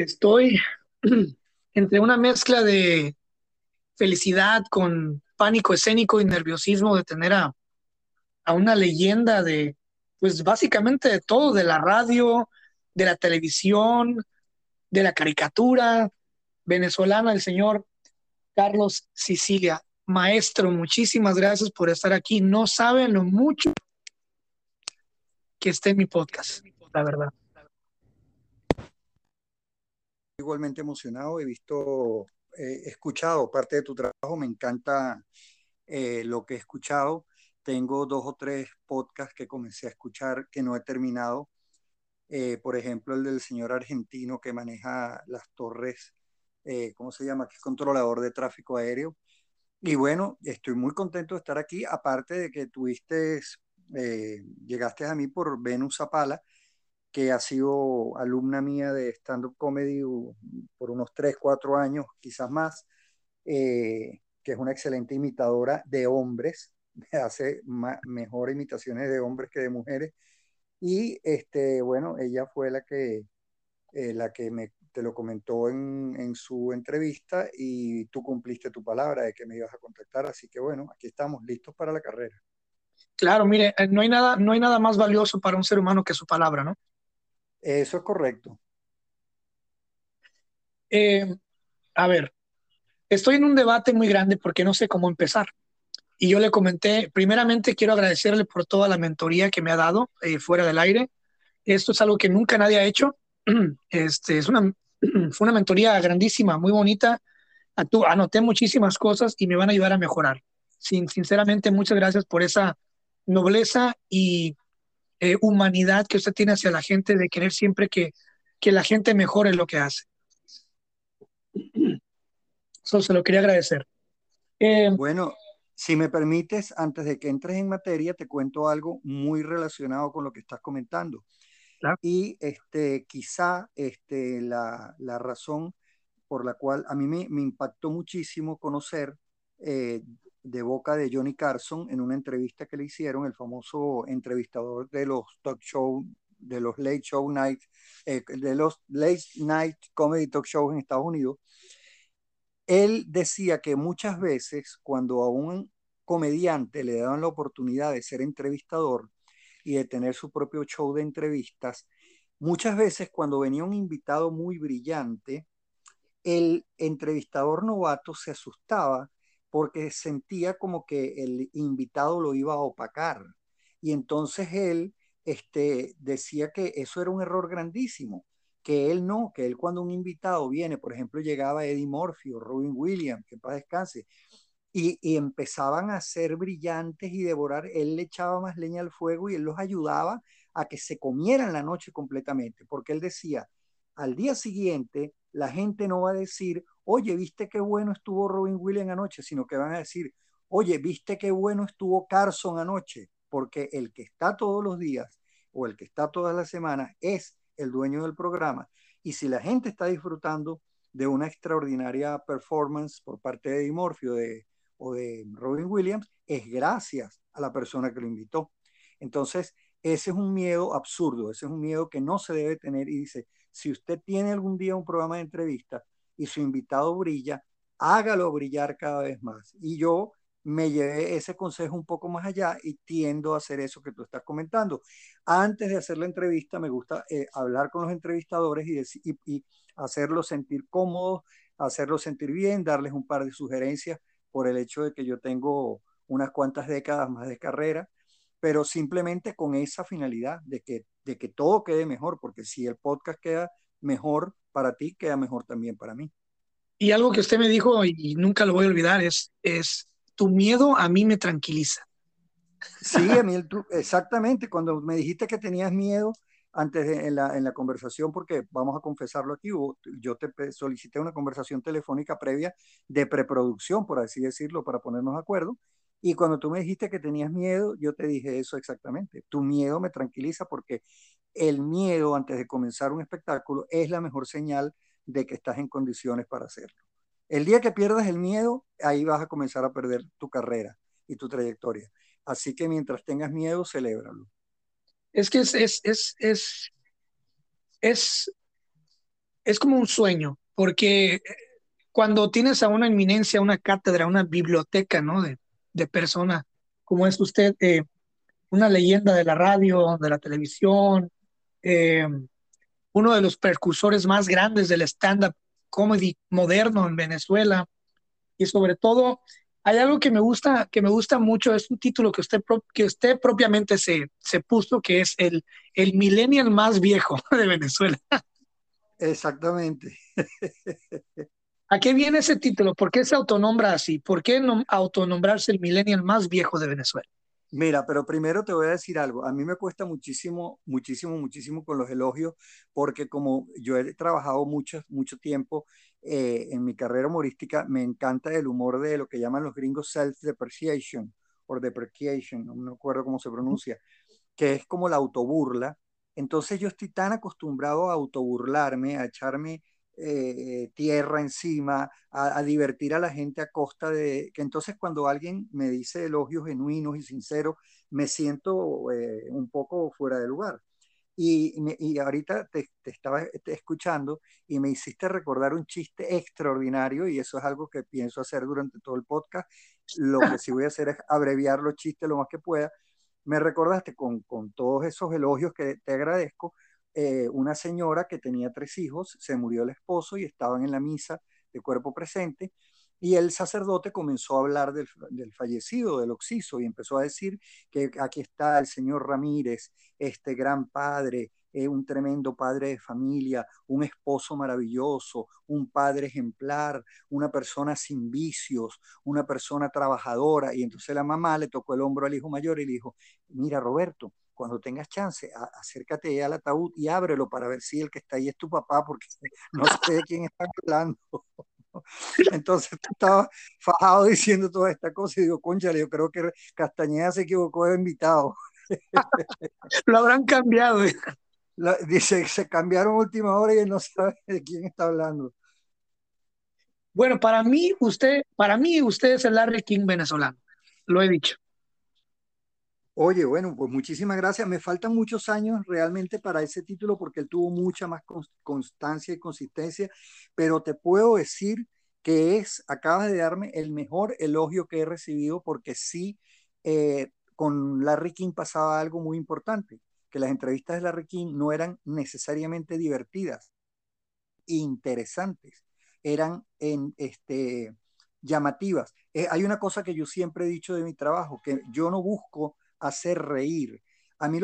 Estoy entre una mezcla de felicidad con pánico escénico y nerviosismo de tener a, una leyenda de, pues básicamente de todo, de la radio, de la televisión, de la caricatura venezolana, el señor Carlos Sicilia. Maestro, muchísimas gracias por estar aquí. No saben lo mucho que esté en mi podcast, la verdad igualmente emocionado, he visto, he escuchado parte de tu trabajo, me encanta eh, lo que he escuchado. Tengo dos o tres podcasts que comencé a escuchar que no he terminado. Eh, por ejemplo, el del señor argentino que maneja las torres, eh, ¿cómo se llama? Que es controlador de tráfico aéreo. Y bueno, estoy muy contento de estar aquí, aparte de que tuviste, llegaste a mí por Venus Zapala, que ha sido alumna mía de stand-up comedy por unos 3, 4 años, quizás más, eh, que es una excelente imitadora de hombres, hace mejor imitaciones de hombres que de mujeres. Y este, bueno, ella fue la que, eh, la que me, te lo comentó en, en, su entrevista y tú cumpliste tu palabra de que me ibas a contactar. Así que bueno, aquí estamos listos para la carrera. Claro, mire, eh, no hay nada, no hay nada más valioso para un ser humano que su palabra, ¿no? Eso es correcto. Eh, a ver, estoy en un debate muy grande porque no sé cómo empezar. Y yo le comenté, primeramente quiero agradecerle por toda la mentoría que me ha dado eh, fuera del aire. Esto es algo que nunca nadie ha hecho. Este, es una, fue una mentoría grandísima, muy bonita. Anoté muchísimas cosas y me van a ayudar a mejorar. Sin, sinceramente, muchas gracias por esa nobleza y eh, humanidad que usted tiene hacia la gente, de querer siempre que, que la gente mejore lo que hace. Eso se lo quería agradecer. Eh, bueno, si me permites, antes de que entres en materia, te cuento algo muy relacionado con lo que estás comentando. Y este, quizá este, la, la, razón por la cual a mí me, me impactó muchísimo conocer eh, de boca de Johnny Carson en una entrevista que le hicieron, el famoso entrevistador de los talk show, de los late show night, eh, de los late night comedy talk shows en Estados Unidos. Él decía que muchas veces cuando a un comediante le daban la oportunidad de ser entrevistador y de tener su propio show de entrevistas, muchas veces cuando venía un invitado muy brillante, el entrevistador novato se asustaba porque sentía como que el invitado lo iba a opacar. Y entonces él este, decía que eso era un error grandísimo, que él no, que él cuando un invitado viene, por ejemplo, llegaba Eddie Murphy o Robin Williams, que para descanse, y, y, empezaban a ser brillantes y devorar, él le echaba más leña al fuego y él los ayudaba a que se comieran la noche completamente, porque él decía, al día siguiente la gente no va a decir, oye, viste qué bueno estuvo Robin Williams anoche, sino que van a decir, oye, viste qué bueno estuvo Carson anoche, porque el que está todos los días o el que está todas las semanas es el dueño del programa. Y si la gente está disfrutando de una extraordinaria performance por parte de Dimorfio de, o de Robin Williams, es gracias a la persona que lo invitó. Entonces, ese es un miedo absurdo, ese es un miedo que no se debe tener y dice, si usted tiene algún día un programa de entrevista y su invitado brilla, hágalo brillar cada vez más. Y yo me llevé ese consejo un poco más allá y tiendo a hacer eso que tú estás comentando. Antes de hacer la entrevista, me gusta eh, hablar con los entrevistadores y, y, hacerlos sentir cómodos, hacerlos sentir bien, darles un par de sugerencias por el hecho de que yo tengo unas cuantas décadas más de carrera, pero simplemente con esa finalidad de que de que todo quede mejor, porque si el podcast queda mejor para ti, queda mejor también para mí. Y algo que usted me dijo y nunca lo voy a olvidar es, es tu miedo a mí me tranquiliza. Sí, Emil, tú, exactamente. Cuando me dijiste que tenías miedo antes de, en, la, en la conversación, porque vamos a confesarlo aquí, yo te solicité una conversación telefónica previa de preproducción, por así decirlo, para ponernos de acuerdo. Y cuando tú me dijiste que tenías miedo, yo te dije eso exactamente. Tu miedo me tranquiliza porque el miedo antes de comenzar un espectáculo es la mejor señal de que estás en condiciones para hacerlo. El día que pierdas el miedo, ahí vas a comenzar a perder tu carrera y tu trayectoria. Así que mientras tengas miedo, celébralo. Es que es, es, es, es, es, es como un sueño, porque cuando tienes a una eminencia, una cátedra, una biblioteca, ¿no? De, de persona, como es usted, eh, una leyenda de la radio, de la televisión, eh, uno de los precursores más grandes del stand-up comedy moderno en Venezuela. Y sobre todo, hay algo que me gusta, que me gusta mucho, es un título que usted, que usted propiamente se, se puso, que es el, el millennial más viejo de Venezuela. Exactamente. ¿A qué viene ese título? ¿Por qué se autonombra así? ¿Por qué no autonombrarse el millennial más viejo de Venezuela? Mira, pero primero te voy a decir algo. A mí me cuesta muchísimo, muchísimo, muchísimo con los elogios, porque como yo he trabajado mucho, mucho tiempo eh, en mi carrera humorística, me encanta el humor de lo que llaman los gringos self-depreciation o depreciation, no me acuerdo cómo se pronuncia, que es como la autoburla. Entonces yo estoy tan acostumbrado a autoburlarme, a echarme eh, tierra encima, a, divertir a la gente a costa de que entonces cuando alguien me dice elogios genuinos y sinceros, me siento eh, un poco fuera de lugar. Y, y ahorita te, estaba escuchando y me hiciste recordar un chiste extraordinario y eso es algo que pienso hacer durante todo el podcast. Lo que sí voy a hacer es abreviar los chistes lo más que pueda. Me recordaste con, con todos esos elogios que te agradezco, eh, una señora que tenía tres hijos, se murió el esposo y estaban en la misa de cuerpo presente, y el sacerdote comenzó a hablar del, fallecido, del oxiso, y empezó a decir que aquí está el señor Ramírez, este gran padre, eh, un tremendo padre de familia, un esposo maravilloso, un padre ejemplar, una persona sin vicios, una persona trabajadora. Y entonces la mamá le tocó el hombro al hijo mayor y le dijo, mira Roberto, cuando tengas chance, acércate al ataúd y ábrelo para ver si el que está ahí es tu papá, porque no sé de quién está hablando. Entonces tú estabas fajado diciendo toda esta cosa y digo, concha, yo creo que Castañeda se equivocó de invitado. Lo habrán cambiado. dice, se cambiaron última hora y él no sabe de quién está hablando. Bueno, para mí, usted, para mí, usted es el Larry King venezolano. Lo he dicho. Oye, bueno, pues muchísimas gracias. Me faltan muchos años realmente para ese título porque él tuvo mucha más constancia y consistencia, pero te puedo decir que es, acabas de darme el mejor elogio que he recibido porque sí, eh, con Larry King pasaba algo muy importante, que las entrevistas de Larry King no eran necesariamente divertidas, interesantes, eran en, este, llamativas. Eh, hay una cosa que yo siempre he dicho de mi trabajo, que yo no busco hacer reír. A mí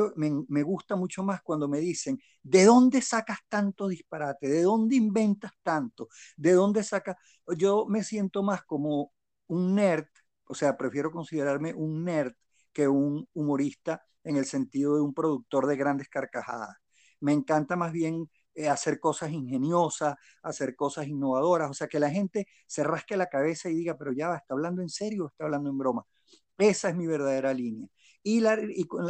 me, gusta mucho más cuando me dicen, ¿de dónde sacas tanto disparate? ¿De dónde inventas tanto? ¿De dónde sacas? Yo me siento más como un nerd, o sea, prefiero considerarme un nerd que un humorista en el sentido de un productor de grandes carcajadas. Me encanta más bien eh, hacer cosas ingeniosas, hacer cosas innovadoras, o sea, que la gente se rasque la cabeza y diga, pero ya, ¿está hablando en serio o está hablando en broma? Esa es mi verdadera línea. Y,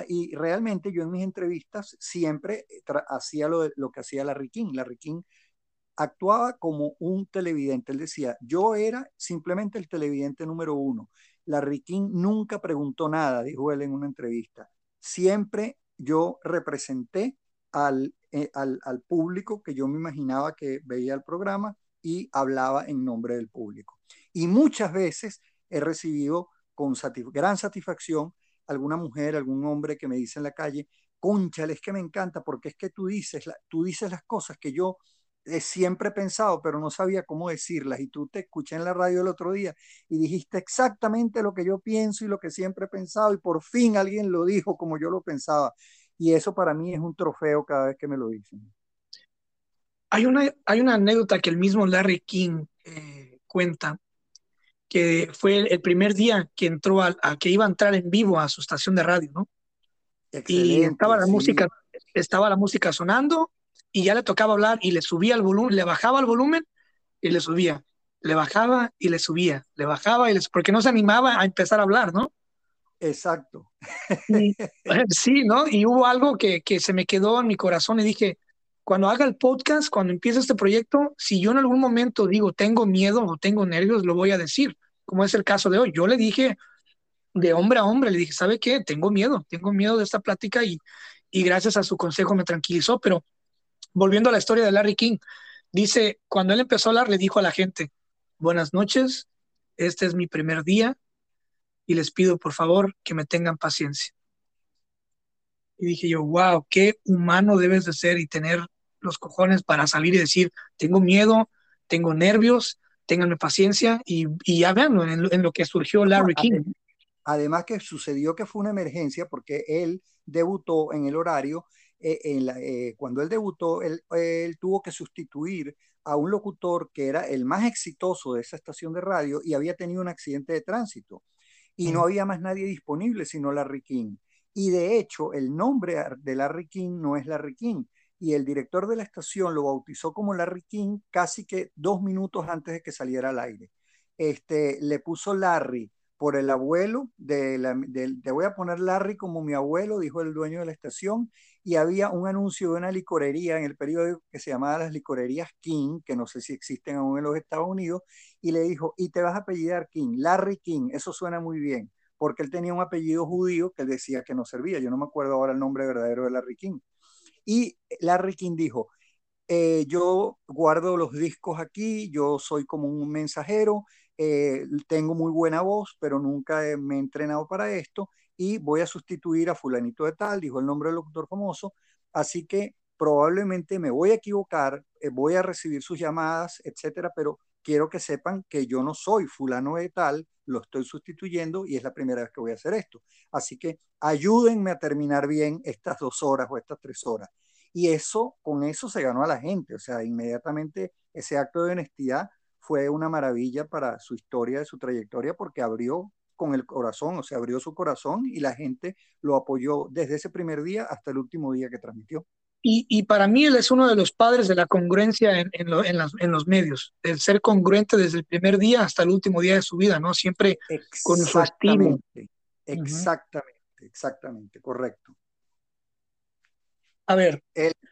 y, realmente yo en mis entrevistas siempre hacía lo, lo, que hacía Larry King. Larry King actuaba como un televidente. Él decía, yo era simplemente el televidente número uno. Larry King nunca preguntó nada, dijo él en una entrevista. Siempre yo representé al, eh, al, al público que yo me imaginaba que veía el programa y hablaba en nombre del público. Y muchas veces he recibido con gran satisfacción alguna mujer, algún hombre que me dice en la calle, conchale, es que me encanta porque es que tú dices, tú dices las cosas que yo he siempre he pensado, pero no sabía cómo decirlas. Y tú te escuché en la radio el otro día y dijiste exactamente lo que yo pienso y lo que siempre he pensado y por fin alguien lo dijo como yo lo pensaba. Y eso para mí es un trofeo cada vez que me lo dicen. Hay una, hay una anécdota que el mismo Larry King eh, cuenta que fue el primer día que entró a, que iba a entrar en vivo a su estación de radio, ¿no? y estaba la música, estaba la música sonando y ya le tocaba hablar y le subía el volumen, le bajaba el volumen y le subía, le bajaba y le subía, le bajaba y les, porque no se animaba a empezar a hablar, ¿no? Exacto. sí, ¿no? Y hubo algo que, que se me quedó en mi corazón y dije, cuando haga el podcast, cuando empiece este proyecto, si yo en algún momento digo tengo miedo o tengo nervios, lo voy a decir, como es el caso de hoy. Yo le dije de hombre a hombre, le dije, ¿sabe qué? Tengo miedo, tengo miedo de esta plática y, y gracias a su consejo me tranquilizó, pero volviendo a la historia de Larry King, dice, cuando él empezó a hablar, le dijo a la gente, buenas noches, este es mi primer día y les pido por favor que me tengan paciencia. Y dije yo, wow, qué humano debes de ser y tener los cojones para salir y decir, tengo miedo, tengo nervios, ténganme paciencia y, ya vean en, lo que surgió Larry King. Además que sucedió que fue una emergencia porque él debutó en el horario, eh, en eh, cuando él debutó, él, tuvo que sustituir a un locutor que era el más exitoso de esa estación de radio y había tenido un accidente de tránsito. Y no había más nadie disponible sino Larry King. Y de hecho, el nombre de Larry King no es Larry King, y el director de la estación lo bautizó como Larry King casi que dos minutos antes de que saliera al aire. Este, le puso Larry por el abuelo, de la, te voy a poner Larry como mi abuelo, dijo el dueño de la estación, y había un anuncio de una licorería en el periódico que se llamaba las licorerías King, que no sé si existen aún en los Estados Unidos, y le dijo, y te vas a apellidar King, Larry King, eso suena muy bien, porque él tenía un apellido judío que decía que no servía, yo no me acuerdo ahora el nombre verdadero de Larry King. Y Larry King dijo, eh, yo guardo los discos aquí, yo soy como un mensajero, eh, tengo muy buena voz, pero nunca me he entrenado para esto y voy a sustituir a fulanito de tal, dijo el nombre del locutor famoso, así que probablemente me voy a equivocar, eh, voy a recibir sus llamadas, etcétera, pero quiero que sepan que yo no soy fulano de tal, lo estoy sustituyendo y es la primera vez que voy a hacer esto. Así que ayúdenme a terminar bien estas dos horas o estas tres horas. Y eso, con eso se ganó a la gente, o sea, inmediatamente ese acto de honestidad fue una maravilla para su historia, de su trayectoria, porque abrió con el corazón, o sea, abrió su corazón y la gente lo apoyó desde ese primer día hasta el último día que transmitió. Y, para mí él es uno de los padres de la congruencia en, en, los medios, el ser congruente desde el primer día hasta el último día de su vida, ¿no? Siempre con su estilo. Exactamente, exactamente, correcto. A ver,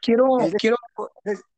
quiero, quiero...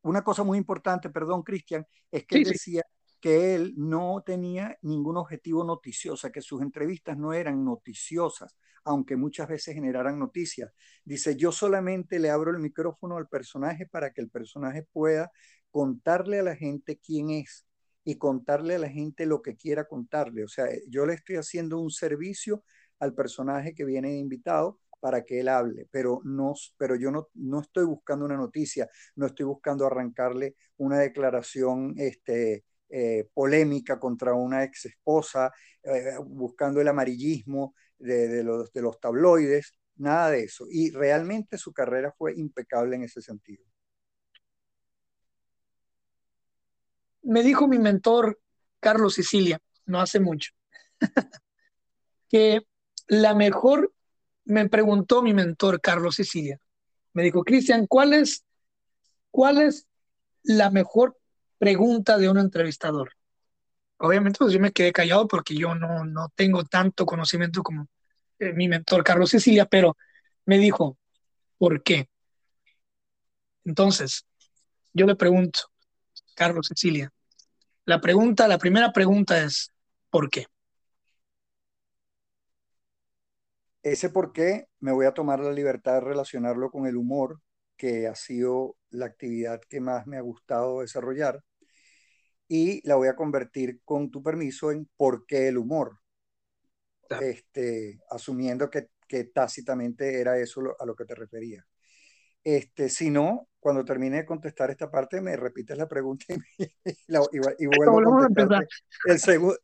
Una cosa muy importante, perdón, Cristian, es que él decía que él no tenía ningún objetivo noticioso, que sus entrevistas no eran noticiosas, aunque muchas veces generaran noticias. Dice, yo solamente le abro el micrófono al personaje para que el personaje pueda contarle a la gente quién es y contarle a la gente lo que quiera contarle. O sea, yo le estoy haciendo un servicio al personaje que viene invitado para que él hable, pero, no, pero yo no, no estoy buscando una noticia, no estoy buscando arrancarle una declaración este, eh, polémica contra una ex esposa, eh, buscando el amarillismo de, los, de los tabloides, nada de eso. Y realmente su carrera fue impecable en ese sentido. Me dijo mi mentor, Carlos Sicilia, no hace mucho, que la mejor, me preguntó mi mentor, Carlos Sicilia, me dijo, Cristian, ¿cuál es, ¿cuál es la mejor pregunta de un entrevistador. Obviamente, pues yo me quedé callado porque yo no, no tengo tanto conocimiento como eh, mi mentor Carlos Cecilia, pero me dijo, ¿por qué? Entonces, yo le pregunto, Carlos Cecilia, la pregunta, la primera pregunta es, ¿por qué? Ese por qué me voy a tomar la libertad de relacionarlo con el humor, que ha sido la actividad que más me ha gustado desarrollar y la voy a convertir con tu permiso en por qué el humor, este, asumiendo que, que, tácitamente era eso a lo que te refería. Este, si no, cuando termine de contestar esta parte, me repites la pregunta y, vuelvo, a contestarte el segundo,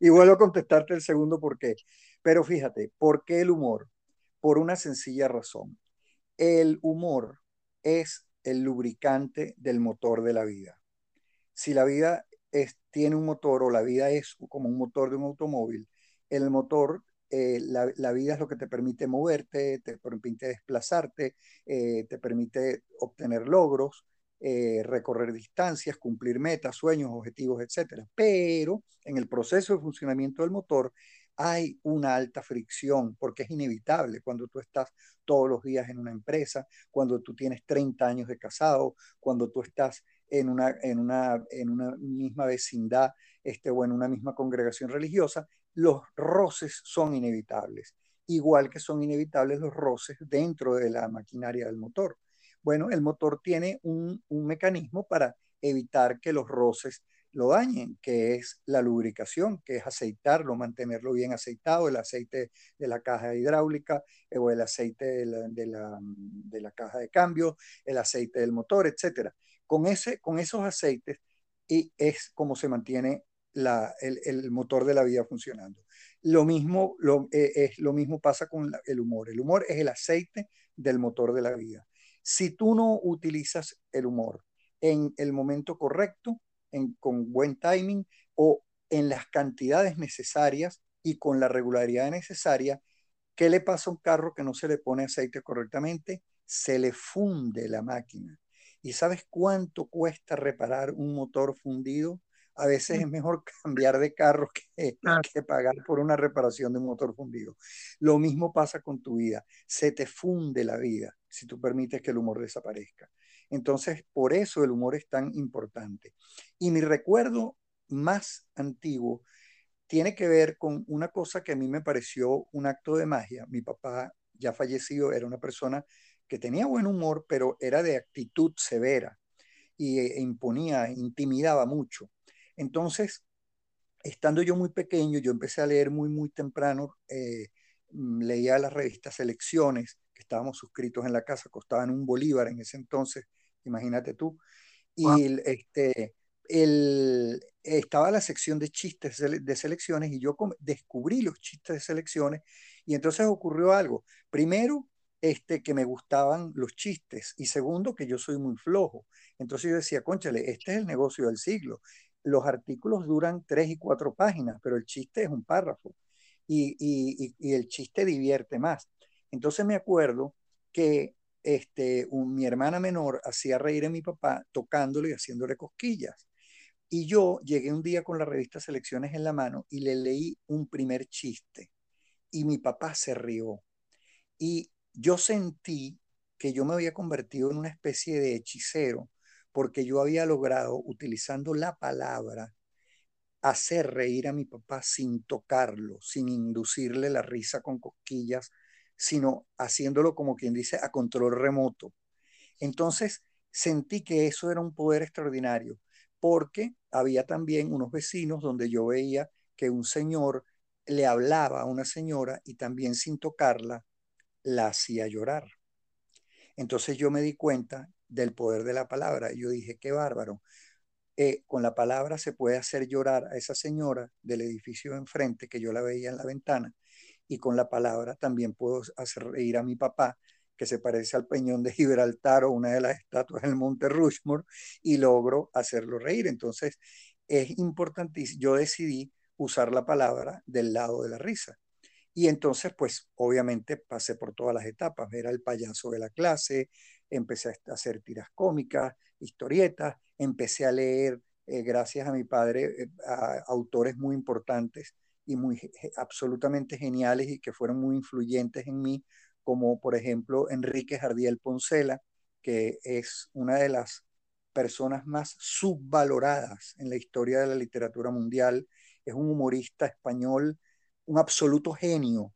y, vuelvo a contestarte el segundo por qué. Pero fíjate, ¿por qué el humor? Por una sencilla razón. El humor es el lubricante del motor de la vida si la vida tiene un motor o la vida es como un motor de un automóvil, el motor, eh, la, vida es lo que te permite moverte, te permite desplazarte, eh, te permite obtener logros, eh, recorrer distancias, cumplir metas, sueños, objetivos, etc. Pero en el proceso de funcionamiento del motor hay una alta fricción porque es inevitable cuando tú estás todos los días en una empresa, cuando tú tienes 30 años de casado, cuando tú estás en una, en una, en una misma vecindad este, o en una misma congregación religiosa, los roces son inevitables, igual que son inevitables los roces dentro de la maquinaria del motor. Bueno, el motor tiene un, un mecanismo para evitar que los roces lo dañen, que es la lubricación, que es aceitarlo, mantenerlo bien aceitado, el aceite de la caja hidráulica eh, o el aceite de la, de, la, de la, caja de cambio, el aceite del motor, etc. Con, ese, con esos aceites y es como se mantiene la, el, el, motor de la vida funcionando. Lo mismo, lo, eh, es, lo mismo pasa con el humor. El humor es el aceite del motor de la vida. Si tú no utilizas el humor en el momento correcto, con buen timing o en las cantidades necesarias y con la regularidad necesaria, ¿qué le pasa a un carro que no se le pone aceite correctamente? Se le funde la máquina. ¿Y sabes cuánto cuesta reparar un motor fundido? A veces es mejor cambiar de carro que, que, pagar por una reparación de un motor fundido. Lo mismo pasa con tu vida. Se te funde la vida si tú permites que el humor desaparezca. Entonces, por eso el humor es tan importante. Y mi recuerdo más antiguo tiene que ver con una cosa que a mí me pareció un acto de magia. Mi papá, ya fallecido, era una persona que tenía buen humor, pero era de actitud severa y e imponía, intimidaba mucho. Entonces, estando yo muy pequeño, yo empecé a leer muy, muy temprano, eh, mm, leía las revistas Selecciones, estábamos suscritos en la casa, costaban un bolívar en ese entonces, imagínate tú. Y este, el, estaba la sección de chistes de selecciones y yo descubrí los chistes de selecciones y entonces ocurrió algo. Primero, este, que me gustaban los chistes y segundo, que yo soy muy flojo. Entonces yo decía, conchale, este es el negocio del siglo. Los artículos duran tres y cuatro páginas, pero el chiste es un párrafo y, y, y el chiste divierte más. Entonces me acuerdo que este, mi hermana menor hacía reír a mi papá tocándole y haciéndole cosquillas. Y yo llegué un día con la revista Selecciones en la mano y le leí un primer chiste. Y mi papá se rió. Y yo sentí que yo me había convertido en una especie de hechicero porque yo había logrado, utilizando la palabra, hacer reír a mi papá sin tocarlo, sin inducirle la risa con cosquillas sino haciéndolo como quien dice a control remoto. Entonces sentí que eso era un poder extraordinario, porque había también unos vecinos donde yo veía que un señor le hablaba a una señora y también sin tocarla la hacía llorar. Entonces yo me di cuenta del poder de la palabra y yo dije, qué bárbaro. Eh, con la palabra se puede hacer llorar a esa señora del edificio enfrente que yo la veía en la ventana y con la palabra también puedo hacer reír a mi papá, que se parece al peñón de Gibraltar o una de las estatuas del Monte Rushmore, y logro hacerlo reír. Entonces, es importantísimo. Yo decidí usar la palabra del lado de la risa. Y entonces, pues, obviamente pasé por todas las etapas. Era el payaso de la clase, empecé a hacer tiras cómicas, historietas, empecé a leer, eh, gracias a mi padre, eh, a autores muy importantes y muy absolutamente geniales y que fueron muy influyentes en mí, como por ejemplo Enrique Jardiel Poncela, que es una de las personas más subvaloradas en la historia de la literatura mundial. Es un humorista español, un absoluto genio,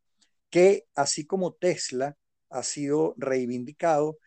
que así como Tesla ha sido reivindicado,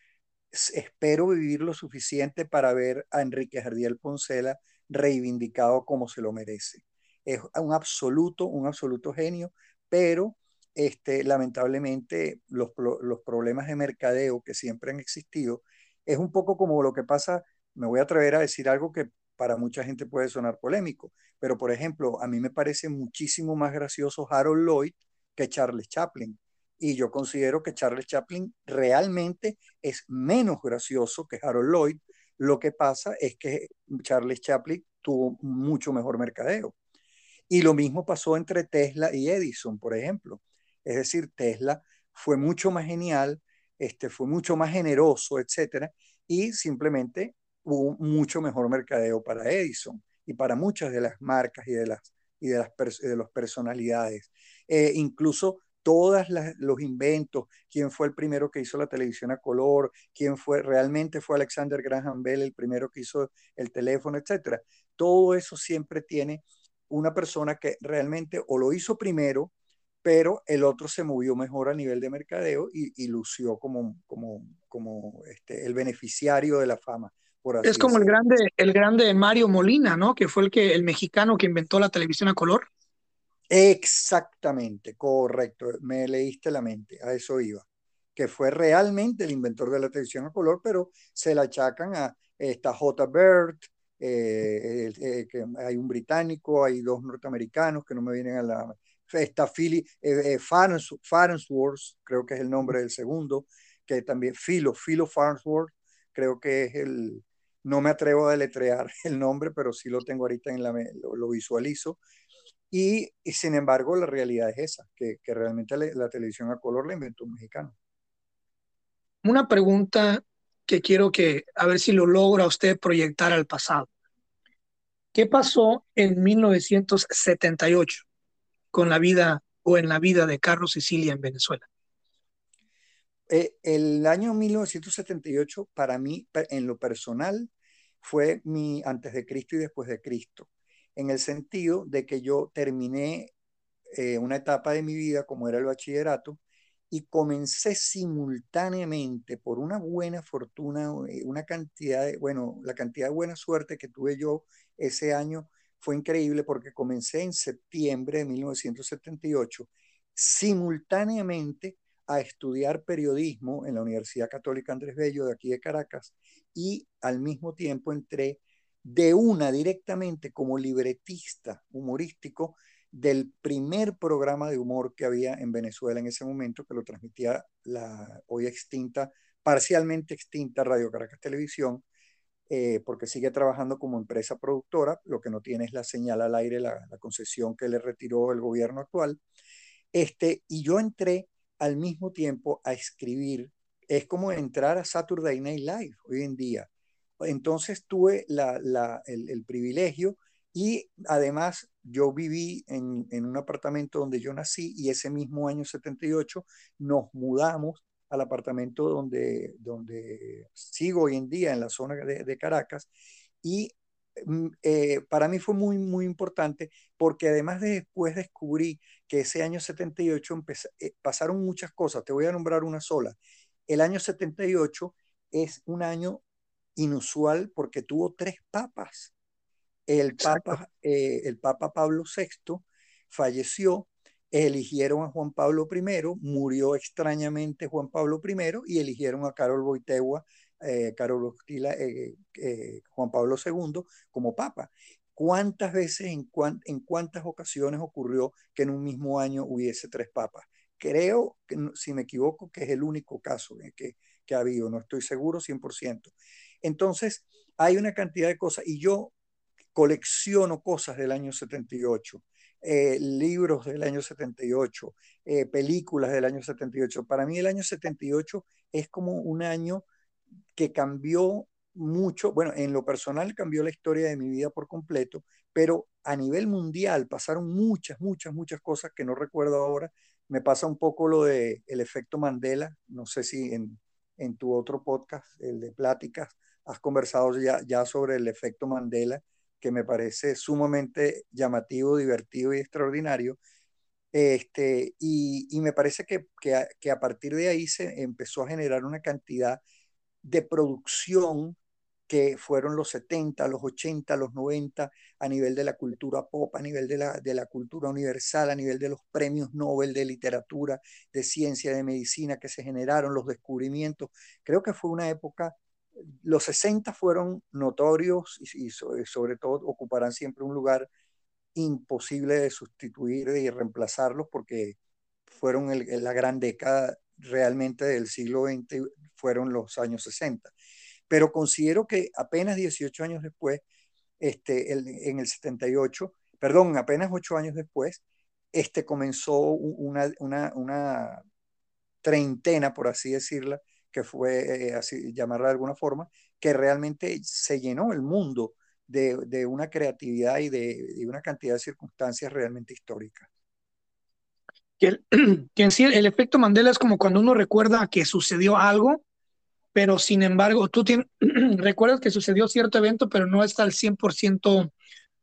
espero vivir lo suficiente para ver a Enrique Jardiel Poncela reivindicado como se lo merece es un absoluto, un absoluto genio, pero este, lamentablemente los, los problemas de mercadeo que siempre han existido es un poco como lo que pasa, me voy a atrever a decir algo que para mucha gente puede sonar polémico, pero por ejemplo, a mí me parece muchísimo más gracioso Harold Lloyd que Charles Chaplin. Y yo considero que Charles Chaplin realmente es menos gracioso que Harold Lloyd. Lo que pasa es que Charles Chaplin tuvo mucho mejor mercadeo. Y lo mismo pasó entre Tesla y Edison, por ejemplo. Es decir, Tesla fue mucho más genial, este, fue mucho más generoso, etcétera, y simplemente hubo mucho mejor mercadeo para Edison y para muchas de las marcas y de las, y de las, de las personalidades. Eh, incluso todos los inventos, quién fue el primero que hizo la televisión a color, quién fue, realmente fue Alexander Graham Bell el primero que hizo el teléfono, etcétera. Todo eso siempre tiene una persona que realmente o lo hizo primero, pero el otro se movió mejor a nivel de mercadeo y, lució como, como, como este, el beneficiario de la fama. es como el grande, el grande Mario Molina, ¿no? Que fue el, que, el mexicano que inventó la televisión a color. Exactamente, correcto. Me leíste la mente, a eso iba. Que fue realmente el inventor de la televisión a color, pero se la achacan a esta J. Bird, eh, eh, que hay un británico, hay dos norteamericanos que no me vienen a la está Philly, eh, eh Farnsworth, creo que es el nombre del segundo, que también, Philo, Philo Farnsworth, creo que es el, no me atrevo a deletrear el nombre, pero sí lo tengo ahorita en la, lo, visualizo. Y, y, sin embargo, la realidad es esa, que, que realmente la, televisión a color la inventó un mexicano. Una pregunta que quiero que, a ver si lo logra usted proyectar al pasado. ¿Qué pasó en 1978? con la vida o en la vida de Carlos Sicilia en Venezuela? Eh, el año 1978 para mí, en lo personal, fue mi antes de Cristo y después de Cristo, en el sentido de que yo terminé eh, una etapa de mi vida como era el bachillerato y comencé simultáneamente por una buena fortuna, eh, una cantidad de, bueno, la cantidad de buena suerte que tuve yo ese año fue increíble porque comencé en septiembre de 1978 simultáneamente a estudiar periodismo en la Universidad Católica Andrés Bello de aquí de Caracas y al mismo tiempo entré de una directamente como libretista humorístico del primer programa de humor que había en Venezuela en ese momento, que lo transmitía la hoy extinta, parcialmente extinta Radio Caracas Televisión, eh, porque sigue trabajando como empresa productora, lo que no tiene es la señal al aire, la, concesión que le retiró el gobierno actual. Este, y yo entré al mismo tiempo a escribir, es como entrar a Saturday Night Live hoy en día. Entonces tuve el, privilegio y además yo viví en, en, un apartamento donde yo nací y ese mismo año 78 nos mudamos al apartamento donde, donde sigo hoy en día, en la zona de, Caracas, y mm, eh, para mí fue muy, muy importante porque además de después descubrí que ese año 78 eh, pasaron muchas cosas, te voy a nombrar una sola. El año 78 es un año inusual porque tuvo tres papas. El papa, eh, el papa Pablo VI falleció eligieron a Juan Pablo I, murió extrañamente Juan Pablo I y eligieron a Carol Boitegua, eh, Carol eh, eh, Juan Pablo II como papa. ¿Cuántas veces, en, en cuántas ocasiones ocurrió que en un mismo año hubiese tres papas? Creo, que, si me equivoco, que es el único caso que, que ha habido, no estoy seguro 100%. Entonces, hay una cantidad de cosas y yo colecciono cosas del año 78 eh, libros del año 78, eh, películas del año 78. Para mí el año 78 es como un año que cambió mucho, bueno, en lo personal cambió la historia de mi vida por completo, pero a nivel mundial pasaron muchas, muchas, muchas cosas que no recuerdo ahora. Me pasa un poco lo de el efecto Mandela, no sé si en, en tu otro podcast, el de pláticas, has conversado ya, ya sobre el efecto Mandela que me parece sumamente llamativo, divertido y extraordinario. Este, y, y me parece que, que, que, a partir de ahí se empezó a generar una cantidad de producción que fueron los 70, los 80, los 90, a nivel de la cultura pop, a nivel de la, de la cultura universal, a nivel de los premios Nobel de literatura, de ciencia, de medicina que se generaron, los descubrimientos. Creo que fue una época los 60 fueron notorios y, sobre, todo ocuparán siempre un lugar imposible de sustituir y reemplazarlos porque fueron la gran década realmente del siglo XX, fueron los años 60. Pero considero que apenas 18 años después, este, en el 78, perdón, apenas ocho años después, este comenzó una, una treintena, por así decirla, que fue, eh, así llamarla de alguna forma, que realmente se llenó el mundo de, de una creatividad y de, de, una cantidad de circunstancias realmente históricas. Que, el, que en sí el efecto Mandela es como cuando uno recuerda que sucedió algo, pero sin embargo, tú tienes, recuerdas que sucedió cierto evento, pero no está al 100%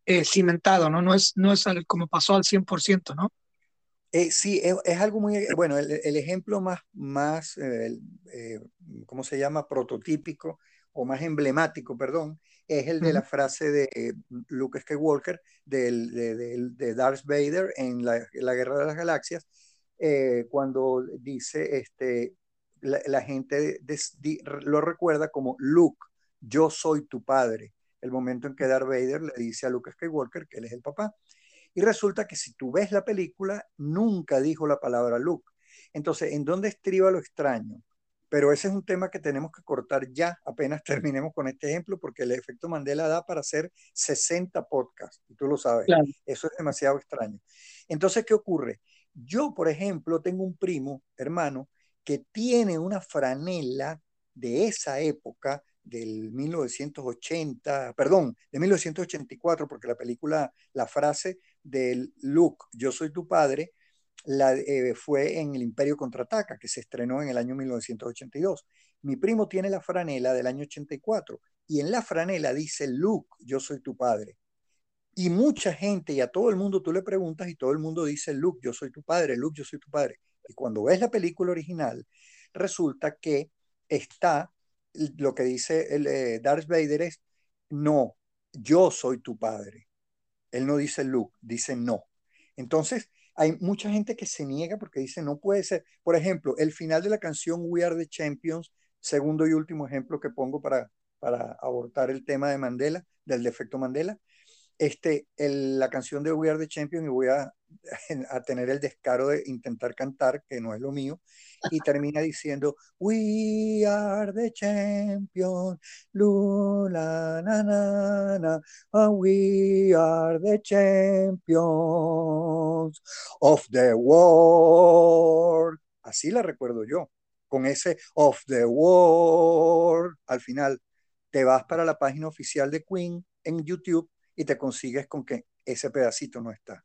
eh, cimentado, ¿no? No es, no es como pasó al 100%, ¿no? Eh, sí, es, es, algo muy, bueno, el, el ejemplo más, más eh, eh, ¿cómo se llama? Prototípico o más emblemático, perdón, es el de la frase de Luke Skywalker, del, de, de, de, Darth Vader en la, la Guerra de las Galaxias, cuando dice, este, la, la gente de, lo recuerda como Luke, yo soy tu padre. El momento en que Darth Vader le dice a Luke Skywalker que él es el papá. Y resulta que si tú ves la película, nunca dijo la palabra Luke. Entonces, ¿en dónde estriba lo extraño? Pero ese es un tema que tenemos que cortar ya, apenas terminemos con este ejemplo, porque el efecto Mandela da para hacer 60 podcasts, y tú lo sabes. Claro. Eso es demasiado extraño. Entonces, ¿qué ocurre? Yo, por ejemplo, tengo un primo, hermano, que tiene una franela de esa época, del 1980, perdón, de 1984, porque la película, la frase del Luke, yo soy tu padre, la, eh, fue en El Imperio Contraataca, que se estrenó en el año 1982. Mi primo tiene la franela del año 84 y en la franela dice, Luke, yo soy tu padre. Y mucha gente y a todo el mundo tú le preguntas y todo el mundo dice, Luke, yo soy tu padre, Luke, yo soy tu padre. Y cuando ves la película original, resulta que está lo que dice el, eh, Darth Vader es, no, yo soy tu padre. Él no dice Luke, dice no. Entonces, hay mucha gente que se niega porque dice no puede ser. Por ejemplo, el final de la canción We Are the Champions, segundo y último ejemplo que pongo para, para abortar el tema de Mandela, del defecto Mandela, este, el, la canción de We Are the Champion y voy a, a, tener el descaro de intentar cantar, que no es lo mío, y termina diciendo We are the champions, lula, na, na, na, and we are the champions of the world. Así la recuerdo yo, con ese of the world al final. Te vas para la página oficial de Queen en YouTube y te consigues con que ese pedacito no está.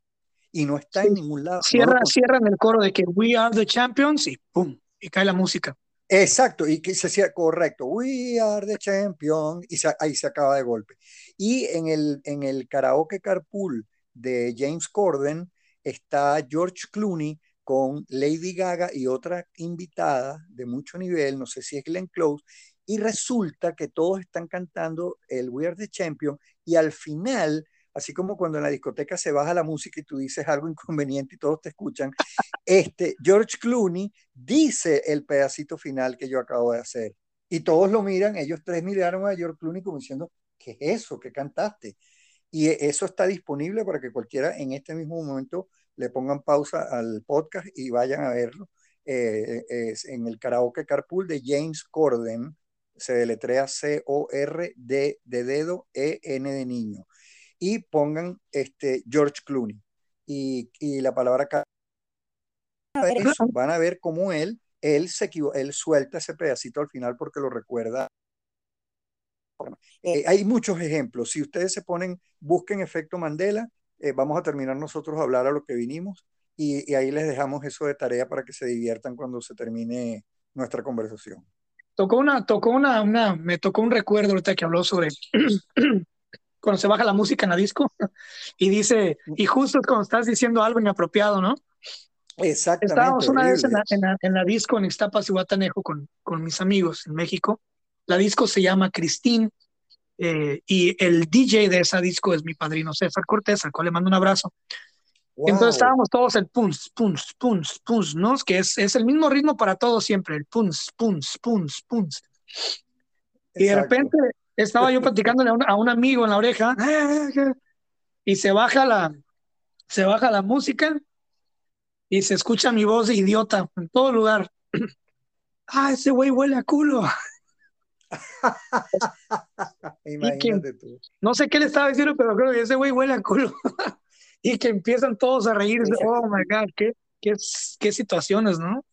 Y no está sí. en ningún lado. Cierra, no cierra en el coro de que We are the champions y ¡pum! Y cae la música. Exacto, y que se decía correcto, We are the champions, y se, ahí se acaba de golpe. Y en el, en el karaoke carpool de James Corden está George Clooney con Lady Gaga y otra invitada de mucho nivel, no sé si es Glenn Close, y resulta que todos están cantando el We Are the Champion y al final, así como cuando en la discoteca se baja la música y tú dices algo inconveniente y todos te escuchan, este George Clooney dice el pedacito final que yo acabo de hacer y todos lo miran, ellos tres miraron a George Clooney como diciendo, ¿qué es eso? ¿Qué cantaste? Y eso está disponible para que cualquiera en este mismo momento le pongan pausa al podcast y vayan a verlo. Eh, es en el karaoke carpool de James Corden, se deletrea C-O-R-D de dedo, E-N de niño. Y pongan este, George Clooney. Y, y la palabra eso, van a ver cómo él, él, se él suelta ese pedacito al final porque lo recuerda. Eh, hay muchos ejemplos. Si ustedes se ponen, busquen efecto Mandela, eh, vamos a terminar nosotros a hablar a lo que vinimos y, y ahí les dejamos eso de tarea para que se diviertan cuando se termine nuestra conversación tocó una, tocó una, una, me tocó un recuerdo ahorita que habló sobre cuando se baja la música en la disco y dice, y justo cuando estás diciendo algo inapropiado, ¿no? Exactamente. Estábamos una vez en la, en la, en la disco en Ixtapas y Guatanejo con, con mis amigos en México. La disco se llama Cristín eh, y el DJ de esa disco es mi padrino César Cortés, al cual le mando un abrazo. Wow. Entonces estábamos todos el punz, punz, punz, punz, ¿no? Que es, es el mismo ritmo para todos siempre, el punz, punz, punz, punz. Y de repente estaba yo platicándole a un, a un, amigo en la oreja y se baja la, se baja la música y se escucha mi voz de idiota en todo lugar. Ah, ese güey huele a culo. Imagínate tú. No sé qué le estaba diciendo, pero creo que ese güey huele a culo. y que empiezan todos a reírse. Oh my God, qué, qué, qué situaciones, ¿no?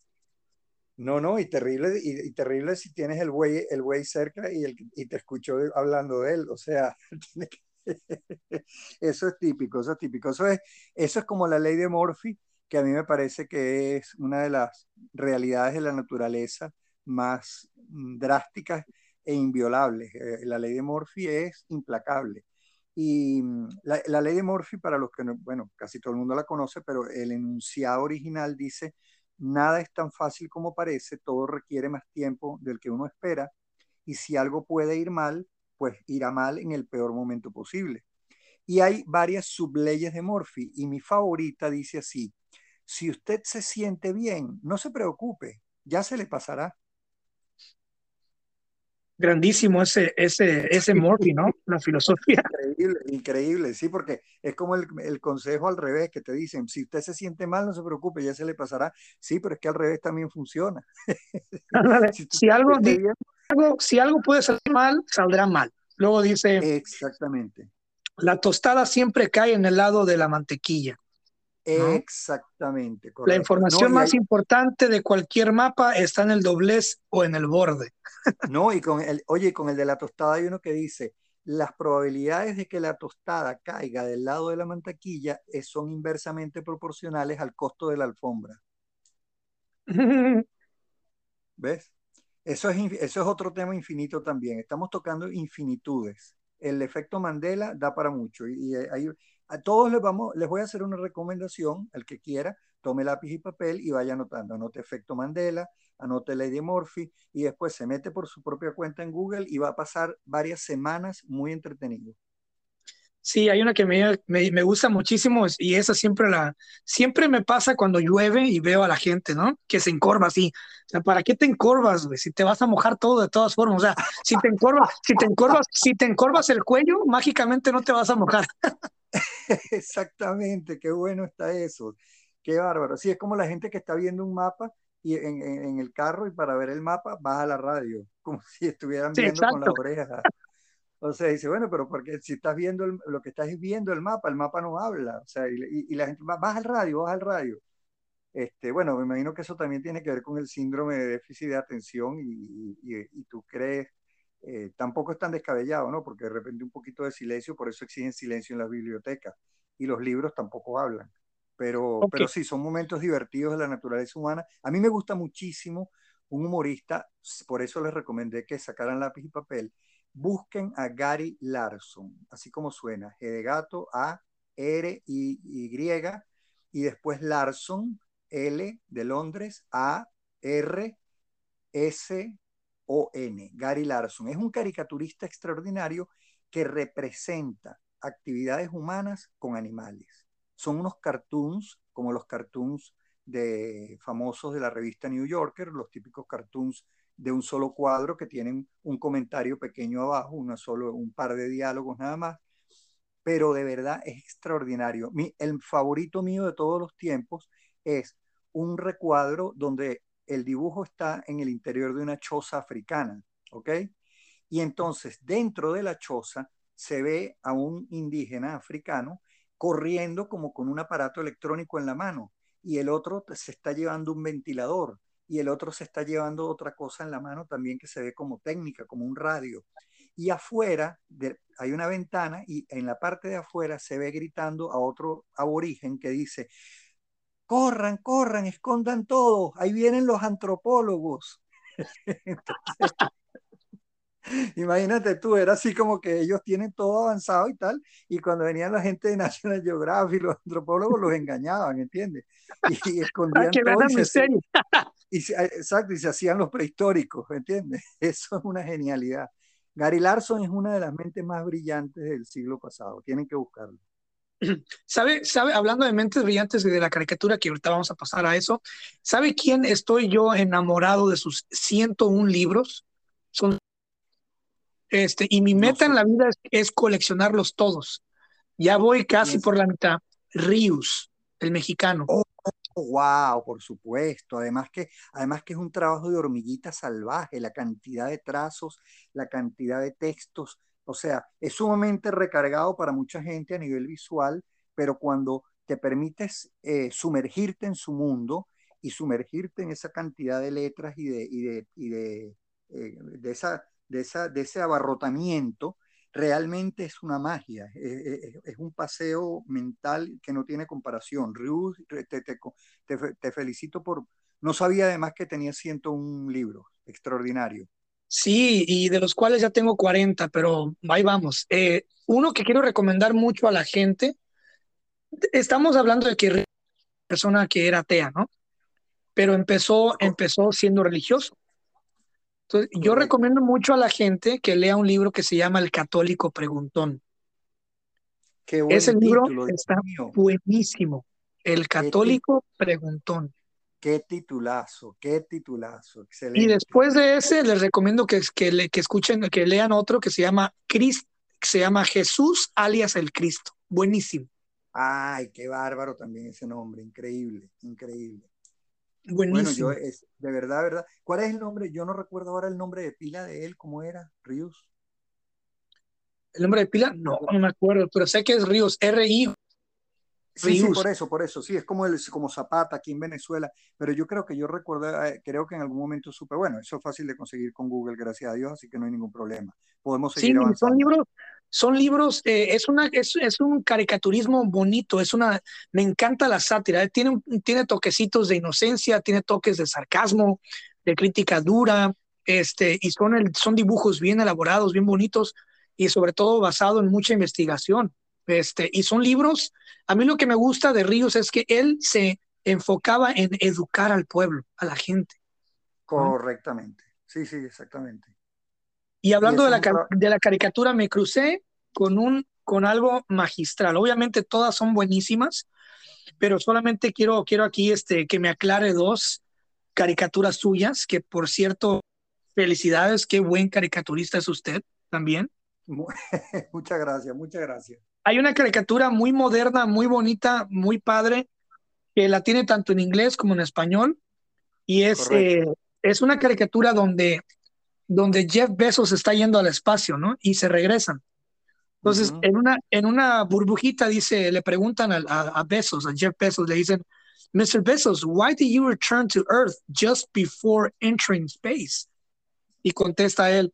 No, no, y terrible, y, terrible si tienes el güey, el güey cerca y, el, y te escuchó hablando de él. O sea, eso es típico, eso es típico. Eso es, eso es como la ley de Murphy, que a mí me parece que es una de las realidades de la naturaleza más mm, drásticas e inviolables. Eh, la ley de Murphy es implacable. Y mm, la, ley de Murphy, para los que no, bueno, casi todo el mundo la conoce, pero el enunciado original dice, nada es tan fácil como parece, todo requiere más tiempo del que uno espera, y si algo puede ir mal, pues irá mal en el peor momento posible. Y hay varias subleyes de Murphy, y mi favorita dice así, si usted se siente bien, no se preocupe, ya se le pasará. Grandísimo ese, ese, ese Morphy, ¿no? La filosofía. Increíble, increíble, sí, porque es como el, el, consejo al revés que te dicen, si usted se siente mal, no se preocupe, ya se le pasará. Sí, pero es que al revés también funciona. si, algo, algo, si algo puede salir mal, saldrá mal. Luego dice... Exactamente. La tostada siempre cae en el lado de la mantequilla. Exactamente. La información más importante de cualquier mapa está en el doblez o en el borde. No, y con el, oye, con el de la tostada hay uno que dice, las probabilidades de que la tostada caiga del lado de la mantequilla son inversamente proporcionales al costo de la alfombra. ¿Ves? Eso es, eso es otro tema infinito también. Estamos tocando infinitudes. El efecto Mandela da para mucho y, y hay, a todos les, vamos, les voy a hacer una recomendación, al que quiera, tome lápiz y papel y vaya anotando. Anote efecto Mandela, anote Lady Murphy y después se mete por su propia cuenta en Google y va a pasar varias semanas muy entretenido. Sí, hay una que me, me, gusta muchísimo y esa siempre la siempre me pasa cuando llueve y veo a la gente, ¿no? Que se encorva así. O sea, ¿para qué te encorvas, güey? Si te vas a mojar todo de todas formas. O sea, si te encorvas, si te encorvas, si te encorvas el cuello, mágicamente no te vas a mojar. Exactamente, qué bueno está eso. Qué bárbaro. Sí, es como la gente que está viendo un mapa y en, en, el carro y para ver el mapa baja la radio, como si estuvieran viendo con la oreja. O sea, dice, bueno, pero porque si estás viendo lo que estás viendo el mapa, el mapa no habla. O sea, y, y, la gente, baja el radio, baja el radio. Este, bueno, me imagino que eso también tiene que ver con el síndrome de déficit de atención y, y tú crees eh, tampoco es tan descabellado, ¿no? Porque de repente un poquito de silencio, por eso exigen silencio en las bibliotecas. Y los libros tampoco hablan. Pero, pero sí, son momentos divertidos de la naturaleza humana. A mí me gusta muchísimo un humorista, por eso les recomendé que sacaran lápiz y papel. Busquen a Gary Larson, así como suena, G de gato, A, R, Y, y después Larson, L de Londres, A, R, S, o.N., Gary Larson. Es un caricaturista extraordinario que representa actividades humanas con animales. Son unos cartoons, como los cartoons de famosos de la revista New Yorker, los típicos cartoons de un solo cuadro que tienen un comentario pequeño abajo, una solo, un par de diálogos nada más, pero de verdad es extraordinario. Mi, el favorito mío de todos los tiempos es un recuadro donde el dibujo está en el interior de una choza africana, ¿ok? Y entonces dentro de la choza se ve a un indígena africano corriendo como con un aparato electrónico en la mano y el otro se está llevando un ventilador y el otro se está llevando otra cosa en la mano también que se ve como técnica, como un radio. Y afuera hay una ventana y en la parte de afuera se ve gritando a otro aborigen que dice, corran, corran, escondan todo, ahí vienen los antropólogos. imagínate tú, era así como que ellos tienen todo avanzado y tal, y cuando venían la gente de National Geographic, los antropólogos los engañaban, ¿entiendes? Y, escondían todo. Y se, y exacto, y se hacían los prehistóricos, ¿entiendes? Eso es una genialidad. Gary Larson es una de las mentes más brillantes del siglo pasado, tienen que buscarlo. ¿Sabe, sabe, hablando de mentes brillantes y de la caricatura, que ahorita vamos a pasar a eso, ¿sabe quién estoy yo enamorado de sus 101 libros? Son, este, y mi meta en la vida es, coleccionarlos todos. Ya voy casi por la mitad. Rius, el mexicano. Oh, Wow, por supuesto. Además que, además que es un trabajo de hormiguita salvaje, la cantidad de trazos, la cantidad de textos. O sea, es sumamente recargado para mucha gente a nivel visual, pero cuando te permites eh, sumergirte en su mundo y sumergirte en esa cantidad de letras y de, y de, y de, eh, de, esa, de, esa, de ese abarrotamiento, realmente es una magia, es, un paseo mental que no tiene comparación. Ryu, te, te, felicito por... No sabía además que tenía 101 libros, extraordinario. Sí, y de los cuales ya tengo 40, pero ahí vamos. Eh, uno que quiero recomendar mucho a la gente, estamos hablando de que persona que era atea, ¿no? Pero empezó, empezó siendo religioso yo recomiendo mucho a la gente que lea un libro que se llama El Católico Preguntón. Qué Ese libro está buenísimo. El Católico Preguntón. Qué titulazo, qué titulazo, excelente. Y después de ese, les recomiendo que, que, le, que escuchen, que lean otro que se llama Cristo, se llama Jesús alias el Cristo. Buenísimo. Ay, qué bárbaro también ese nombre, increíble, increíble. Buenísimo. Bueno, yo es, de verdad, verdad. ¿Cuál es el nombre? Yo no recuerdo ahora el nombre de pila de él, ¿cómo era? Ríos. ¿El nombre de pila? No, no me acuerdo, pero sé que es Ríos, R-I. Sí, sí, por eso, por eso. Sí, es como, el, como Zapata aquí en Venezuela, pero yo creo que yo recuerdo, eh, creo que en algún momento supe, bueno, eso es fácil de conseguir con Google, gracias a Dios, así que no hay ningún problema. Podemos seguir sí, Son libros, son libros, eh, es, una, es, es, un caricaturismo bonito, es una, me encanta la sátira, tiene, tiene toquecitos de inocencia, tiene toques de sarcasmo, de crítica dura, este, y son, el, son dibujos bien elaborados, bien bonitos, y sobre todo basado en mucha investigación. Este, y son libros, a mí lo que me gusta de Ríos es que él se enfocaba en educar al pueblo, a la gente. Correctamente, sí, sí, exactamente. Y hablando de, la, de la caricatura, me crucé con, un, con algo magistral. Obviamente todas son buenísimas, pero solamente quiero, quiero aquí este, que me aclare dos caricaturas suyas, que por cierto, felicidades, qué buen caricaturista es usted también. Muchas gracias, muchas gracias. Hay una caricatura muy moderna, muy bonita, muy padre, que la tiene tanto en inglés como en español, y es, eh, es una caricatura donde donde Jeff Bezos está yendo al espacio, ¿no? Y se regresan. Entonces, en, una, en una burbujita dice, le preguntan a, a, Bezos, a Jeff Bezos, le dicen, Mr. Bezos, why did you return to Earth just before entering space? Y contesta él,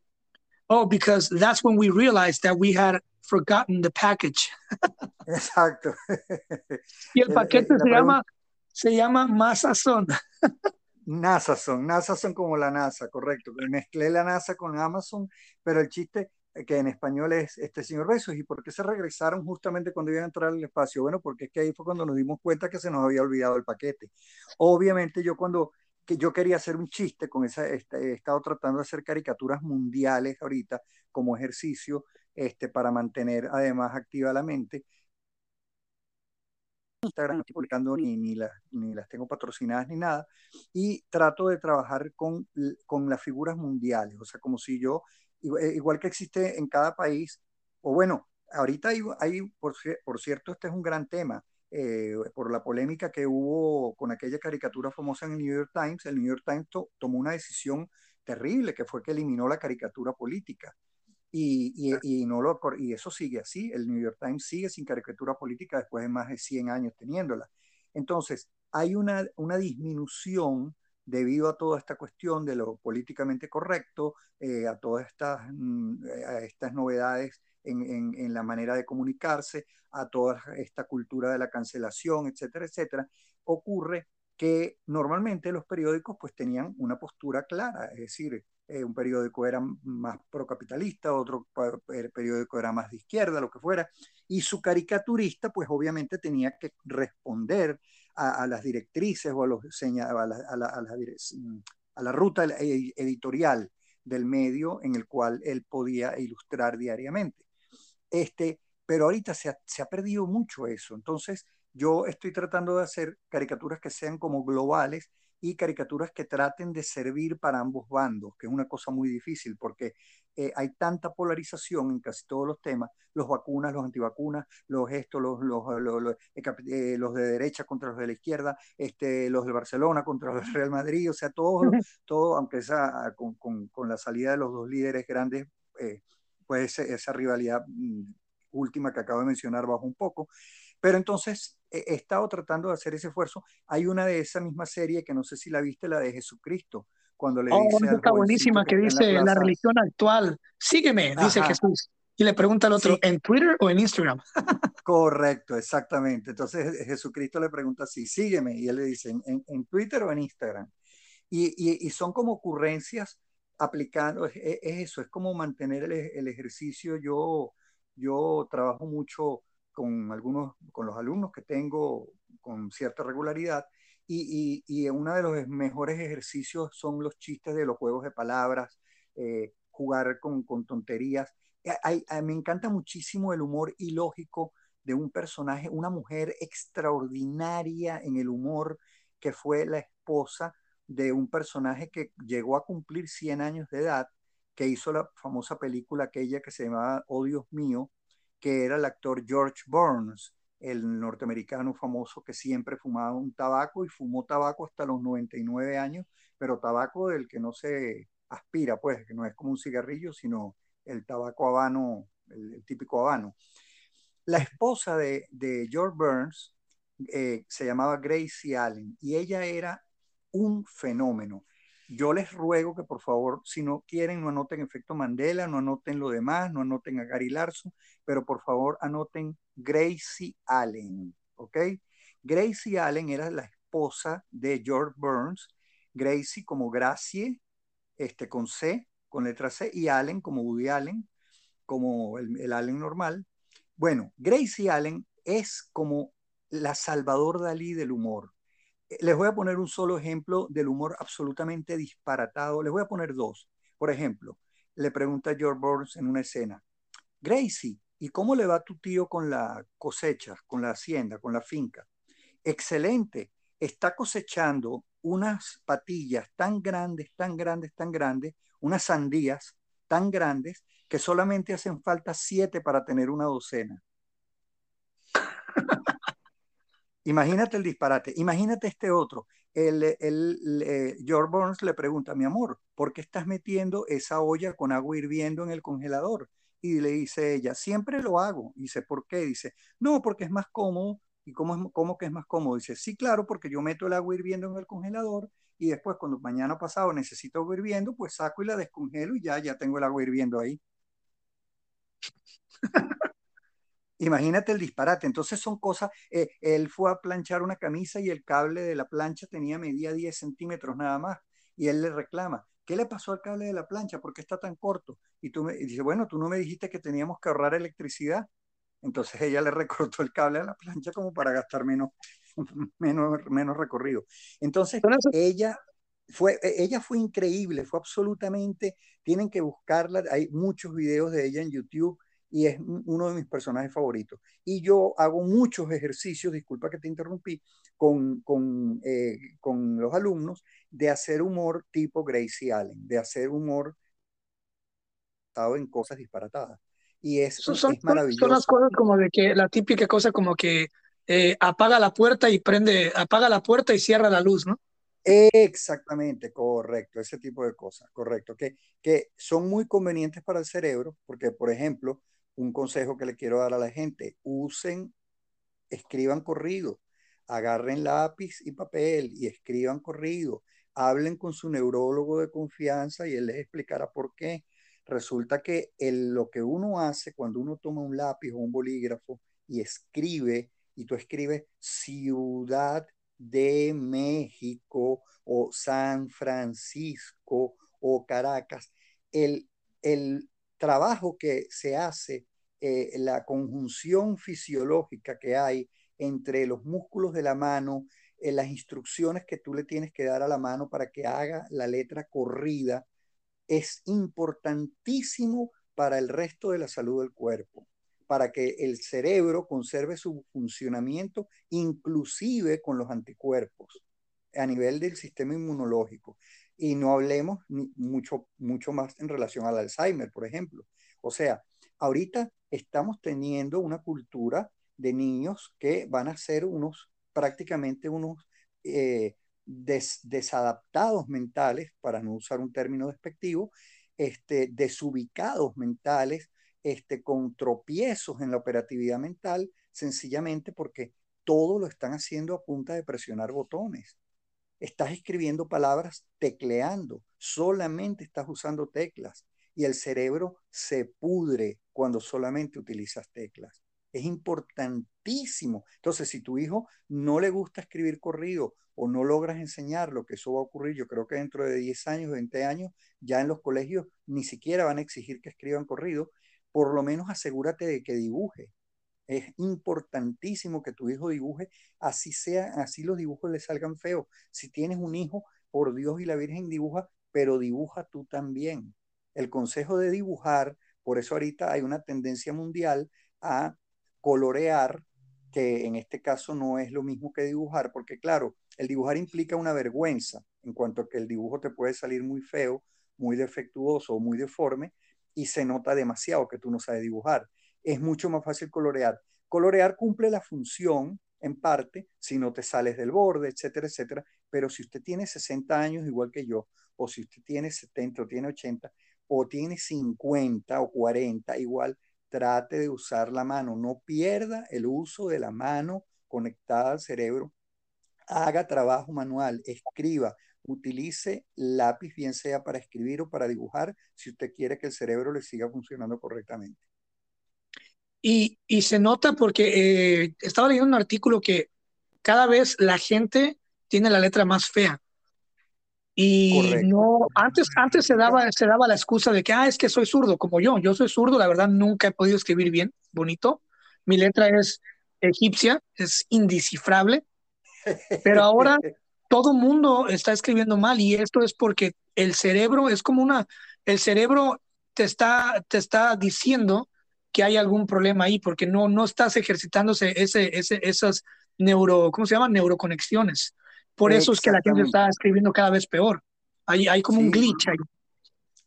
oh, because that's when we realized that we had forgotten the package. Exacto. y el paquete se, llama, se llama Masazón. NASA son, NASA son como la NASA, correcto. Mezclé la NASA con Amazon, pero el chiste que en español es este señor Besos. ¿Y por qué se regresaron justamente cuando iban a entrar al espacio? Bueno, porque es que ahí fue cuando nos dimos cuenta que se nos había olvidado el paquete. Obviamente yo cuando que yo quería hacer un chiste con esa, este, he estado tratando de hacer caricaturas mundiales ahorita como ejercicio este, para mantener además activa la mente Instagram, estoy publicando ni, ni, ni las tengo patrocinadas ni nada, y trato de trabajar con, con las figuras mundiales, o sea, como si yo, eh, igual que existe en cada país, o bueno, ahorita hay, hay por, por cierto, este es un gran tema, eh, por la polémica que hubo con aquella caricatura famosa en el New York Times, el New York Times tomó una decisión terrible, que fue que eliminó la caricatura política. Y, y, no lo, y eso sigue así. El New York Times sigue sin caricatura política después de más de 100 años teniéndola. Entonces, hay una, una disminución debido a toda esta cuestión de lo políticamente correcto, eh, a todas estas, mm, a estas novedades en, en, en, la manera de comunicarse, a toda esta cultura de la cancelación, etcétera, etcétera, ocurre que normalmente los periódicos pues tenían una postura clara, es decir, eh, un periódico era más procapitalista, otro periódico era más de izquierda, lo que fuera, y su caricaturista, pues obviamente tenía que responder a, las directrices o a, los a, la, a, la, a, la, ruta editorial del medio en el cual él podía ilustrar diariamente. Este, pero ahorita se se ha perdido mucho eso, entonces yo estoy tratando de hacer caricaturas que sean como globales y caricaturas que traten de servir para ambos bandos, que es una cosa muy difícil porque eh, hay tanta polarización en casi todos los temas, los vacunas, los antivacunas, los estos, los, los, los, eh, eh, los, de derecha contra los de la izquierda, este, los de Barcelona contra los del Real Madrid, o sea, todo, todo aunque sea con, con, con, la salida de los dos líderes grandes, pues esa rivalidad mm, última que acabo de mencionar bajo un poco. Pero entonces he estado tratando de hacer ese esfuerzo. Hay una de esa misma serie que no sé si la viste, la de Jesucristo, cuando le oh, dice está buenísima que, dice la, religión actual. Sígueme, dice Jesús. Y le pregunta al otro, ¿en Twitter o en Instagram? Correcto, exactamente. Entonces Jesucristo le pregunta así, sígueme. Y él le dice, ¿en, en Twitter o en Instagram? Y, y, y, son como ocurrencias aplicando, es, eso, es como mantener el, el, ejercicio. Yo, yo trabajo mucho con algunos, con los alumnos que tengo con cierta regularidad y, y, uno de los mejores ejercicios son los chistes de los juegos de palabras, eh, jugar con, con tonterías. Eh, me encanta muchísimo el humor ilógico de un personaje, una mujer extraordinaria en el humor, que fue la esposa de un personaje que llegó a cumplir 100 años de edad, que hizo la famosa película aquella que se llamaba Oh Dios mío, que era el actor George Burns, el norteamericano famoso que siempre fumaba un tabaco y fumó tabaco hasta los 99 años, pero tabaco del que no se aspira, pues, que no es como un cigarrillo, sino el tabaco habano, el, típico habano. La esposa de, George Burns eh, se llamaba Gracie Allen y ella era un fenómeno. Yo les ruego que por favor, si no quieren, no anoten efecto Mandela, no anoten lo demás, no anoten a Gary Larson, pero por favor anoten Gracie Allen, ¿ok? Gracie Allen era la esposa de George Burns, Gracie como Gracie, este, con C, con letra C, y Allen como Woody Allen, como el, el Allen normal. Bueno, Gracie Allen es como la Salvador Dalí del humor les voy a poner un solo ejemplo del humor absolutamente disparatado. Les voy a poner dos. Por ejemplo, le pregunta George Burns en una escena, Gracie, ¿y cómo le va a tu tío con la cosecha, con la hacienda, con la finca? Excelente. Está cosechando unas patillas tan grandes, tan grandes, tan grandes, unas sandías tan grandes que solamente hacen falta siete para tener una docena. Imagínate el disparate. Imagínate este otro. El, el, George Burns le pregunta, mi amor, ¿por qué estás metiendo esa olla con agua hirviendo en el congelador? Y le dice ella, siempre lo hago. dice, ¿por qué? Dice, no, porque es más cómodo. ¿Y cómo, es, cómo que es más cómodo? Dice, sí, claro, porque yo meto el agua hirviendo en el congelador y después cuando mañana pasado necesito agua hirviendo, pues saco y la descongelo y ya, ya tengo el agua hirviendo ahí. Imagínate el disparate. Entonces son cosas, eh, él fue a planchar una camisa y el cable de la plancha tenía medida 10 centímetros nada más. Y él le reclama, ¿qué le pasó al cable de la plancha? ¿Por qué está tan corto? Y tú me y dice, bueno, tú no me dijiste que teníamos que ahorrar electricidad. Entonces ella le recortó el cable a la plancha como para gastar menos, menos, menos recorrido. Entonces ella fue, e, ella fue increíble, fue absolutamente, tienen que buscarla, hay muchos videos de ella en YouTube y es uno de mis personajes favoritos. Y yo hago muchos ejercicios, disculpa que te interrumpí, con, con, eh, con los alumnos de hacer humor tipo Gracie Allen, de hacer humor en cosas disparatadas. Y es, son, es maravilloso. Son las cosas como de que la típica cosa como que eh, apaga la puerta y prende, apaga la puerta y cierra la luz, ¿no? Exactamente, correcto, ese tipo de cosas, correcto, que, que son muy convenientes para el cerebro, porque, por ejemplo, un consejo que le quiero dar a la gente, usen, escriban corrido, agarren lápiz y papel y escriban corrido, hablen con su neurólogo de confianza y él les explicará por qué. Resulta que el, lo que uno hace cuando uno toma un lápiz o un bolígrafo y escribe, y tú escribes Ciudad de México o San Francisco o Caracas, el, el trabajo que se hace, eh, la conjunción fisiológica que hay entre los músculos de la mano, eh, las instrucciones que tú le tienes que dar a la mano para que haga la letra corrida, es importantísimo para el resto de la salud del cuerpo, para que el cerebro conserve su funcionamiento inclusive con los anticuerpos. a nivel del sistema inmunológico. Y no hablemos mucho, mucho más en relación al Alzheimer, por ejemplo. O sea, ahorita estamos teniendo una cultura de niños que van a ser unos, prácticamente unos eh, desadaptados mentales, para no usar un término despectivo, este, desubicados mentales, este, con tropiezos en la operatividad mental, sencillamente porque todo lo están haciendo a punta de presionar botones. Estás escribiendo palabras tecleando, solamente estás usando teclas y el cerebro se pudre cuando solamente utilizas teclas. Es importantísimo. Entonces, si tu hijo no le gusta escribir corrido o no logras enseñarlo, que eso va a ocurrir, yo creo que dentro de 10 años, 20 años, ya en los colegios ni siquiera van a exigir que escriban corrido, por lo menos asegúrate de que dibuje. Es importantísimo que tu hijo dibuje, así sea, así los dibujos le salgan feos. Si tienes un hijo, por Dios y la Virgen dibuja, pero dibuja tú también. El consejo de dibujar, por eso ahorita hay una tendencia mundial a colorear, que en este caso no es lo mismo que dibujar, porque claro, el dibujar implica una vergüenza en cuanto que el dibujo te puede salir muy feo, muy defectuoso o muy deforme y se nota demasiado que tú no sabes dibujar. Es mucho más fácil colorear. Colorear cumple la función en parte si no te sales del borde, etcétera, etcétera, pero si usted tiene 60 años igual que yo, o si usted tiene 70 o tiene 80, o tiene 50 o 40, igual trate de usar la mano, no pierda el uso de la mano conectada al cerebro, haga trabajo manual, escriba, utilice lápiz, bien sea para escribir o para dibujar, si usted quiere que el cerebro le siga funcionando correctamente. Y, se nota porque eh, estaba leyendo un artículo que cada vez la gente tiene la letra más fea. Y no, antes, antes se daba, se daba la excusa de que, ah, es que soy zurdo, como yo. Yo soy zurdo, la verdad nunca he podido escribir bien, bonito. Mi letra es egipcia, es indescifrable. Pero ahora todo mundo está escribiendo mal y esto es porque el cerebro es como una, el cerebro te está, te está diciendo que hay algún problema ahí porque no, no estás ejercitándose ese, ese, esas neuro, ¿cómo se llama? Neuroconexiones. Por eso es que la gente está escribiendo cada vez peor. Hay, hay como un glitch ahí.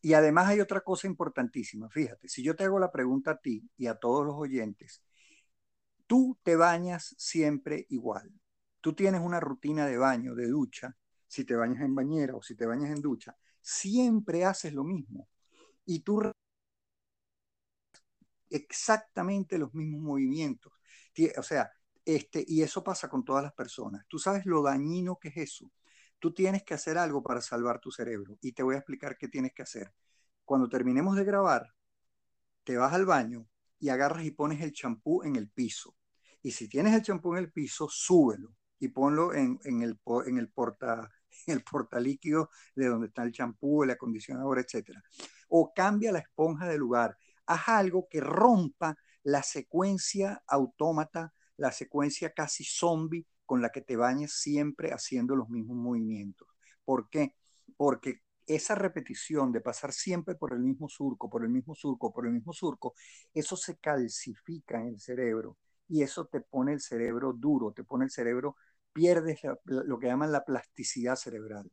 Y además hay otra cosa importantísima. Fíjate, si yo te hago la pregunta a ti y a todos los oyentes, tú te bañas siempre igual. Tú tienes una rutina de baño, de ducha, si te bañas en bañera o si te bañas en ducha, siempre haces lo mismo. Y tú exactamente los mismos movimientos. O sea, este, y eso pasa con todas las personas. Tú sabes lo dañino que es eso. Tú tienes que hacer algo para salvar tu cerebro y te voy a explicar qué tienes que hacer. Cuando terminemos de grabar, te vas al baño y agarras y pones el champú en el piso. Y si tienes el champú en el piso, súbelo y ponlo en, el, en el porta en portalíquido de donde está el champú, el acondicionador, etc. O cambia la esponja de lugar. Haz algo que rompa la secuencia autómata la secuencia casi zombie con la que te bañes siempre haciendo los mismos movimientos. ¿Por qué? Porque esa repetición de pasar siempre por el mismo surco, por el mismo surco, por el mismo surco, eso se calcifica en el cerebro y eso te pone el cerebro duro, te pone el cerebro, pierdes lo que llaman la plasticidad cerebral.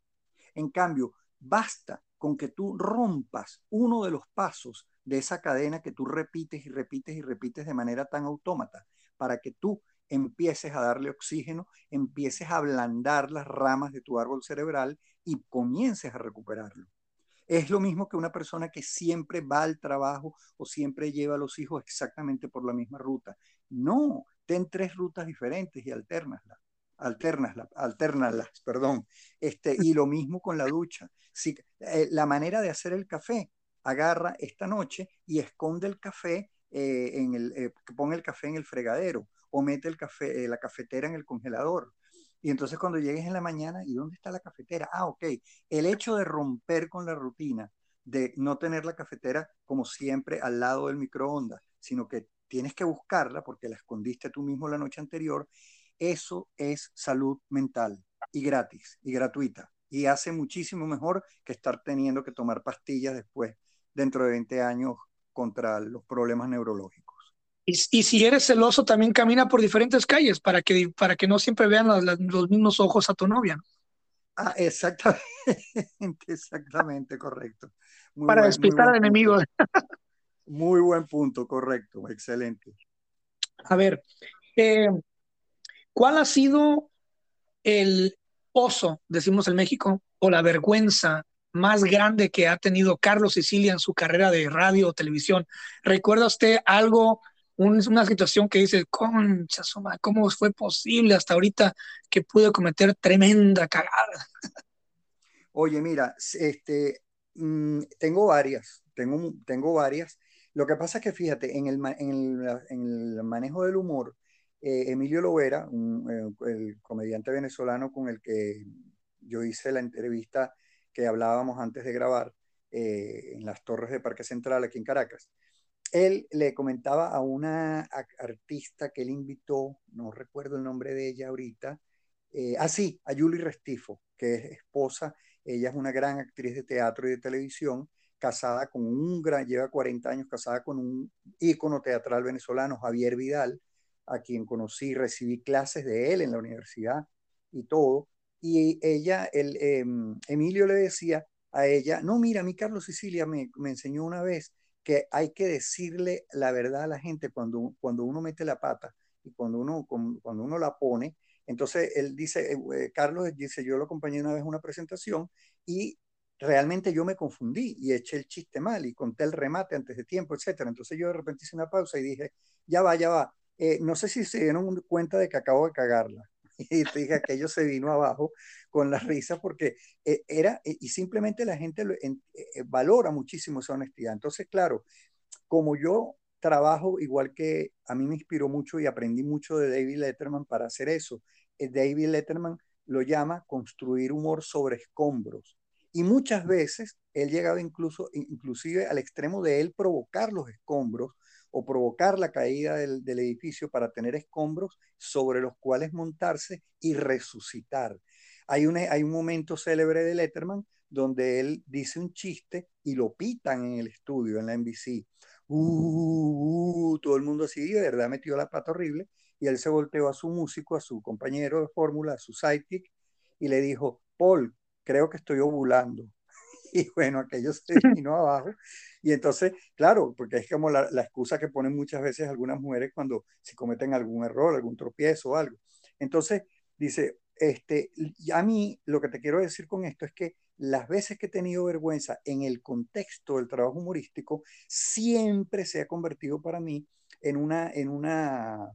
En cambio, basta con que tú rompas uno de los pasos de esa cadena que tú repites y repites y repites de manera tan autómata para que tú empieces a darle oxígeno, empieces a ablandar las ramas de tu árbol cerebral y comiences a recuperarlo. Es lo mismo que una persona que siempre va al trabajo o siempre lleva a los hijos exactamente por la misma ruta. No, ten tres rutas diferentes y alternaslas. Alternaslas, alternaslas, perdón. Este, y lo mismo con la ducha. Si, eh, la manera de hacer el café, agarra esta noche y esconde el café eh, en el, eh, pone el café en el fregadero o mete el café, eh, la cafetera en el congelador. Y entonces cuando llegues en la mañana, ¿y dónde está la cafetera? Ah, ok. El hecho de romper con la rutina, de no tener la cafetera como siempre al lado del microondas, sino que tienes que buscarla porque la escondiste tú mismo la noche anterior, eso es salud mental y gratis y gratuita. Y hace muchísimo mejor que estar teniendo que tomar pastillas después, dentro de 20 años, contra los problemas neurológicos. Y, si eres celoso, también camina por diferentes calles para que, para que no siempre vean los mismos ojos a tu novia. Ah, exactamente, exactamente, correcto. Para despistar al enemigo. Muy buen punto, correcto, excelente. A ver, eh, ¿cuál ha sido el oso, decimos en México, o la vergüenza más grande que ha tenido Carlos Sicilia en su carrera de radio o televisión? ¿Recuerda usted algo, una situación que dice, concha, suma, ¿cómo fue posible hasta ahorita que pude cometer tremenda cagada? Oye, mira, este, mm, tengo varias, tengo, tengo varias. Lo que pasa es que fíjate, en el, en el, manejo del humor, eh, Emilio Lovera, eh, el comediante venezolano con el que yo hice la entrevista que hablábamos antes de grabar eh, en las torres de Parque Central aquí en Caracas, él le comentaba a una artista que él invitó, no recuerdo el nombre de ella ahorita, ah sí, a Julie Restifo, que es esposa, ella es una gran actriz de teatro y de televisión, casada con un gran, lleva 40 años casada con un ícono teatral venezolano, Javier Vidal, a quien conocí, recibí clases de él en la universidad y todo. Y ella, el, em, Emilio le decía a ella, no, mira, a mí Carlos Sicilia me, me, enseñó una vez que hay que decirle la verdad a la gente cuando, cuando uno mete la pata y cuando uno, cuando uno la pone. Entonces él dice, eh, Carlos dice, yo lo acompañé una vez en una presentación y realmente yo me confundí y eché el chiste mal y conté el remate antes de tiempo, etcétera. Entonces yo de repente hice una pausa y dije, ya va, ya va. Eh, no sé si se dieron cuenta de que acabo de cagarla. Y dije, aquello se vino abajo con la risa porque eh, era, eh, y simplemente la gente valora muchísimo esa honestidad. Entonces, claro, como yo trabajo igual que a mí me inspiró mucho y aprendí mucho de David Letterman para hacer eso. David Letterman lo llama construir humor sobre escombros. Y muchas veces él llegaba incluso, inclusive al extremo de él provocar los escombros o provocar la caída del, edificio para tener escombros sobre los cuales montarse y resucitar. Hay un, momento célebre de Letterman donde él dice un chiste y lo pitan en el estudio, en la NBC. Uh, uh, todo el mundo así, de verdad metió la pata horrible. Y él se volteó a su músico, a su compañero de fórmula, a su sidekick, y le dijo, Paul, creo que estoy ovulando. Y bueno, aquello se vino abajo. Y entonces, claro, porque es como la, la, excusa que ponen muchas veces algunas mujeres cuando se cometen algún error, algún tropiezo o algo. Entonces, dice, este, a mí lo que te quiero decir con esto es que las veces que he tenido vergüenza en el contexto del trabajo humorístico, siempre se ha convertido para mí en una, en una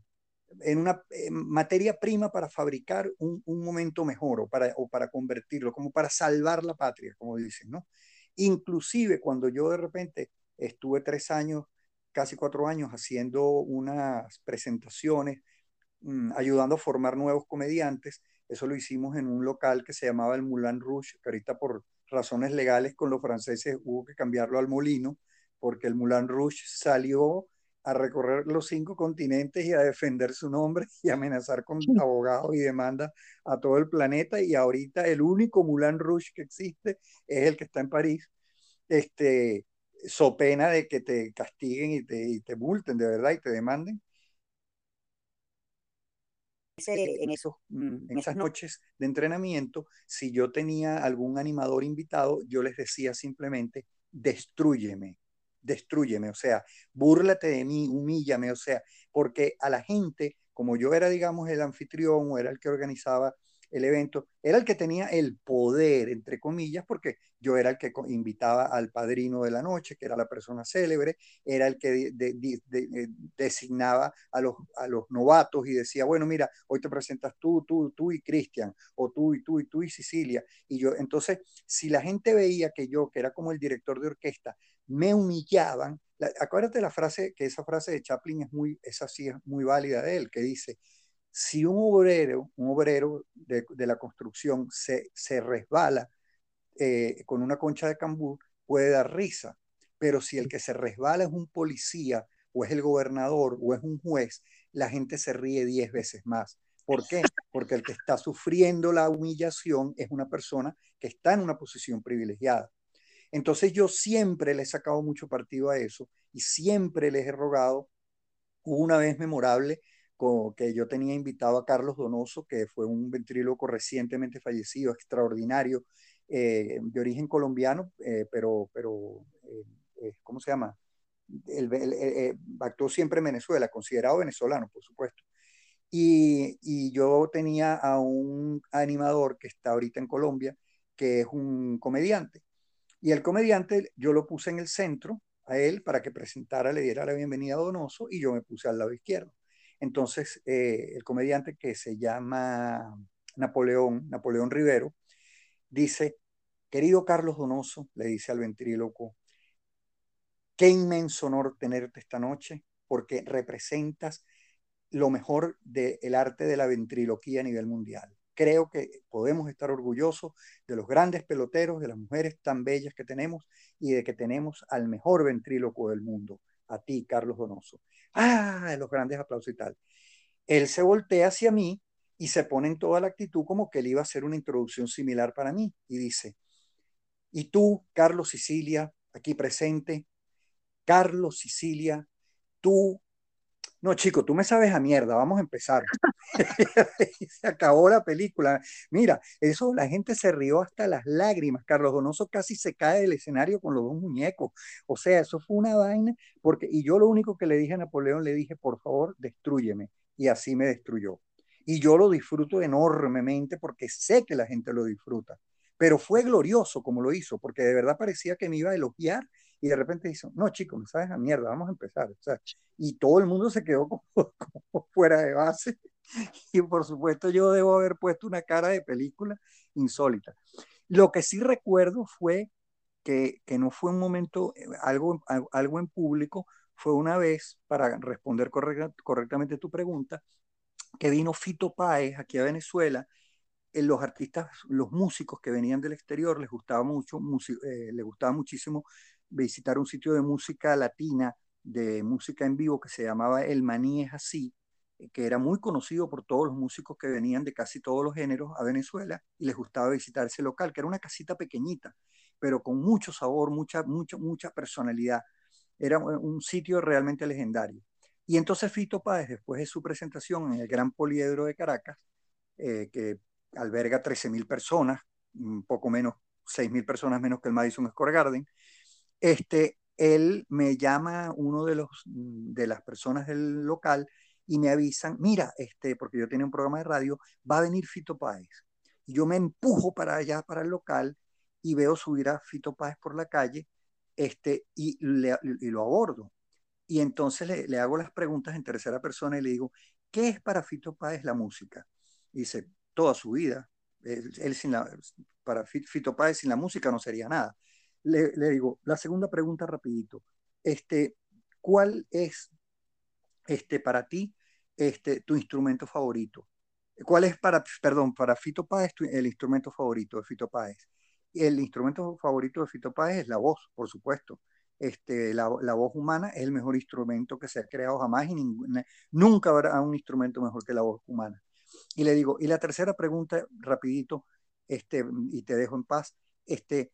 en una materia prima para fabricar un, momento mejor o para, o para convertirlo, como para salvar la patria, como dicen, ¿no? Inclusive cuando yo de repente estuve tres años, casi cuatro años, haciendo unas presentaciones, mm, ayudando a formar nuevos comediantes, eso lo hicimos en un local que se llamaba el Moulin Rouge, que ahorita por razones legales con los franceses hubo que cambiarlo al Molino, porque el Moulin Rouge salió a recorrer los cinco continentes y a defender su nombre y amenazar con abogados y demandas a todo el planeta. Y ahorita el único Moulin Rouge que existe es el que está en París. Este, so pena de que te castiguen y te, y te multen de verdad y te demanden. En, esos, mm, en esas noches de entrenamiento, si yo tenía algún animador invitado, yo les decía simplemente, destruyeme, destruyeme, o sea, búrlate de mí, humíllame, o sea, porque a la gente, como yo era, digamos, el anfitrión o era el que organizaba el evento, era el que tenía el poder, entre comillas, porque yo era el que invitaba al padrino de la noche, que era la persona célebre, era el que eh, designaba a los, a los novatos y decía, bueno, mira, hoy te presentas tú, tú, tú y Cristian, o tú y tú y tú y Sicilia. Y yo, entonces, si la gente veía que yo, que era como el director de orquesta, me humillaban, acuérdate la frase, que esa frase de Chaplin es muy, esa sí es muy válida de él, que dice, si un obrero, un obrero de, la construcción se, se resbala eh, con una concha de cambur, puede dar risa, pero si el que se resbala es un policía o es el gobernador o es un juez, la gente se ríe diez veces más. ¿Por qué? Porque el que está sufriendo la humillación es una persona que está en una posición privilegiada. Entonces yo siempre le he sacado mucho partido a eso y siempre les he rogado, una vez memorable, que yo tenía invitado a Carlos Donoso, que fue un ventríloco recientemente fallecido, extraordinario, eh, de origen colombiano, eh, pero, pero eh, ¿cómo se llama? El, actuó siempre en Venezuela, considerado venezolano, por supuesto. Y, y, yo tenía a un animador que está ahorita en Colombia, que es un comediante. Y el comediante yo lo puse en el centro a él para que presentara, le diera la bienvenida a Donoso y yo me puse al lado izquierdo. Entonces, eh, el comediante que se llama Napoleón, Napoleón Rivero, dice, querido Carlos Donoso, le dice al ventríloco, qué inmenso honor tenerte esta noche, porque representas lo mejor del arte de la ventriloquía a nivel mundial. Creo que podemos estar orgullosos de los grandes peloteros, de las mujeres tan bellas que tenemos y de que tenemos al mejor ventríloco del mundo, a ti, Carlos Donoso. Ah, los grandes aplausos y tal. Él se voltea hacia mí y se pone en toda la actitud como que él iba a hacer una introducción similar para mí y dice, y tú, Carlos Sicilia, aquí presente, Carlos Sicilia, tú no, chico, tú me sabes a mierda, vamos a empezar. se acabó la película. Mira, eso la gente se rió hasta las lágrimas. Carlos Donoso casi se cae del escenario con los dos muñecos. O sea, eso fue una vaina, porque, y yo lo único que le dije a Napoleón, le dije, por favor, destruyeme. Y así me destruyó. Y yo lo disfruto enormemente porque sé que la gente lo disfruta. Pero fue glorioso como lo hizo, porque de verdad parecía que me iba a elogiar y de repente dice, no, chico, me sabes a mierda, vamos a empezar. O sea, y todo el mundo se quedó como, fuera de base. Y por supuesto yo debo haber puesto una cara de película insólita. Lo que sí recuerdo fue que, que no fue un momento, eh, algo, algo en público, fue una vez, para responder correctamente tu pregunta, que vino Fito Páez aquí a Venezuela eh, los artistas, los músicos que venían del exterior les gustaba mucho, eh, les gustaba muchísimo visitar un sitio de música latina, de música en vivo que se llamaba El Maní es así, eh, que era muy conocido por todos los músicos que venían de casi todos los géneros a Venezuela y les gustaba visitar ese local, que era una casita pequeñita, pero con mucho sabor, mucha, mucha, mucha personalidad. Era un sitio realmente legendario. Y entonces Fito Páez, después de su presentación en el Gran Poliedro de Caracas, eh, que alberga 13.000 personas, un poco menos, 6.000 personas menos que el Madison Square Garden, este, él me llama uno de, los, de las personas del local y me avisan, mira, este, porque yo tenía un programa de radio, va a venir Fito Páez. Y yo me empujo para allá, para el local, y veo subir a Fito Páez por la calle este, y, y lo abordo. Y entonces le, le, hago las preguntas en tercera persona y le digo, ¿qué es para Fito Páez la música? Y dice, toda su vida. Él, sin la, para Fito Páez sin la música no sería nada le, digo, la segunda pregunta rapidito. Este, ¿Cuál es este, para ti este, tu instrumento favorito? ¿Cuál es para, perdón, para Fito Páez el instrumento favorito de Fito Páez? El instrumento favorito de Fito Páez es la voz, por supuesto. Este, la, la, voz humana es el mejor instrumento que se ha creado jamás y nunca habrá un instrumento mejor que la voz humana. Y le digo, y la tercera pregunta, rapidito, este, y te dejo en paz, este,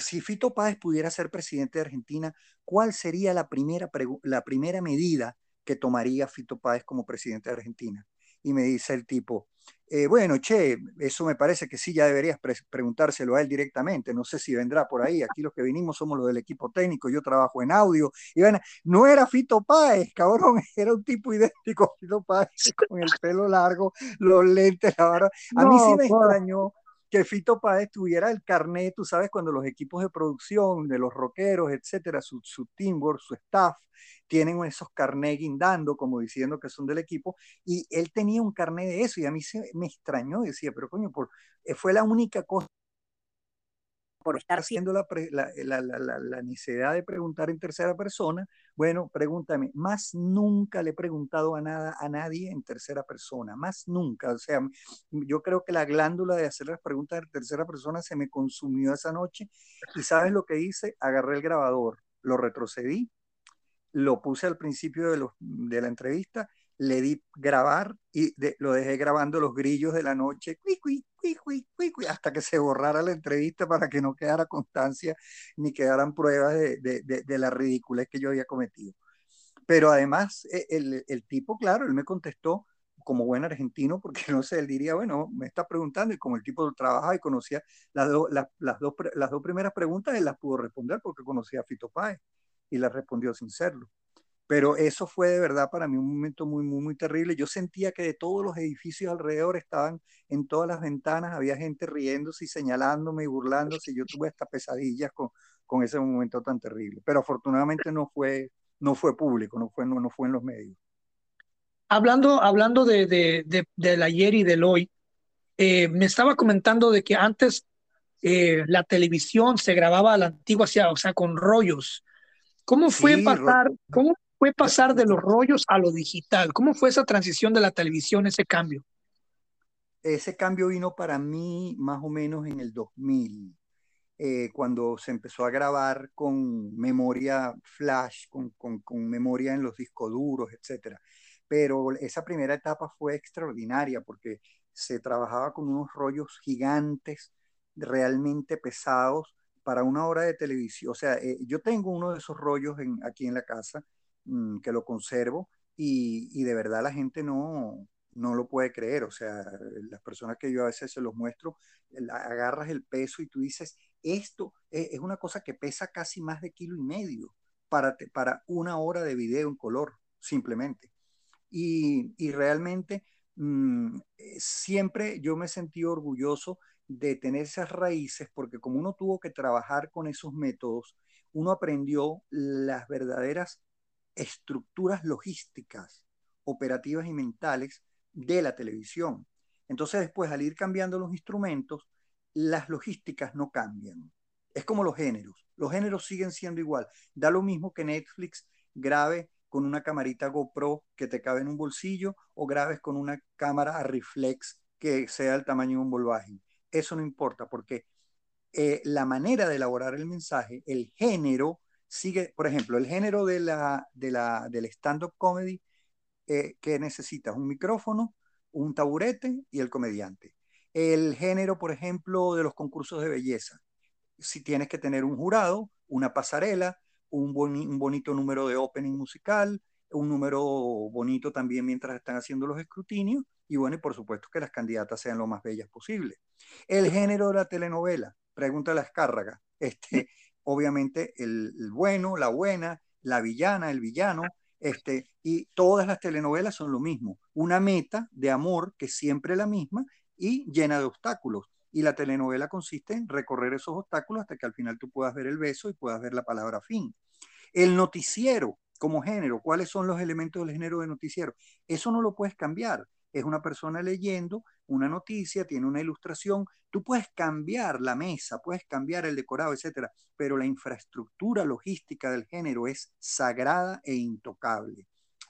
si Fito Páez pudiera ser presidente de Argentina, ¿cuál sería la primera, la primera medida que tomaría Fito Páez como presidente de Argentina? Y me dice el tipo, eh, bueno, che, eso me parece que sí, ya deberías preguntárselo a él directamente. No sé si vendrá por ahí. Aquí los que vinimos somos los del equipo técnico. Yo trabajo en audio. Y bueno, no era Fito Páez, cabrón. Era un tipo idéntico a Fito Páez con el pelo largo, los lentes, la A mí sí me extrañó que Fito Páez tuviera el carnet, tú sabes, cuando los equipos de producción, de los rockeros, etcétera, su, su teamwork, su staff, tienen esos carnet guindando, como diciendo que son del equipo, y él tenía un carnet de eso, y a mí se me extrañó, decía, pero coño, por, eh, fue la única cosa por estar haciendo la, la, la, la, necesidad de preguntar en tercera persona, bueno, pregúntame, más nunca le he preguntado a, nada, a nadie en tercera persona, más nunca. O sea, yo creo que la glándula de hacer las preguntas en tercera persona se me consumió esa noche y ¿sabes lo que hice? Agarré el grabador, lo retrocedí, lo puse al principio de, de la entrevista le di grabar y lo dejé grabando los grillos de la noche, hasta que se borrara la entrevista para que no quedara constancia ni quedaran pruebas de, de, de, la ridiculez que yo había cometido. Pero además, e, el, el, tipo, claro, él me contestó como buen argentino, porque no sé, él diría, bueno, me está preguntando y como el tipo trabajaba y conocía las, las, las, dos, las dos primeras preguntas, él las pudo responder porque conocía a Fito Páez y las respondió sin serlo. Pero eso fue de verdad para mí un momento muy, muy, muy terrible. Yo sentía que de todos los edificios alrededor estaban en todas las ventanas, había gente riéndose y señalándome y burlándose. Yo tuve estas pesadillas con, con ese momento tan terrible. Pero afortunadamente no fue, no fue público, no fue, no, no fue en los medios. Hablando, hablando de, de, de, del ayer y del hoy, eh, me estaba comentando de que antes eh, la televisión se grababa a la antigua, o sea, con rollos. ¿Cómo fue pasar, cómo fue pasar de los rollos a lo digital? ¿Cómo fue esa transición de la televisión, ese cambio? Ese cambio vino para mí más o menos en el 2000, eh, cuando se empezó a grabar con memoria flash, con, con, memoria en los discos duros, etc. Pero esa primera etapa fue extraordinaria porque se trabajaba con unos rollos gigantes, realmente pesados, para una hora de televisión. O sea, eh, yo tengo uno de esos rollos aquí en la casa Mm, que lo conservo y, de verdad la gente no, no lo puede creer. O sea, las personas que yo a veces se los muestro, agarras el peso y tú dices, esto e, es, una cosa que pesa casi más de kilo y medio para, para una hora de video en color, simplemente. Y, realmente mm, eh, siempre yo me sentí orgulloso de tener esas raíces porque como uno tuvo que trabajar con esos métodos, uno aprendió las verdaderas estructuras logísticas, operativas y mentales de la televisión. Entonces después, al ir cambiando los instrumentos, las logísticas no cambian. Es como los géneros. Los géneros siguen siendo igual. Da lo mismo que Netflix grabe con una camarita GoPro que te cabe en un bolsillo o grabes con una cámara a reflex que sea el tamaño de un volvaje. Eso no importa porque eh, la manera de elaborar el mensaje, el género, sigue, por ejemplo, el género de la, de la, del stand-up comedy, eh, que necesitas un micrófono, un taburete y el comediante. El género, por ejemplo, de los concursos de belleza. Si tienes que tener un jurado, una pasarela, un, un bonito número de opening musical, un número bonito también mientras están haciendo los escrutinios y bueno, y por supuesto que las candidatas sean lo más bellas posible. El género de la telenovela, pregunta la escárraga, este, obviamente el, bueno, la buena, la villana, el villano, este, y todas las telenovelas son lo mismo, una meta de amor que es siempre la misma y llena de obstáculos. Y la telenovela consiste en recorrer esos obstáculos hasta que al final tú puedas ver el beso y puedas ver la palabra fin. El noticiero como género, ¿cuáles son los elementos del género de noticiero? Eso no lo puedes cambiar es una persona leyendo una noticia, tiene una ilustración, tú puedes cambiar la mesa, puedes cambiar el decorado, etcétera, pero la infraestructura logística del género es sagrada e intocable.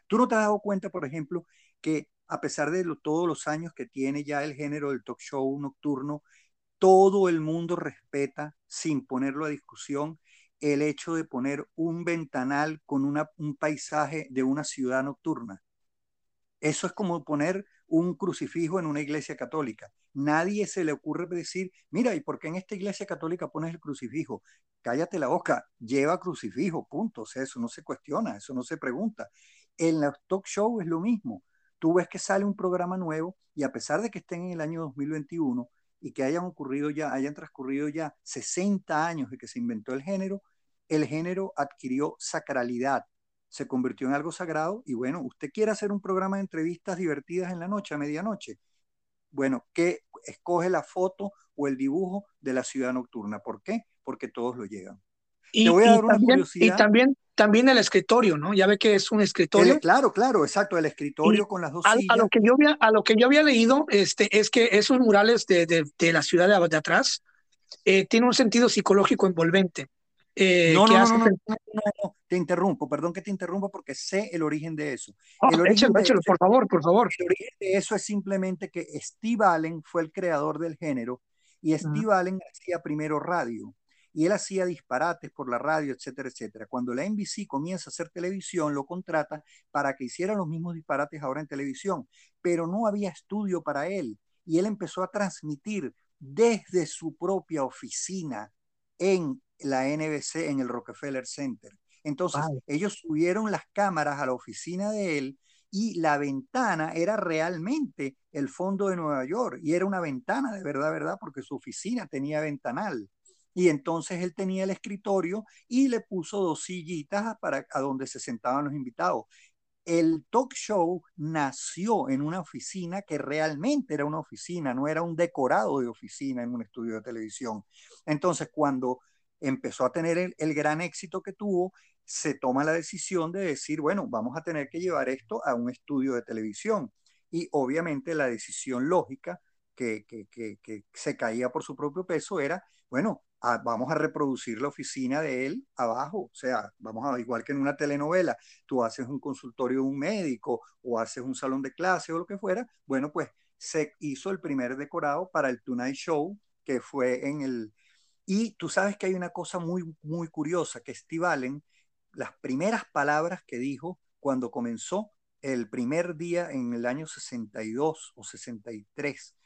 Tú no te has dado cuenta, por ejemplo, que a pesar de todos los años que tiene ya el género del talk show nocturno, todo el mundo respeta, sin ponerlo a discusión, el hecho de poner un ventanal con un paisaje de una ciudad nocturna. Eso es como poner un crucifijo en una iglesia católica. Nadie se le ocurre decir, mira, ¿y por qué en esta iglesia católica pones el crucifijo? Cállate la boca, lleva crucifijo, punto. O sea, eso no se cuestiona, eso no se pregunta. En los talk show es lo mismo. Tú ves que sale un programa nuevo y a pesar de que estén en el año 2021 y que hayan ocurrido ya, hayan transcurrido ya 60 años de que se inventó el género, el género adquirió sacralidad, se convirtió en algo sagrado y bueno, usted quiere hacer un programa de entrevistas divertidas en la noche, a medianoche. Bueno, que escoge la foto o el dibujo de la ciudad nocturna. ¿Por qué? Porque todos lo llegan. Y, Te voy a dar una también, curiosidad. Y también, también el escritorio, ¿no? Ya ve que es un escritorio. claro, claro, exacto, el escritorio con las dos a, sillas. A lo, que yo había, a lo que yo había leído este, es que esos murales de, de, de la ciudad de, de atrás eh, tienen un sentido psicológico envolvente. Eh, no, no, no, no, te interrumpo, perdón que te interrumpa porque sé el origen de eso. Ah, el origen por favor, por favor. El origen de eso es simplemente que Steve Allen fue el creador del género y Steve Allen hacía primero radio y él hacía disparates por la radio, etcétera, etcétera. Cuando la NBC comienza a hacer televisión, lo contrata para que hiciera los mismos disparates ahora en televisión, pero no había estudio para él y él empezó a transmitir desde su propia oficina en la NBC en el Rockefeller Center. Entonces, ellos subieron las cámaras a la oficina de él y la ventana era realmente el fondo de Nueva York y era una ventana de verdad, verdad, porque su oficina tenía ventanal. Y entonces él tenía el escritorio y le puso dos sillitas para a donde se sentaban los invitados. El talk show nació en una oficina que realmente era una oficina, no era un decorado de oficina en un estudio de televisión. Entonces, cuando empezó a tener el, el gran éxito que tuvo, se toma la decisión de decir, bueno, vamos a tener que llevar esto a un estudio de televisión. Y obviamente la decisión lógica que, que, que, se caía por su propio peso era, bueno, vamos a reproducir la oficina de él abajo, o sea, vamos a, igual que en una telenovela, tú haces un consultorio de un médico o haces un salón de clase o lo que fuera, bueno, pues se hizo el primer decorado para el Tonight Show, que fue en el... Y tú sabes que hay una cosa muy, muy curiosa, que Steve Allen las primeras palabras que dijo cuando comenzó el primer día en el año 62 o 63,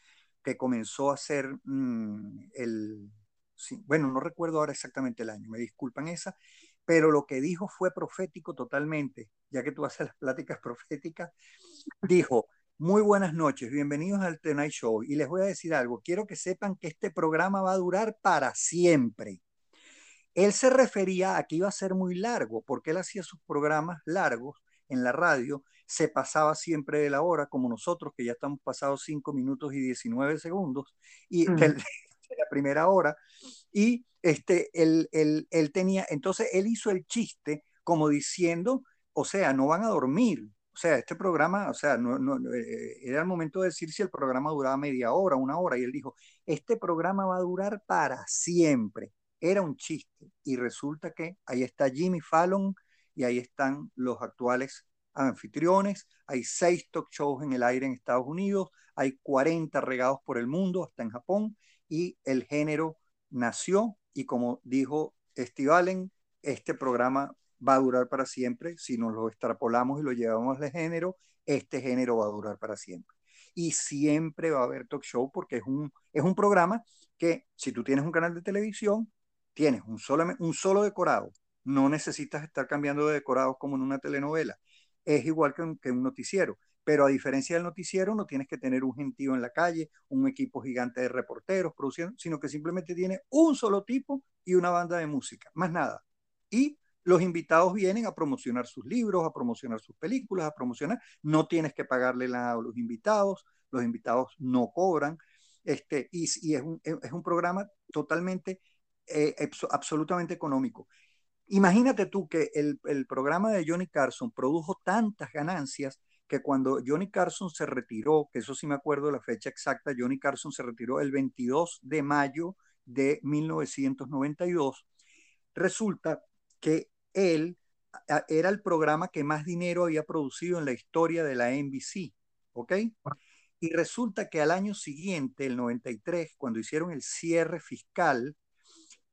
que comenzó a hacer mm, el, bueno, no recuerdo ahora exactamente el año, me disculpan esa, pero lo que dijo fue profético totalmente, ya que tú haces las pláticas proféticas, dijo, muy buenas noches, bienvenidos al Tonight Show y les voy a decir algo, quiero que sepan que este programa va a durar para siempre. Él se refería a que iba a ser muy largo, porque él hacía sus programas largos en la radio, se pasaba siempre de la hora, como nosotros, que ya estamos pasados 5 minutos y 19 segundos, y de, la primera hora, y este, él, él, él tenía, entonces él hizo el chiste como diciendo, o sea, no van a dormir, o sea, este programa, o sea, no, no, eh, era el momento de decir si el programa duraba media hora, una hora, y él dijo, este programa va a durar para siempre era un chiste. Y resulta que ahí está Jimmy Fallon y ahí están los actuales anfitriones. Hay seis talk shows en el aire en Estados Unidos, hay 40 regados por el mundo, hasta en Japón, y el género nació y como dijo Steve Allen, este programa va a durar para siempre. Si nos lo extrapolamos y lo llevamos de género, este género va a durar para siempre. Y siempre va a haber talk show porque es un, es un programa que si tú tienes un canal de televisión, tienes un solo, un solo decorado, no necesitas estar cambiando de decorados como en una telenovela. Es igual que un, noticiero, pero a diferencia del noticiero no tienes que tener un gentío en la calle, un equipo gigante de reporteros produciendo, sino que simplemente tiene un solo tipo y una banda de música, más nada. Y los invitados vienen a promocionar sus libros, a promocionar sus películas, a promocionar, no tienes que pagarle nada a los invitados, los invitados no cobran, este, y, y es, un, es un programa totalmente eh, absolutamente económico. Imagínate tú que el, el, programa de Johnny Carson produjo tantas ganancias que cuando Johnny Carson se retiró, que eso sí me acuerdo la fecha exacta, Johnny Carson se retiró el 22 de mayo de 1992, resulta que él era el programa que más dinero había producido en la historia de la NBC, ¿ok? Y resulta que al año siguiente, el 93, cuando hicieron el cierre fiscal,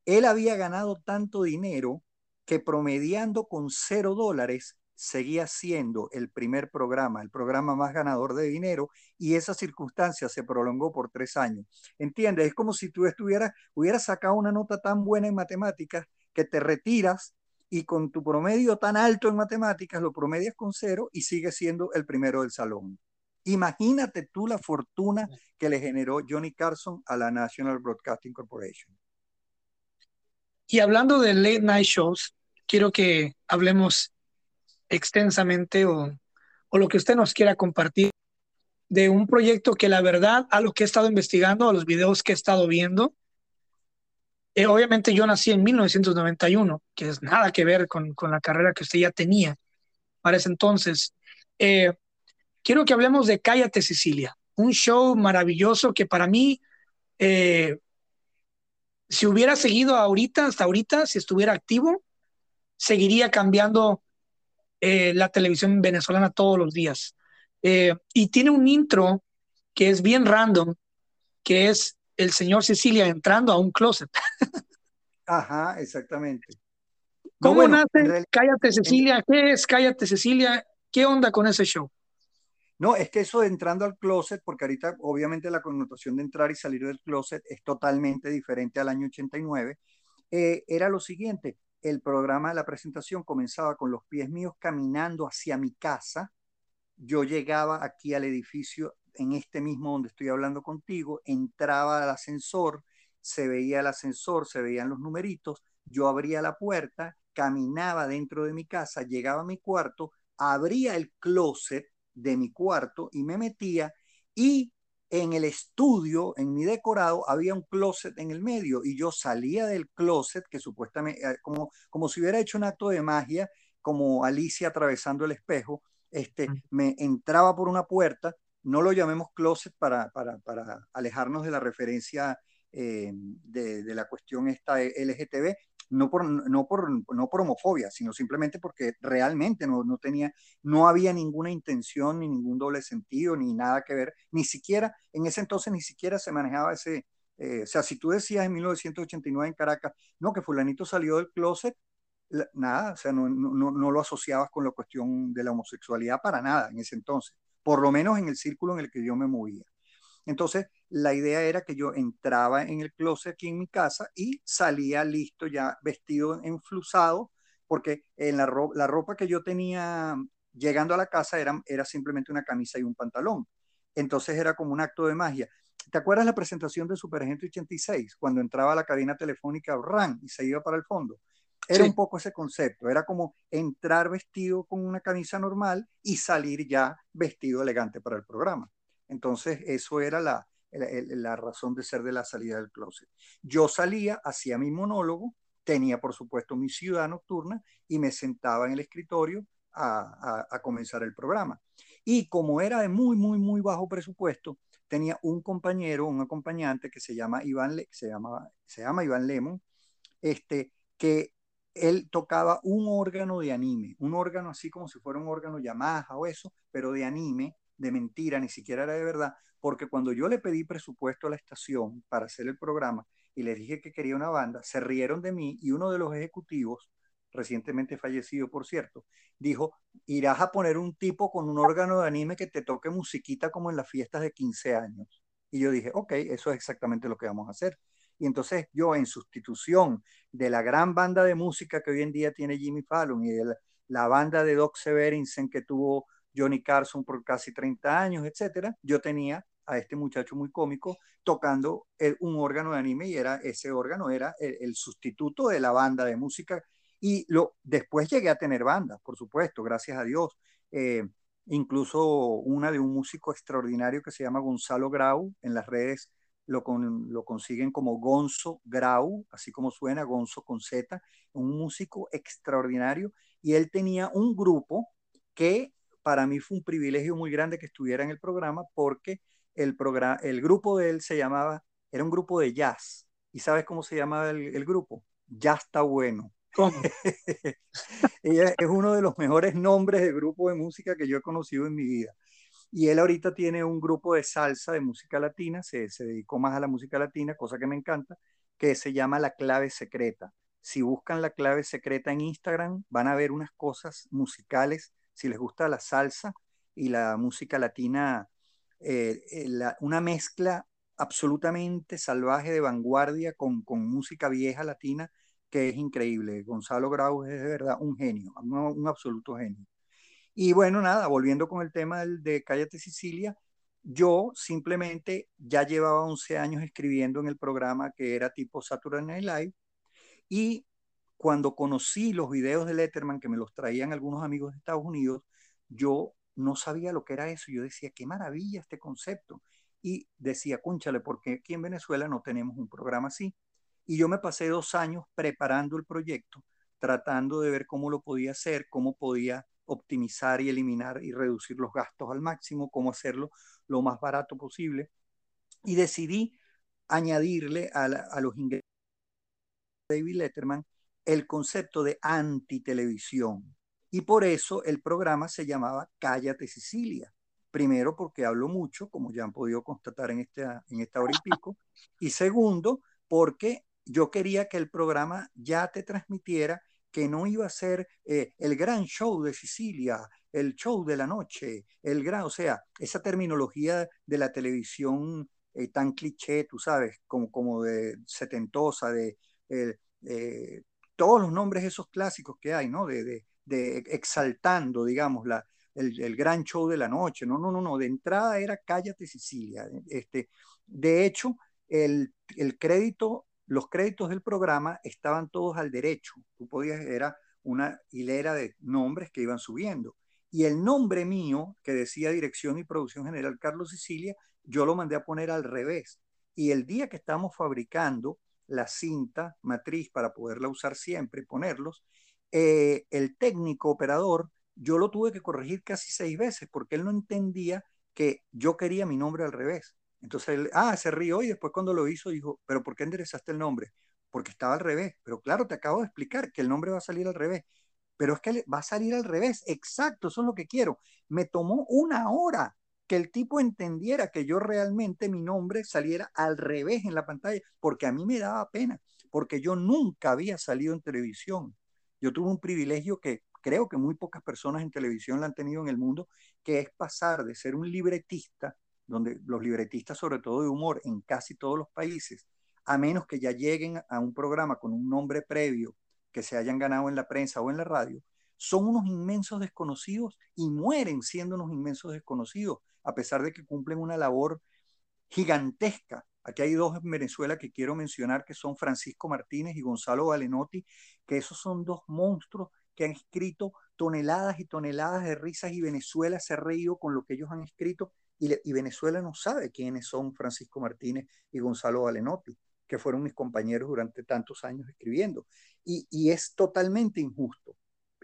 él había ganado tanto dinero que promediando con cero dólares seguía siendo el primer programa, el programa más ganador de dinero, y esa circunstancia se prolongó por tres años. ¿Entiendes? Es como si tú estuvieras, hubieras sacado una nota tan buena en matemáticas que te retiras y con tu promedio tan alto en matemáticas lo promedias con cero y sigues siendo el primero del salón. Imagínate tú la fortuna que le generó Johnny Carson a la National Broadcasting Corporation. Y hablando de late night shows, quiero que hablemos extensamente o, o lo que usted nos quiera compartir de un proyecto que la verdad, a lo que he estado investigando, a los videos que he estado viendo, eh, obviamente yo nací en 1991, que es nada que ver con, con, la carrera que usted ya tenía para ese entonces. Eh, quiero que hablemos de Cállate Cecilia, un show maravilloso que para mí eh, si hubiera seguido ahorita, hasta ahorita, si estuviera activo, seguiría cambiando eh, la televisión venezolana todos los días. Eh, y tiene un intro que es bien random, que es el señor Cecilia entrando a un closet. Ajá, exactamente. ¿Cómo nace Cállate Cecilia? ¿Qué es Cállate Cecilia? ¿Qué onda con ese show? No, es que eso de entrando al closet, porque ahorita obviamente la connotación de entrar y salir del closet es totalmente diferente al año 89, eh, era lo siguiente. el programa, la presentación comenzaba con los pies míos caminando hacia mi casa. Yo llegaba aquí al edificio, en este mismo donde estoy hablando contigo, entraba al ascensor, se veía el ascensor, se veían los numeritos, yo abría la puerta, caminaba dentro de mi casa, llegaba a mi cuarto, abría el closet de mi cuarto y me metía y en el estudio, en mi decorado, había un closet en el medio y yo salía del closet, que supuestamente, eh, como, como si hubiera hecho un acto de magia, como Alicia atravesando el espejo, este, me entraba por una puerta, no lo llamemos closet para, para, para alejarnos de la referencia eh, de, de, la cuestión esta LGTB, no por, no por, no por homofobia, sino simplemente porque realmente no, no, tenía, no había ninguna intención, ni ningún doble sentido, ni nada que ver, ni siquiera, en ese entonces ni siquiera se manejaba ese, eh, o sea, si tú decías en 1989 en Caracas, no, que fulanito salió del closet, nada, o sea, no, no, no lo asociabas con la cuestión de la homosexualidad para nada en ese entonces, por lo menos en el círculo en el que yo me movía. Entonces, la idea era que yo entraba en el closet aquí en mi casa y salía listo, ya vestido, enflusado, porque en la, la ropa que yo tenía llegando a la casa era, era simplemente una camisa y un pantalón. Entonces era como un acto de magia. ¿Te acuerdas la presentación de Superagente 86? Cuando entraba a la cabina telefónica RAN y se iba para el fondo. Era un poco ese concepto, era como entrar vestido con una camisa normal y salir ya vestido elegante para el programa. Entonces, eso era la, la, razón de ser de la salida del closet. Yo salía, hacía mi monólogo, tenía por supuesto mi ciudad nocturna y me sentaba en el escritorio a, a, comenzar el programa. Y como era de muy, muy, muy bajo presupuesto, tenía un compañero, un acompañante que se llama Iván, se llama, se llama Iván Lemon, este, que él tocaba un órgano de anime, un órgano así como si fuera un órgano Yamaha o eso, pero de anime, de mentira, ni siquiera era de verdad, porque cuando yo le pedí presupuesto a la estación para hacer el programa y le dije que quería una banda, se rieron de mí y uno de los ejecutivos, recientemente fallecido por cierto, dijo, irás a poner un tipo con un órgano de anime que te toque musiquita como en las fiestas de 15 años. Y yo dije, ok, eso es exactamente lo que vamos a hacer. Y entonces yo, en sustitución de la gran banda de música que hoy en día tiene Jimmy Fallon y de la, banda de Doc Severinsen que tuvo Johnny Carson por casi 30 años, etcétera, yo tenía a este muchacho muy cómico tocando un órgano de anime y era ese órgano era el, sustituto de la banda de música y lo después llegué a tener banda, por supuesto, gracias a Dios. Eh, incluso una de un músico extraordinario que se llama Gonzalo Grau, en las redes lo, lo consiguen como Gonzo Grau, así como suena, Gonzo con Z, un músico extraordinario, y él tenía un grupo que para mí fue un privilegio muy grande que estuviera en el programa porque el, programa, el grupo de él se llamaba, era un grupo de jazz. ¿Y sabes cómo se llamaba el, grupo? Ya está bueno. ¿Cómo? es uno de los mejores nombres de grupo de música que yo he conocido en mi vida. Y él ahorita tiene un grupo de salsa de música latina, se, se dedicó más a la música latina, cosa que me encanta, que se llama La Clave Secreta. Si buscan La Clave Secreta en Instagram, van a ver unas cosas musicales si les gusta la salsa y la música latina, eh, eh, una mezcla absolutamente salvaje de vanguardia con, música vieja latina que es increíble. Gonzalo Grau es de verdad un genio, un, absoluto genio. Y bueno, nada, volviendo con el tema del, de Cállate Sicilia, yo simplemente ya llevaba 11 años escribiendo en el programa que era tipo Saturday Night Live y cuando conocí los videos de Letterman, que me los traían algunos amigos de Estados Unidos, yo no sabía lo que era eso. Yo decía, qué maravilla este concepto. Y decía, cúnchale, porque aquí en Venezuela no tenemos un programa así. Y yo me pasé dos años preparando el proyecto, tratando de ver cómo lo podía hacer, cómo podía optimizar y eliminar y reducir los gastos al máximo, cómo hacerlo lo más barato posible. Y decidí añadirle a, a los ingresos de David Letterman el concepto de antitelevisión. Y por eso el programa se llamaba Cállate Sicilia. Primero porque hablo mucho, como ya han podido constatar en, este, en esta hora y pico. Y segundo, porque yo quería que el programa ya te transmitiera que no iba a ser eh, el gran show de Sicilia, el show de la noche, el gran, o sea, esa terminología de la televisión eh, tan cliché, tú sabes, como, como de setentosa, de eh, todos los nombres esos clásicos que hay, ¿no? De, exaltando, digamos, la, el, gran show de la noche. No, no, no, no. De entrada era Cállate Sicilia. Este, de hecho, el, el crédito, los créditos del programa estaban todos al derecho. Tú podías, era una hilera de nombres que iban subiendo. Y el nombre mío, que decía Dirección y Producción General Carlos Sicilia, yo lo mandé a poner al revés. Y el día que estamos fabricando la cinta matriz para poderla usar siempre ponerlos, eh, el técnico operador, yo lo tuve que corregir casi seis veces porque él no entendía que yo quería mi nombre al revés. Entonces él, ah, se rió y después cuando lo hizo dijo, pero ¿por qué enderezaste el nombre? Porque estaba al revés. Pero claro, te acabo de explicar que el nombre va a salir al revés. Pero es que va a salir al revés. Exacto, eso es lo que quiero. Me tomó una hora que el tipo entendiera que yo realmente mi nombre saliera al revés en la pantalla, porque a mí me daba pena, porque yo nunca había salido en televisión. Yo tuve un privilegio que creo que muy pocas personas en televisión la han tenido en el mundo, que es pasar de ser un libretista, donde los libretistas, sobre todo de humor, en casi todos los países, a menos que ya lleguen a un programa con un nombre previo que se hayan ganado en la prensa o en la radio, son unos inmensos desconocidos y mueren siendo unos inmensos desconocidos, a pesar de que cumplen una labor gigantesca. Aquí hay dos en Venezuela que quiero mencionar, que son Francisco Martínez y Gonzalo Valenotti, que esos son dos monstruos que han escrito toneladas y toneladas de risas y Venezuela se ha reído con lo que ellos han escrito y, Venezuela no sabe quiénes son Francisco Martínez y Gonzalo Valenotti, que fueron mis compañeros durante tantos años escribiendo. Y es totalmente injusto.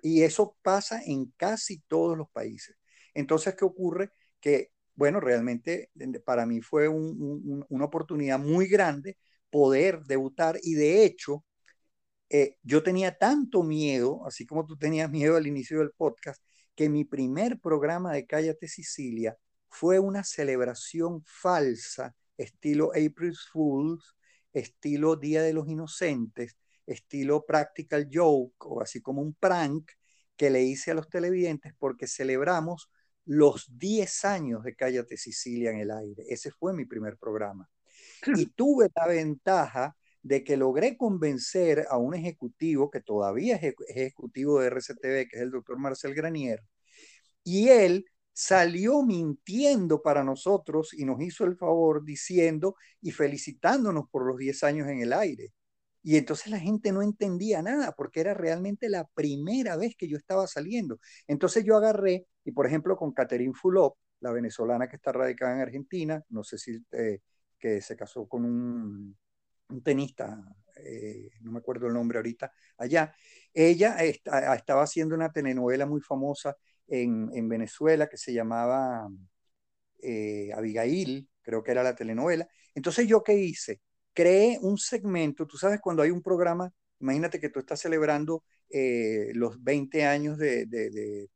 Y eso pasa en casi todos los países. Entonces, ¿qué ocurre? Que, bueno, realmente para mí fue una oportunidad muy grande poder debutar y de hecho, eh, yo tenía tanto miedo, así como tú tenías miedo al inicio del podcast, que mi primer programa de Cállate Sicilia fue una celebración falsa, estilo April Fools, estilo Día de los Inocentes, estilo Practical Joke o así como un prank que le hice a los televidentes porque celebramos los 10 años de Cállate Sicilia en el aire. Ese fue mi primer programa. Y tuve la ventaja de que logré convencer a un ejecutivo que todavía es ejecutivo de RCTV, que es el doctor Marcel Granier, y él salió mintiendo para nosotros y nos hizo el favor diciendo y felicitándonos por los 10 años en el aire. Y entonces la gente no entendía nada porque era realmente la primera vez que yo estaba saliendo. Entonces yo agarré, y por ejemplo con Catherine Fulop, la venezolana que está radicada en Argentina, no sé si eh, que se casó con un, tenista, eh, no me acuerdo el nombre ahorita, allá, ella estaba haciendo una telenovela muy famosa en, Venezuela que se llamaba eh, Abigail, creo que era la telenovela. Entonces, ¿yo qué hice? Creé un segmento, tú sabes, cuando hay un programa, imagínate que tú estás celebrando eh, los 20 años de,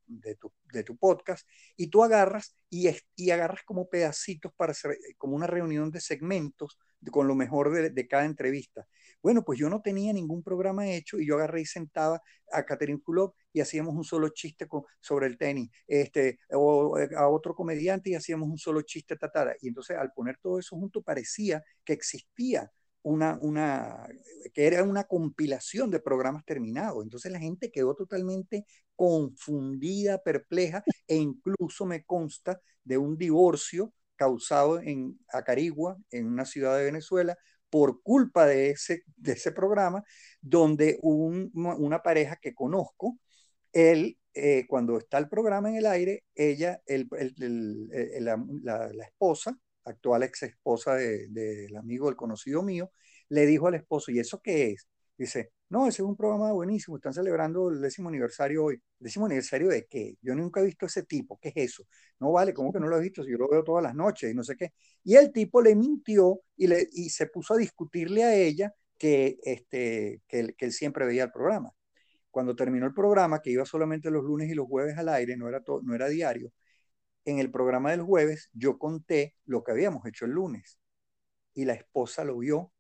tu, podcast y tú agarras y, y agarras como pedacitos para hacer eh, como una reunión de segmentos con lo mejor de, cada entrevista. Bueno, pues yo no tenía ningún programa hecho y yo agarré y sentaba a Catherine Fulop y hacíamos un solo chiste sobre el tenis, este, o eh, a otro comediante y hacíamos un solo chiste tatara. Y entonces al poner todo eso junto parecía que existía una, una, que era una compilación de programas terminados. Entonces la gente quedó totalmente confundida, perpleja e incluso me consta de un divorcio causado en Acarigua, en una ciudad de Venezuela, por culpa de ese, de ese programa, donde una pareja que conozco, él, eh, cuando está el programa en el aire, ella, el, la, esposa, actual ex esposa del amigo, del conocido mío, le dijo al esposo, ¿y eso qué es? Dice, no, ese es un programa buenísimo, están celebrando el décimo aniversario hoy. ¿Décimo aniversario de qué? Yo nunca he visto ese tipo, ¿qué es eso? No vale, ¿cómo que no lo he visto? Si yo lo veo todas las noches y no sé qué. Y el tipo le mintió y, le, y se puso a discutirle a ella que, este, que él siempre veía el programa. Cuando terminó el programa, que iba solamente los lunes y los jueves al aire, no era, no era diario, en el programa del jueves yo conté lo que habíamos hecho el lunes. Y la esposa lo vio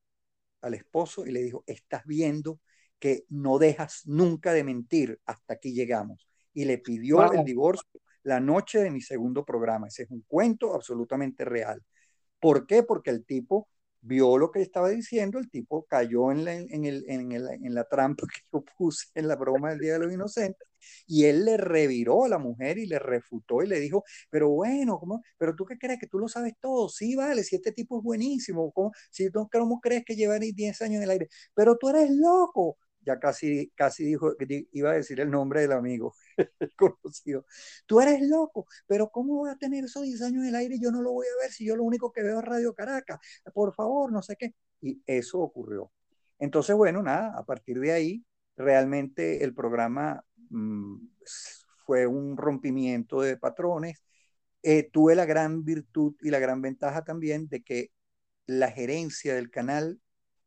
al esposo y le dijo, estás viendo que no dejas nunca de mentir, hasta aquí llegamos. Y le pidió el divorcio la noche de mi segundo programa. Ese es un cuento absolutamente real. ¿Por qué? Porque el tipo vio lo que estaba diciendo, el tipo cayó en la, en, el, en, el, en la trampa que yo puse en la broma del Día de los Inocentes, y él le reviró a la mujer y le refutó y le dijo, pero bueno, ¿cómo? ¿Pero tú qué crees? ¿Que tú lo sabes todo? Sí, vale, si este tipo es buenísimo, ¿cómo, si tú, ¿cómo crees que lleva 10 años en el aire? Pero tú eres loco. Ya casi, casi dijo, iba a decir el nombre del amigo conocido. Tú eres loco, pero ¿cómo voy a tener esos 10 años en el aire y yo no lo voy a ver si yo lo único que veo es Radio Caracas? Por favor, no sé qué. Y eso ocurrió. Entonces, bueno, nada, a partir de ahí, realmente el programa Mm, fue un rompimiento de patrones. Eh, tuve la gran virtud y la gran ventaja también de que la gerencia del canal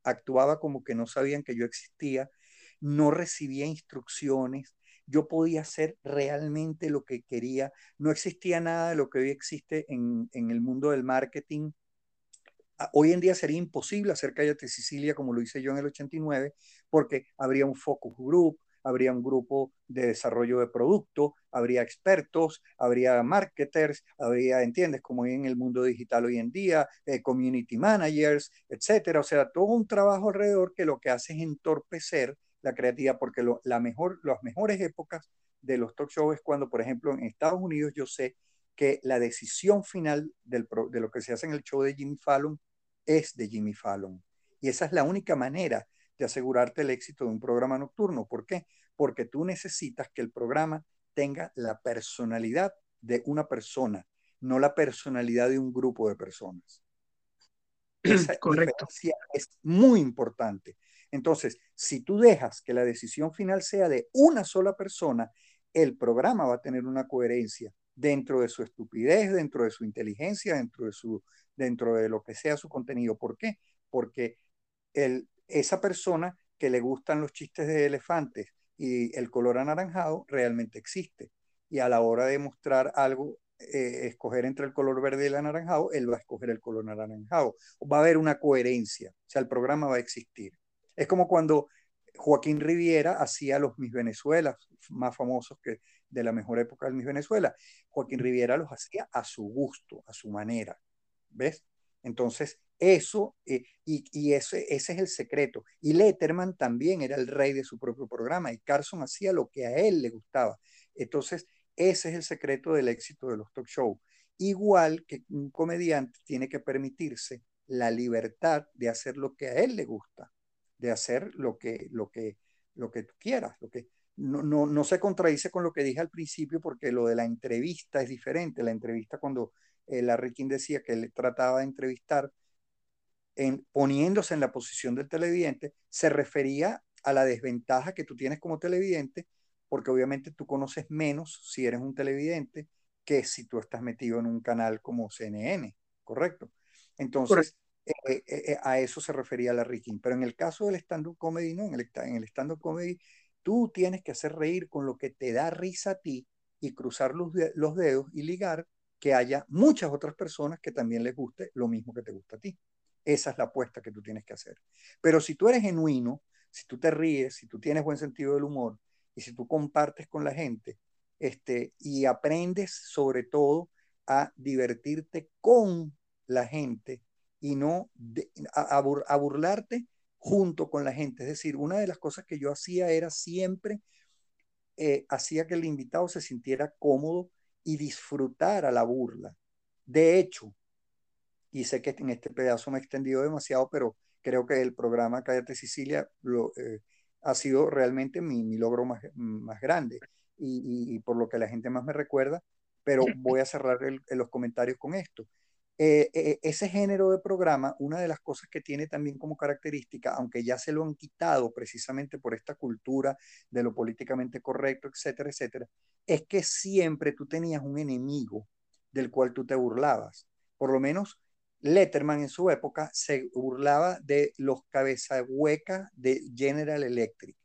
actuaba como que no sabían que yo existía, no recibía instrucciones, yo podía hacer realmente lo que quería, no existía nada de lo que hoy existe en, el mundo del marketing. Ah, hoy en día sería imposible hacer Cállate Sicilia como lo hice yo en el 89, porque habría un focus group, habría un grupo de desarrollo de producto, habría expertos, habría marketers, habría, ¿entiendes? Como en el mundo digital hoy en día, eh, community managers, etcétera. O sea, todo un trabajo alrededor que lo que hace es entorpecer la creatividad, porque la mejor, las mejores épocas de los talk shows es cuando, por ejemplo, en Estados Unidos yo sé que la decisión final del, de lo que se hace en el show de Jimmy Fallon es de Jimmy Fallon. Y esa es la única manera de asegurarte el éxito de un programa nocturno. ¿Por qué? Porque tú necesitas que el programa tenga la personalidad de una persona, no la personalidad de un grupo de personas. Esa Correcto. es muy importante. Entonces, si tú dejas que la decisión final sea de una sola persona, el programa va a tener una coherencia dentro de su estupidez, dentro de su inteligencia, dentro de, su, dentro de lo que sea su contenido. ¿Por qué? Porque el, esa persona que le gustan los chistes de elefantes y el color anaranjado realmente existe. Y a la hora de mostrar algo, eh, escoger entre el color verde y el anaranjado, él va a escoger el color anaranjado. Va a haber una coherencia, o sea, el programa va a existir. Es como cuando Joaquín Riviera hacía los Mis Venezuela, más famosos que de la mejor época del Mis Venezuela. Joaquín Riviera los hacía a su gusto, a su manera. ¿Ves? Entonces, eso, eh, y, ese, ese es el secreto. Y Letterman también era el rey de su propio programa y Carson hacía lo que a él le gustaba. Entonces, ese es el secreto del éxito de los talk shows. Igual que un comediante tiene que permitirse la libertad de hacer lo que a él le gusta, de hacer lo que, lo que, lo que tú quieras, lo que, no, no, no, se contradice con lo que dije al principio porque lo de la entrevista es diferente. La entrevista cuando eh, Larry King decía que él trataba de entrevistar poniéndose en la posición del televidente, se refería a la desventaja que tú tienes como televidente, porque obviamente tú conoces menos si eres un televidente que si tú estás metido en un canal como CNN, ¿correcto? Entonces, eh, eh, eh, a eso se refería la King. Pero en el caso del stand-up comedy, no, en el, en el stand-up comedy, tú tienes que hacer reír con lo que te da risa a ti y cruzar los, los dedos y ligar que haya muchas otras personas que también les guste lo mismo que te gusta a ti. Esa es la apuesta que tú tienes que hacer. Pero si tú eres genuino, si tú te ríes, si tú tienes buen sentido del humor y si tú compartes con la gente este, y aprendes sobre todo a divertirte con la gente y no a, burlarte junto con la gente. Es decir, una de las cosas que yo hacía era siempre, eh, hacía que el invitado se sintiera cómodo y disfrutara la burla. De hecho, y sé que en este pedazo me he extendido demasiado, pero creo que el programa Cállate Sicilia lo, eh, ha sido realmente mi, mi logro más, más grande y, y, por lo que la gente más me recuerda, pero voy a cerrar los comentarios con esto. Eh, eh, ese género de programa, una de las cosas que tiene también como característica, aunque ya se lo han quitado precisamente por esta cultura de lo políticamente correcto, etcétera, etcétera, es que siempre tú tenías un enemigo del cual tú te burlabas. Por lo menos Letterman en su época se burlaba de los cabezahuecas de General Electric.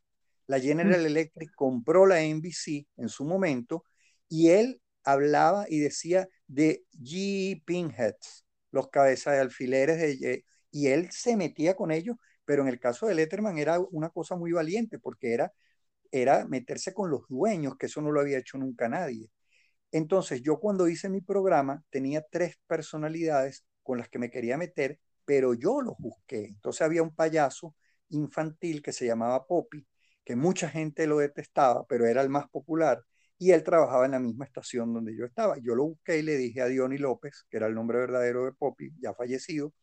La General. Electric compró la NBC en su momento y él hablaba y decía de G Pinheads, los cabezas de alfileres de, y él se metía con ellos, pero en el caso de Letterman era una cosa muy valiente porque era, era meterse con los dueños, que eso no lo había hecho nunca nadie. Entonces yo cuando hice mi programa tenía tres personalidades con las que me quería meter pero yo los busqué. Entonces había un payaso infantil que se llamaba Poppy, que mucha gente lo detestaba, pero era el más popular, y él trabajaba en la misma estación donde yo estaba. Yo lo busqué y le dije a Diony López, que era el nombre verdadero de Poppy, ya fallecido,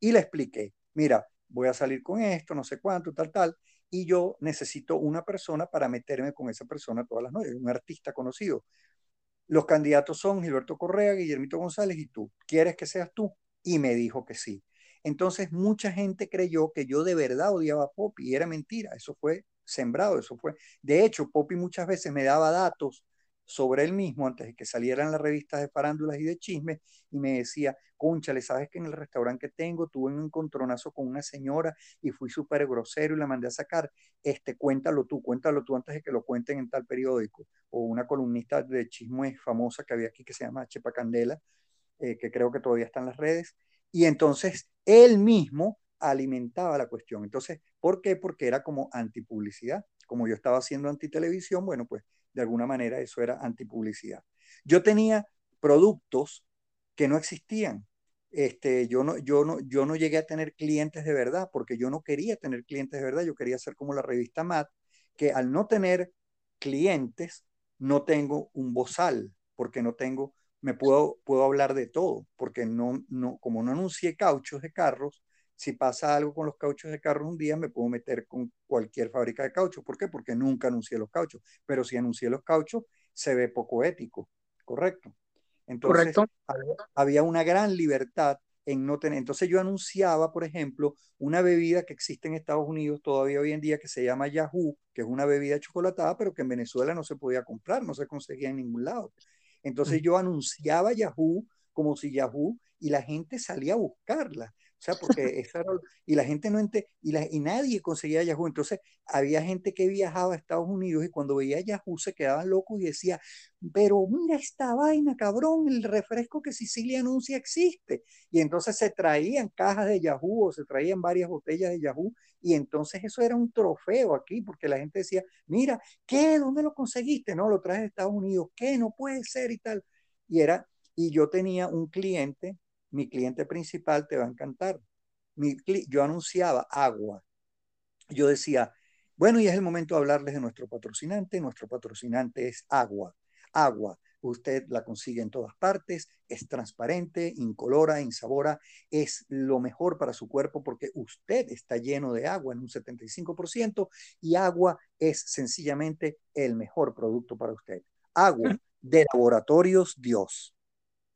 y le expliqué, mira, voy a salir con esto, no sé cuánto, tal, tal, y yo necesito una persona para meterme con esa persona todas las noches, un artista conocido. Los candidatos son Gilberto Correa, Guillermito González y tú. ¿Quieres que seas tú? Y me dijo que sí. Entonces mucha gente creyó que yo de verdad odiaba a Poppy y era mentira. Eso fue sembrado, eso fue. De hecho, Poppy muchas veces me daba datos sobre él mismo antes de que salieran las revistas de farándulas y de chismes y me decía, le sabes que en el restaurante que tengo tuve un encontronazo con una señora y fui súper grosero y la mandé a sacar. Este, cuéntalo tú, cuéntalo tú antes de que lo cuenten en tal periódico. O una columnista de chismes famosa que había aquí que se llama Chepa Candela, eh, que creo que todavía está en las redes. Y entonces él mismo alimentaba la cuestión. Entonces, ¿por qué? Porque era como antipublicidad. Como yo estaba haciendo antitelevisión, bueno, pues de alguna manera eso era antipublicidad. Yo tenía productos que no existían. Este, yo, no, yo, no, yo no llegué a tener clientes de verdad porque yo no quería tener clientes de verdad, yo quería ser como la revista MAT, que al no tener clientes no tengo un bozal, porque no tengo, me puedo, puedo hablar de todo, porque no, no, como no anuncié cauchos de carros, si pasa algo con los cauchos de carros un día, me puedo meter con cualquier fábrica de cauchos. ¿Por qué? Porque nunca anuncié los cauchos. Pero si anuncié los cauchos, se ve poco ético, ¿correcto? Entonces, había una gran libertad en no tener. Entonces yo anunciaba, por ejemplo, una bebida que existe en Estados Unidos todavía hoy en día que se llama Yahoo, que es una bebida chocolatada, pero que en Venezuela no se podía comprar, no se conseguía en ningún lado. Entonces mm. yo anunciaba Yahoo como si Yahoo y la gente salía a buscarla. O sea, porque y la gente no ente, y, la, y nadie conseguía Yahoo. Entonces, había gente que viajaba a Estados Unidos y cuando veía Yahoo se quedaban locos y decía, pero mira esta vaina, cabrón, el refresco que Sicilia anuncia existe. Y entonces se traían cajas de Yahoo o se traían varias botellas de Yahoo y entonces eso era un trofeo aquí porque la gente decía, mira, ¿qué? ¿Dónde lo conseguiste? No, lo traes de Estados Unidos. ¿Qué? No puede ser y tal. Y era, y yo tenía un cliente mi cliente principal te va a encantar. yo anunciaba agua. Yo decía, bueno, y es el momento de hablarles de nuestro patrocinante. Nuestro patrocinante es agua. Agua. Usted la consigue en todas partes, es transparente, incolora, insabora, es lo mejor para su cuerpo porque usted está lleno de agua en un 75% y agua es sencillamente el mejor producto para usted. Agua de laboratorios Dios.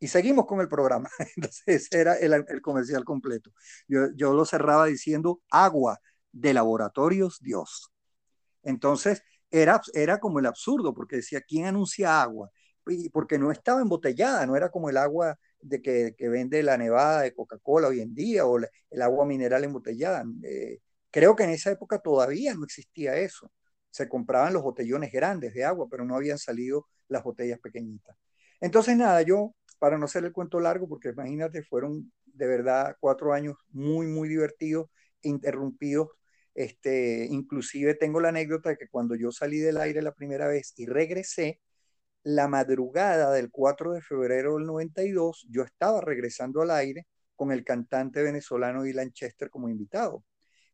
Y seguimos con el programa. Entonces, ese era el, comercial completo. Yo, yo, lo cerraba diciendo agua de laboratorios Dios. Entonces, era, era como el absurdo, porque decía, ¿quién anuncia agua? Y porque no estaba embotellada, no era como el agua de que, que vende la Nevada de Coca-Cola hoy en día o el agua mineral embotellada. Eh, creo que en esa época todavía no existía eso. Se compraban los botellones grandes de agua, pero no habían salido las botellas pequeñitas. Entonces, nada, yo para no hacer el cuento largo, porque imagínate, fueron de verdad cuatro años muy, muy divertidos, interrumpidos. Este, inclusive tengo la anécdota de que cuando yo salí del aire la primera vez y regresé, la madrugada del 4 de febrero del 92, yo estaba regresando al aire con el cantante venezolano Dylan Chester como invitado.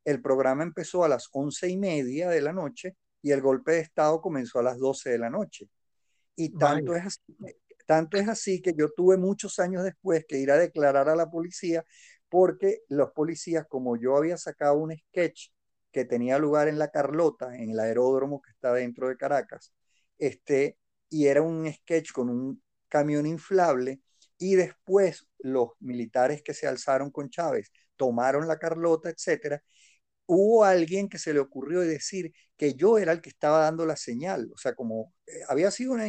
El programa empezó a las once y media de la noche y el golpe de Estado comenzó a las 12 de la noche. Y tanto es así tanto es así que yo tuve muchos años después que ir a declarar a la policía porque los policías, como yo había sacado un sketch que tenía lugar en La Carlota, en el aeródromo que está dentro de Caracas, este, y era un sketch con un camión inflable, y después los militares que se alzaron con Chávez tomaron La Carlota, etcétera, hubo alguien que se le ocurrió decir que yo era el que estaba dando la señal, o sea, como eh, había sido una,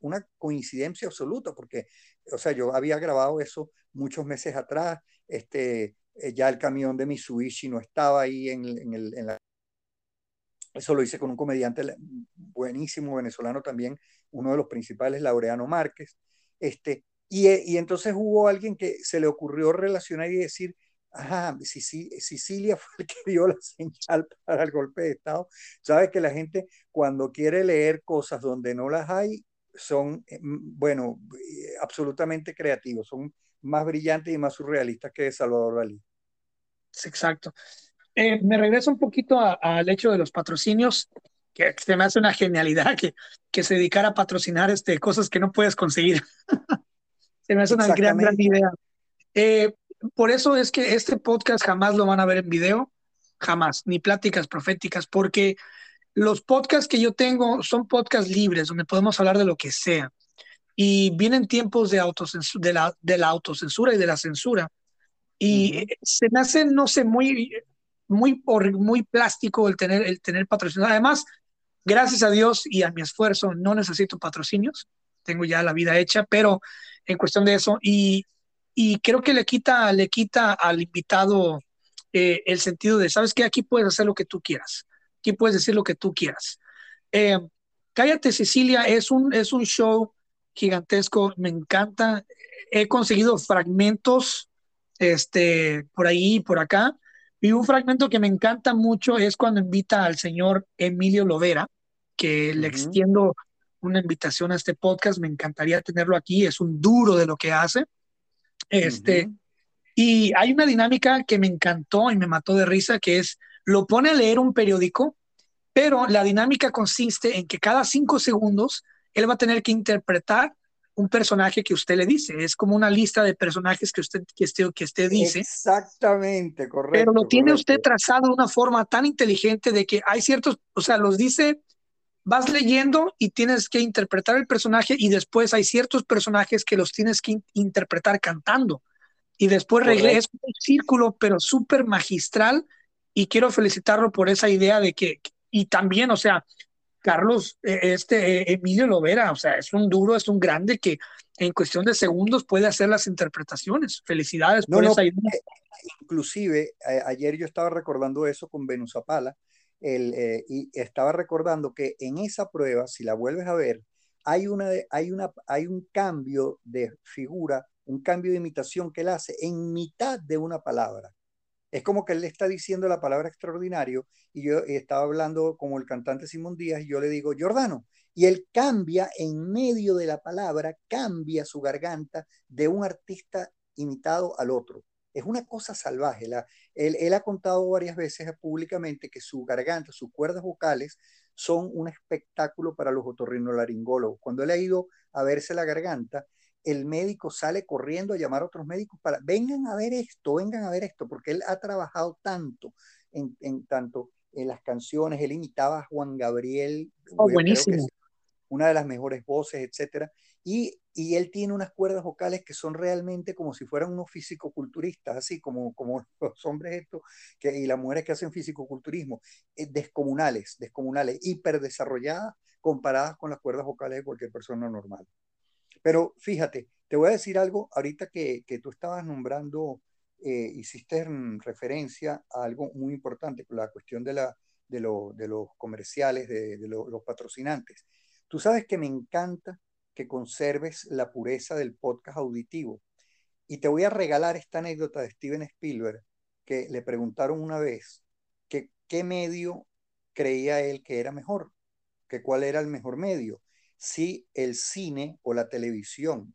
una, coincidencia absoluta, porque, o sea, yo había grabado eso muchos meses atrás, este, eh, ya el camión de Mitsubishi no estaba ahí en, el, la... Eso lo hice con un comediante buenísimo venezolano también, uno de los principales, Laureano Márquez, este, y, y entonces hubo alguien que se le ocurrió relacionar y decir, Ajá, Sicilia fue el que dio la señal para el golpe de Estado. Sabes que la gente cuando quiere leer cosas donde no las hay, son, eh, bueno, eh, absolutamente creativos, son más brillantes y más surrealistas que Salvador Dalí. Exacto. Eh, me regreso un poquito al hecho de los patrocinios, que se me hace una genialidad que, que se dedicara a patrocinar este, cosas que no puedes conseguir. se me hace una gran, gran idea. Eh, por eso es que este podcast jamás lo van a ver en video, jamás, ni pláticas proféticas, porque los podcasts que yo tengo son podcasts libres, donde podemos hablar de lo que sea. Y vienen tiempos de, autocensura, de, la, de la autocensura y de la censura. Y se me hace, no sé, muy, muy, muy plástico el tener, el tener patrocinio. Además, gracias a Dios y a mi esfuerzo, no necesito patrocinios. Tengo ya la vida hecha, pero en cuestión de eso, y, y creo que le quita, le quita al invitado eh, el sentido de, ¿sabes qué? Aquí puedes hacer lo que tú quieras. Aquí puedes decir lo que tú quieras. Eh, Cállate Cecilia es un, es un show gigantesco, me encanta. He conseguido fragmentos este, por ahí y por acá. Y un fragmento que me encanta mucho es cuando invita al señor Emilio Lovera, que le extiendo una invitación a este podcast. Me encantaría tenerlo aquí. Es un duro de lo que hace. Este, Y hay una dinámica que me encantó y me mató de risa, que es, lo pone a leer un periódico, pero la dinámica consiste en que cada cinco segundos él va a tener que interpretar un personaje que usted le dice. Es como una lista de personajes que usted, que usted, que usted dice. Exactamente, correcto. Pero lo tiene usted trazado de una forma tan inteligente de que hay ciertos, o sea, los dice, vas leyendo y tienes que interpretar el personaje y después hay ciertos personajes que los tienes que interpretar cantando. Y después regresa un círculo, pero súper magistral. Y quiero felicitarlo por esa idea de que, y también, o sea, Carlos, e, este e, Emilio Lovera, o sea, es un duro, es un grande que en cuestión de segundos puede hacer las interpretaciones. Felicidades por esa idea. Eh, inclusive, ayer yo estaba recordando eso con Venus Apala, el, eh, y estaba recordando que en esa prueba, si la vuelves a ver, hay, una, hay, una, hay un cambio de figura, un cambio de imitación que él hace en mitad de una palabra. Es como que él le está diciendo la palabra extraordinario y yo estaba hablando como el cantante Simón Díaz y yo le digo, Jordano, y él cambia en medio de la palabra, cambia su garganta de un artista imitado al otro. Es una cosa salvaje. La, él, él, ha contado varias veces públicamente que su garganta, sus cuerdas vocales son un espectáculo para los otorrinolaringólogos. Cuando él ha ido a verse la garganta, el médico sale corriendo a llamar a otros médicos para, vengan a ver esto, vengan a ver esto, porque él ha trabajado tanto en, tanto en las canciones, él imitaba a Juan Gabriel, oh, buenísimo. Una de las mejores voces, etcétera, y, y, él tiene unas cuerdas vocales que son realmente como si fueran unos fisicoculturistas, así como, como los hombres estos que, y las mujeres que hacen fisicoculturismo, eh, descomunales, descomunales, hiperdesarrolladas comparadas con las cuerdas vocales de cualquier persona normal. Pero fíjate, te voy a decir algo, ahorita que, que tú estabas nombrando, eh, hiciste referencia a algo muy importante, la cuestión de, la, de, lo, los comerciales, de, de los patrocinantes. Tú sabes que me encanta que conserves la pureza del podcast auditivo. Y te voy a regalar esta anécdota de Steven Spielberg, que le preguntaron una vez qué medio creía él que era mejor, que cuál era el mejor medio si el cine o la televisión.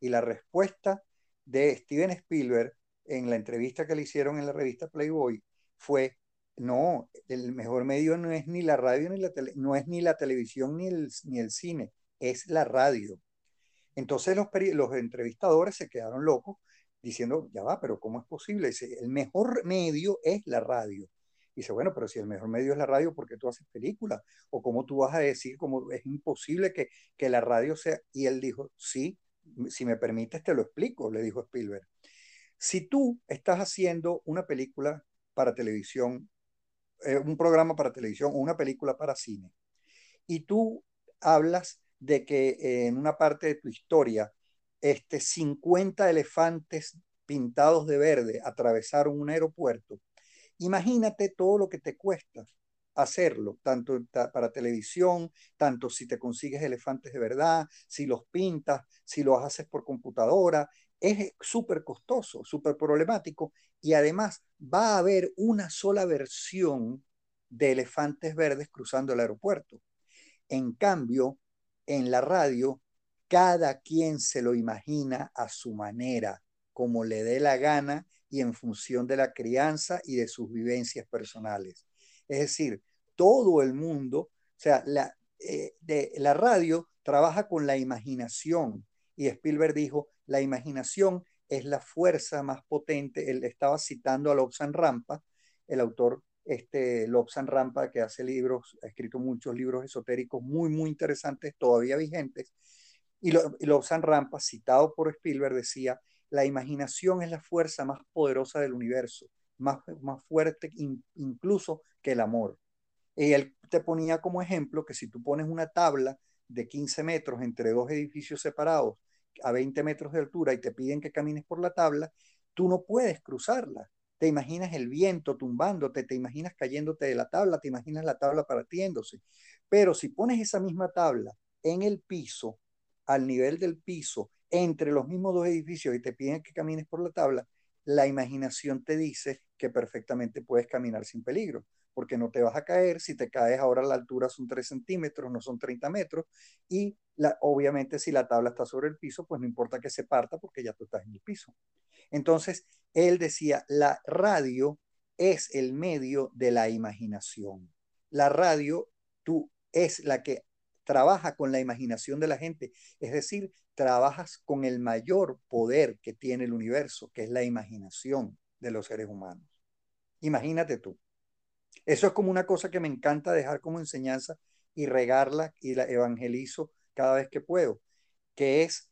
Y la respuesta de Steven Spielberg en la entrevista que le hicieron en la revista Playboy fue, no, el mejor medio no es ni la radio ni la no es ni la televisión ni el, ni el cine, es la radio. Entonces los, los entrevistadores se quedaron locos diciendo, ya va, pero ¿cómo es posible? El mejor medio es la radio dice, bueno, pero si el mejor medio es la radio, ¿por qué tú haces películas? O cómo tú vas a decir, como es imposible que, que la radio sea... Y él dijo, sí, si me permites te lo explico, le dijo Spielberg. Si tú estás haciendo una película para televisión, eh, un programa para televisión o una película para cine, y tú hablas de que en una parte de tu historia, este, 50 elefantes pintados de verde atravesaron un aeropuerto, Imagínate todo lo que te cuesta hacerlo, tanto para televisión, tanto si te consigues elefantes de verdad, si los pintas, si los haces por computadora, es súper costoso, súper problemático y además va a haber una sola versión de elefantes verdes cruzando el aeropuerto. En cambio, en la radio, cada quien se lo imagina a su manera, como le dé la gana y en función de la crianza y de sus vivencias personales. Es decir, todo el mundo, o sea, la, eh, de, la radio trabaja con la imaginación y Spielberg dijo, la imaginación es la fuerza más potente. Él estaba citando a Lobsang Rampa, el autor este, Lobsang Rampa, que hace libros, ha escrito muchos libros esotéricos muy, muy interesantes, todavía vigentes. Y, Lobsang Rampa, citado por Spielberg, decía, la imaginación es la fuerza más poderosa del universo, más, más fuerte incluso que el amor. Y él te ponía como ejemplo que si tú pones una tabla de 15 metros entre dos edificios separados a 20 metros de altura y te piden que camines por la tabla, tú no puedes cruzarla. Te imaginas el viento tumbándote, te imaginas cayéndote de la tabla, te imaginas la tabla partiéndose. Pero si pones esa misma tabla en el piso, al nivel del piso, entre los mismos dos edificios y te piden que camines por la tabla, la imaginación te dice que perfectamente puedes caminar sin peligro, porque no te vas a caer, si te caes ahora la altura son 3 centímetros, no son 30 metros, y la, obviamente si la tabla está sobre el piso, pues no importa que se parta porque ya tú estás en el piso. Entonces, él decía, la radio es el medio de la imaginación. La radio, tú, es la que trabaja con la imaginación de la gente, es decir, trabajas con el mayor poder que tiene el universo, que es la imaginación de los seres humanos. Imagínate tú. Eso es como una cosa que me encanta dejar como enseñanza y regarla y la evangelizo cada vez que puedo, que es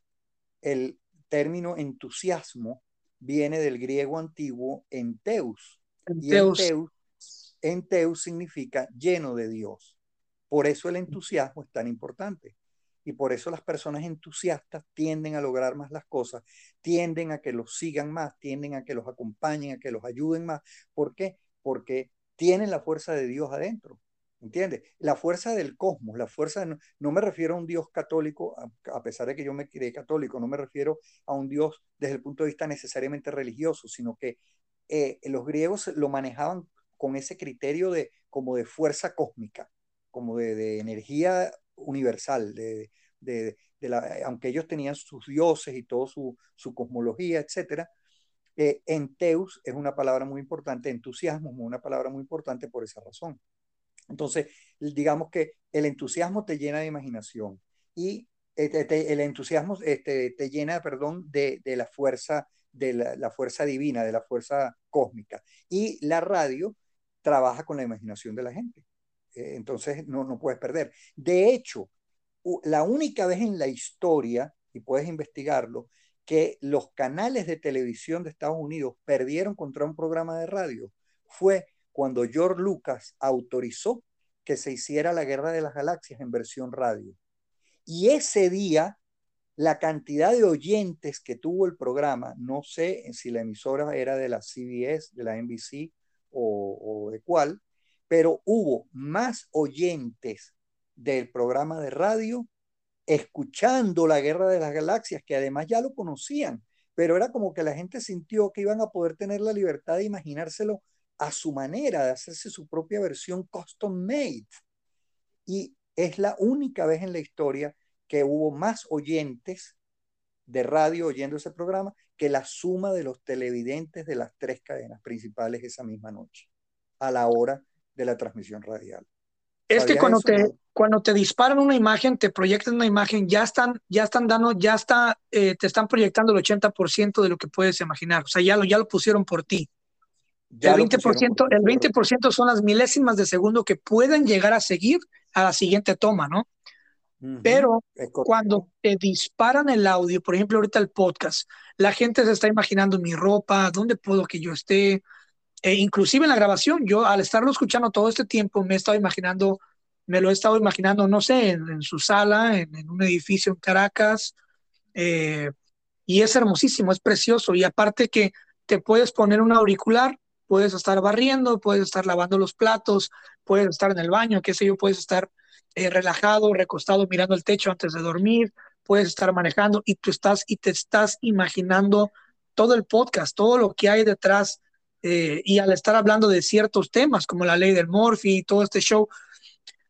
el término entusiasmo viene del griego antiguo enteus. Enteus. Y enteus, enteus significa lleno de Dios. Por eso el entusiasmo es tan importante. Y por eso las personas entusiastas tienden a lograr más las cosas, tienden a que los sigan más, tienden a que los acompañen, a que los ayuden más. ¿Por qué? Porque tienen la fuerza de Dios adentro. ¿Entiendes? La fuerza del cosmos, la fuerza, no, me refiero a un Dios católico, a, pesar de que yo me crié católico, no me refiero a un Dios desde el punto de vista necesariamente religioso, sino que eh, los griegos lo manejaban con ese criterio de como de fuerza cósmica, como de, energía universal, de, aunque ellos tenían sus dioses y toda su, cosmología, etc., eh, enteus es una palabra muy importante, entusiasmo es una palabra muy importante por esa razón. Entonces, digamos que el entusiasmo te llena de imaginación y este, el entusiasmo este, te llena, perdón, de, la fuerza, de la, fuerza divina, de la fuerza cósmica. Y la radio trabaja con la imaginación de la gente. Eh, entonces, no, no puedes perder. De hecho, la única vez en la historia, y puedes investigarlo, que los canales de televisión de Estados Unidos perdieron contra un programa de radio fue cuando George Lucas autorizó que se hiciera la Guerra de las Galaxias en versión radio. Y ese día, la cantidad de oyentes que tuvo el programa, no sé si la emisora era de la CBS, de la NBC o, de cuál, pero hubo más oyentes del programa de radio escuchando la Guerra de las Galaxias, que además ya lo conocían, pero era como que la gente sintió que iban a poder tener la libertad de imaginárselo a su manera, de hacerse su propia versión custom made. Y es la única vez en la historia que hubo más oyentes de radio oyendo ese programa que la suma de los televidentes de las tres cadenas principales esa misma noche, a la hora de la transmisión radial. Es que cuando te, cuando te disparan una imagen, te proyectan una imagen, ya están, ya están dando, ya está, eh, te están proyectando el 80% de lo que puedes imaginar. O sea, ya lo, ya lo pusieron por ti el 20%, el 20% son las milésimas de segundo que pueden llegar a seguir a la siguiente toma, ¿no? Pero cuando te disparan el audio, por ejemplo, ahorita el podcast, la gente se está imaginando mi ropa, dónde puedo que yo esté, e inclusive en la grabación, yo al estarlo escuchando todo este tiempo me he estado imaginando, me lo he estado imaginando, no sé, en, su sala, en, un edificio en Caracas, eh, y es hermosísimo, es precioso, y aparte que te puedes poner un auricular puedes estar barriendo, puedes estar lavando los platos, puedes estar en el baño, qué sé yo, puedes estar eh, relajado, recostado, mirando el techo antes de dormir, puedes estar manejando y tú estás y te estás imaginando todo el podcast, todo lo que hay detrás eh, y al estar hablando de ciertos temas como la ley del Morphy y todo este show,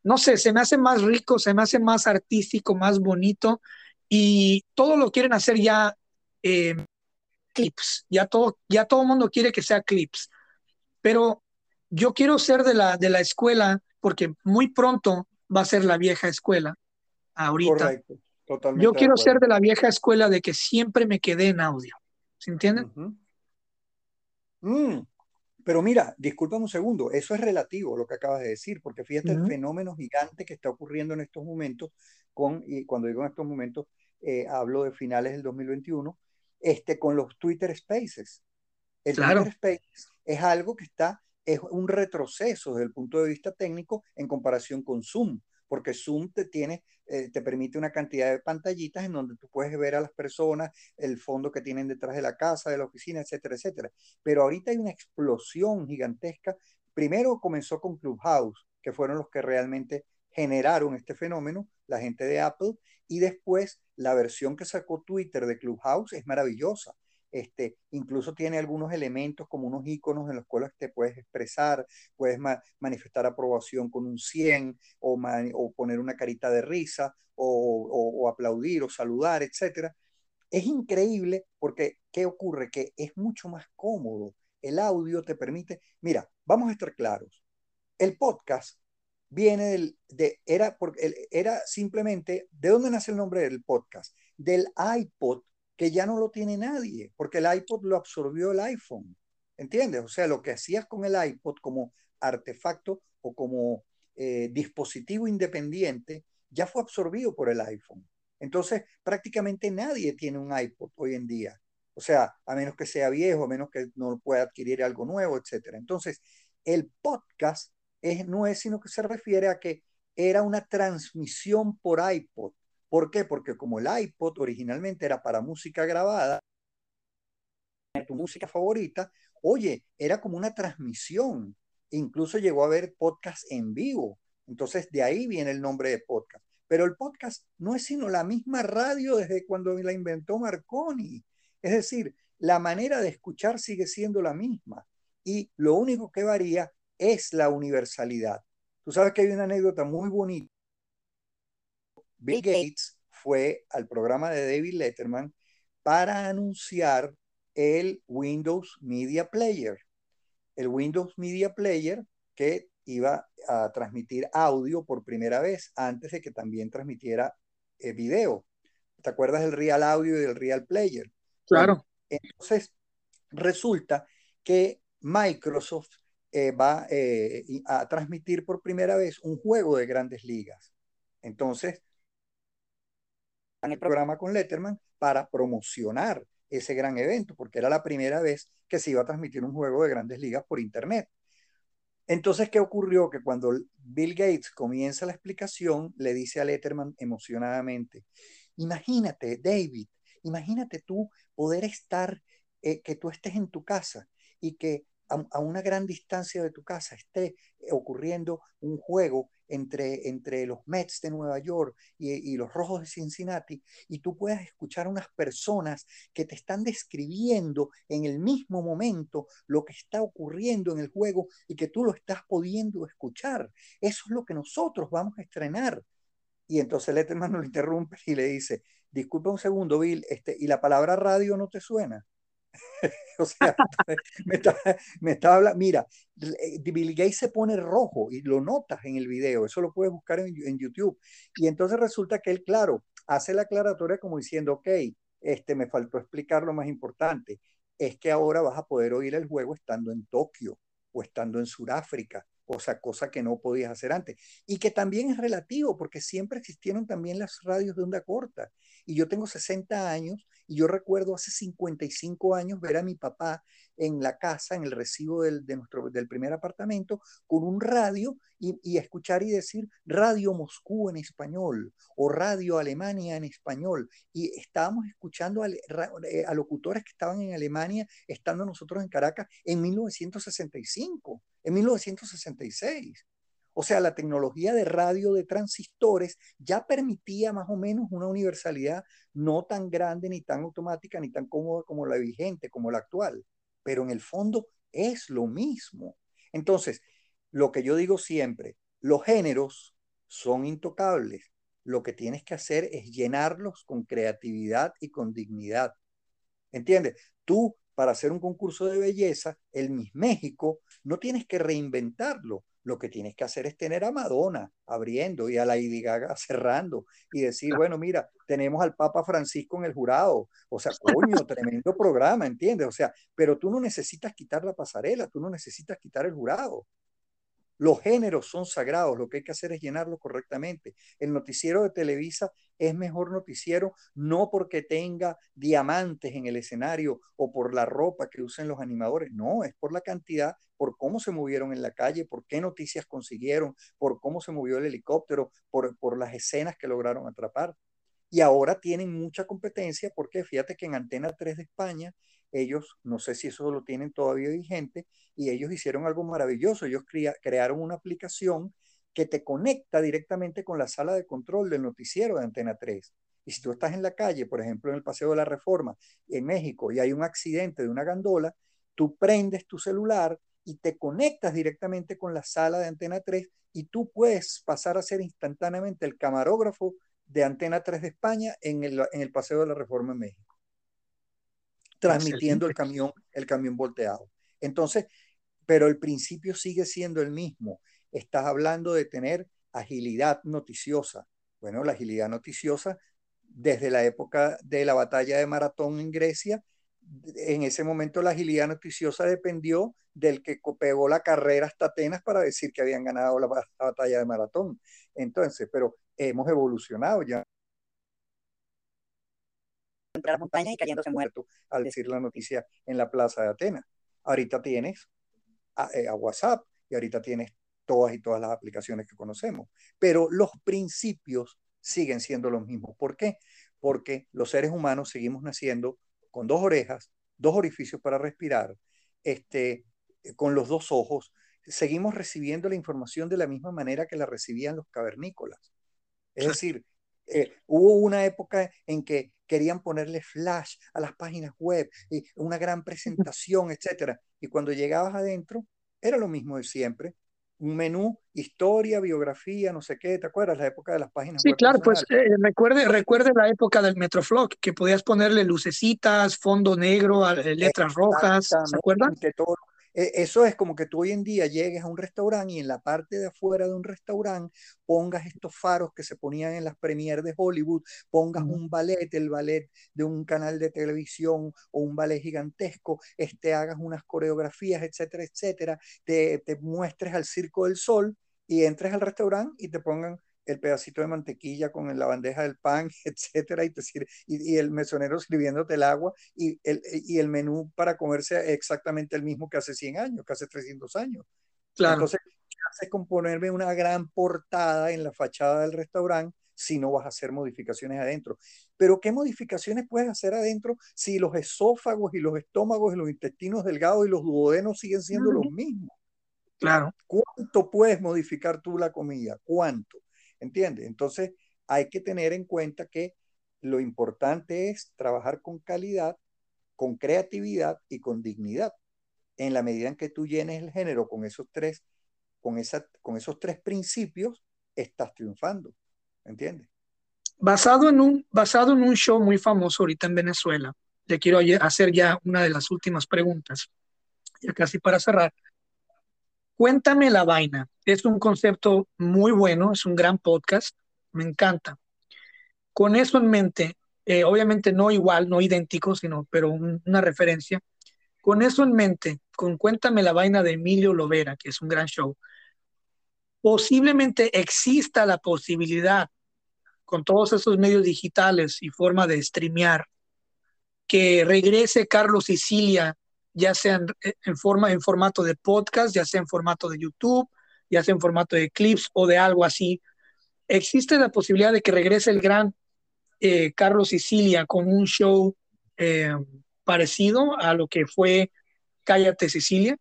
no sé, se me hace más rico, se me hace más artístico, más bonito y todo lo quieren hacer ya eh, clips, ya todo, ya todo el mundo quiere que sea clips, pero yo quiero ser de la, de la escuela porque muy pronto va a ser la vieja escuela, ahorita. Correcto, totalmente. Yo quiero ser de la vieja escuela de que siempre me quedé en audio, ¿se entiende? Mm, pero mira, disculpa un segundo, eso es relativo lo que acabas de decir, porque fíjate el fenómeno gigante que está ocurriendo en estos momentos, con, y cuando digo en estos momentos, eh, hablo de finales del 2021, este, con los Twitter Spaces. El Twitter Spaces es algo que está, es un retroceso desde el punto de vista técnico en comparación con Zoom, porque Zoom te tiene, eh, te permite una cantidad de pantallitas en donde tú puedes ver a las personas, el fondo que tienen detrás de la casa, de la oficina, etcétera, etcétera. Pero ahorita hay una explosión gigantesca. Primero comenzó con Clubhouse, que fueron los que realmente generaron este fenómeno, la gente de Apple, y después la versión que sacó Twitter de Clubhouse es maravillosa. Este, incluso tiene algunos elementos como unos iconos en los cuales te puedes expresar, puedes manifestar aprobación con un 100 o, poner una carita de risa o, aplaudir o saludar, etc. Es increíble porque, ¿qué ocurre? Que es mucho más cómodo. El audio te permite, mira, vamos a estar claros. El podcast viene del, de, era simplemente, ¿de dónde nace el nombre del podcast? Del iPod, que ya no lo tiene nadie, porque el iPod lo absorbió el iPhone, ¿entiendes? O sea, lo que hacías con el iPod como artefacto o como eh, dispositivo independiente, ya fue absorbido por el iPhone. Entonces, prácticamente nadie tiene un iPod hoy en día. O sea, a menos que sea viejo, a menos que no pueda adquirir algo nuevo, etc. Entonces, el podcast no es sino que se refiere a que era una transmisión por iPod. ¿Por qué? Porque como el iPod originalmente era para música grabada, tu música favorita, oye, era como una transmisión. Incluso llegó a haber podcast en vivo. Entonces de ahí viene el nombre de podcast. Pero el podcast no es sino la misma radio desde cuando la inventó Marconi. Es decir, la manera de escuchar sigue siendo la misma. Y lo único que varía es la universalidad. Tú sabes que hay una anécdota muy bonita. Bill Gates fue al programa de David Letterman para anunciar el Windows Media Player. El Windows Media Player que iba a transmitir audio por primera vez antes de que también transmitiera eh, video. ¿Te acuerdas del Real Audio y del Real Player? Claro. entonces, resulta que Microsoft eh, va eh, a transmitir por primera vez un juego de grandes ligas. Entonces, en el programa con Letterman para promocionar ese gran evento, porque era la primera vez que se iba a transmitir un juego de grandes ligas por Internet. Entonces, ¿qué ocurrió? Que cuando Bill Gates comienza la explicación, le dice a Letterman emocionadamente, imagínate, David, imagínate tú poder estar, eh, que tú estés en tu casa y que a, una gran distancia de tu casa esté ocurriendo un juego entre, entre los Mets de Nueva York y, los Rojos de Cincinnati y tú puedas escuchar a unas personas que te están describiendo en el mismo momento lo que está ocurriendo en el juego y que tú lo estás pudiendo escuchar. Eso es lo que nosotros vamos a estrenar. Y entonces Letterman lo interrumpe y le dice, disculpa un segundo, Bill, este, ¿y la palabra radio no te suena? o sea, me está, me hablando, mira, eh, Bill Gates se pone rojo y lo notas en el video, eso lo puedes buscar en, en YouTube. Y entonces resulta que él, claro, hace la aclaratoria como diciendo, ok, este, me faltó explicar lo más importante, es que ahora vas a poder oír el juego estando en Tokio o estando en Sudáfrica, o sea, cosa que no podías hacer antes. Y que también es relativo, porque siempre existieron también las radios de onda corta. Y yo tengo 60 años y yo recuerdo hace 55 años ver a mi papá en la casa, en el recibo del, del primer apartamento, con un radio y, escuchar y decir Radio Moscú en español o Radio Alemania en español. Y estábamos escuchando a, eh, a locutores que estaban en Alemania, estando nosotros en Caracas en 1965, en 1966. O sea, la tecnología de radio de transistores ya permitía más o menos una universalidad no tan grande, ni tan automática, ni tan cómoda como la vigente, como la actual. Pero en el fondo es lo mismo. Entonces, lo que yo digo siempre, los géneros son intocables. Lo que tienes que hacer es llenarlos con creatividad y con dignidad. ¿Entiendes? Tú, para hacer un concurso de belleza, el Miss México, no tienes que reinventarlo. Lo que tienes que hacer es tener a Madonna abriendo y a Lady Gaga cerrando y decir, bueno, mira, tenemos al Papa Francisco en el jurado. O sea, coño, tremendo programa, ¿entiendes? O sea, pero tú no necesitas quitar la pasarela, tú no necesitas quitar el jurado. Los géneros son sagrados, lo que hay que hacer es llenarlos correctamente. El noticiero de Televisa es mejor noticiero no porque tenga diamantes en el escenario o por la ropa que usen los animadores, no, es por la cantidad, por cómo se movieron en la calle, por qué noticias consiguieron, por cómo se movió el helicóptero, por, por las escenas que lograron atrapar. Y ahora tienen mucha competencia porque fíjate que en Antena 3 de España ellos, no sé si eso lo tienen todavía vigente, y ellos hicieron algo maravilloso. Ellos crearon una aplicación que te conecta directamente con la sala de control del noticiero de Antena 3. Y si tú estás en la calle, por ejemplo, en el Paseo de la Reforma, en México, y hay un accidente de una gandola, tú prendes tu celular y te conectas directamente con la sala de Antena 3 y tú puedes pasar a ser instantáneamente el camarógrafo de Antena 3 de España en el, en el Paseo de la Reforma en México transmitiendo el camión, el camión volteado. Entonces, pero el principio sigue siendo el mismo. Estás hablando de tener agilidad noticiosa. Bueno, la agilidad noticiosa desde la época de la batalla de Maratón en Grecia, en ese momento la agilidad noticiosa dependió del que pegó la carrera hasta Atenas para decir que habían ganado la batalla de Maratón. Entonces, pero hemos evolucionado ya entre las montañas y cayéndose muerto al decir la noticia en la plaza de Atenas. Ahorita tienes eh, a, WhatsApp y ahorita tienes todas y todas las aplicaciones que conocemos, pero los principios siguen siendo los mismos. ¿Por qué? Porque los seres humanos seguimos naciendo con dos orejas, dos orificios para respirar, este, con los dos ojos, seguimos recibiendo la información de la misma manera que la recibían los cavernícolas. Es decir, eh, hubo una época en que querían ponerle flash a las páginas web y una gran presentación, etcétera. Y cuando llegabas adentro, era lo mismo de siempre. Un menú, historia, biografía, no sé qué, ¿te acuerdas? La época de las páginas sí, claro, pues eh, recuerde, recuerde la época del Metroflog, que podías ponerle lucecitas, fondo negro, eh, letras rojas, ¿se acuerdan? Que todo, eso es como que tú hoy en día llegues a un restaurante y en la parte de afuera de un restaurante pongas estos faros que se ponían en las premieres de Hollywood, pongas un ballet, el ballet de un canal de televisión o un ballet gigantesco, este, hagas unas coreografías, etcétera, etcétera, te, te muestres al Circo del Sol y entres al restaurante y te pongan el pedacito de mantequilla con la bandeja del pan, etcétera, y, te y, el mesonero sirviéndote el agua y el, y el menú para comerse exactamente el mismo que hace 100 años, que hace 300 años. Claro. Entonces, ¿qué haces con ponerme una gran portada en la fachada del restaurante si no vas a hacer modificaciones adentro? Pero ¿qué modificaciones puedes hacer adentro si los esófagos y los estómagos y los intestinos delgados y los duodenos siguen siendo los mismos? Claro. ¿Cuánto puedes modificar tú la comida? ¿Cuánto? ¿Entiendes? Entonces, hay que tener en cuenta que lo importante es trabajar con calidad, con creatividad y con dignidad. En la medida en que tú llenes el género con esos tres, con, esa, con esos tres principios, estás triunfando. ¿Entiendes? Basado en, un, basado en un show muy famoso ahorita en Venezuela, le quiero hacer ya una de las últimas preguntas, ya casi para cerrar. Cuéntame la vaina. Es un concepto muy bueno, es un gran podcast, me encanta. Con eso en mente, eh, obviamente no igual, no idéntico, sino, pero una referencia. Con eso en mente, con Cuéntame la vaina de Emilio Lovera, que es un gran show, posiblemente exista la posibilidad, con todos esos medios digitales y forma de streamear, que regrese Carlos Sicilia ya sea en, forma, en formato de podcast, ya sea en formato de YouTube, ya sea en formato de clips o de algo así. ¿Existe la posibilidad de que regrese el gran eh, Carlos Sicilia con un show eh, parecido a lo que fue Cállate Sicilia?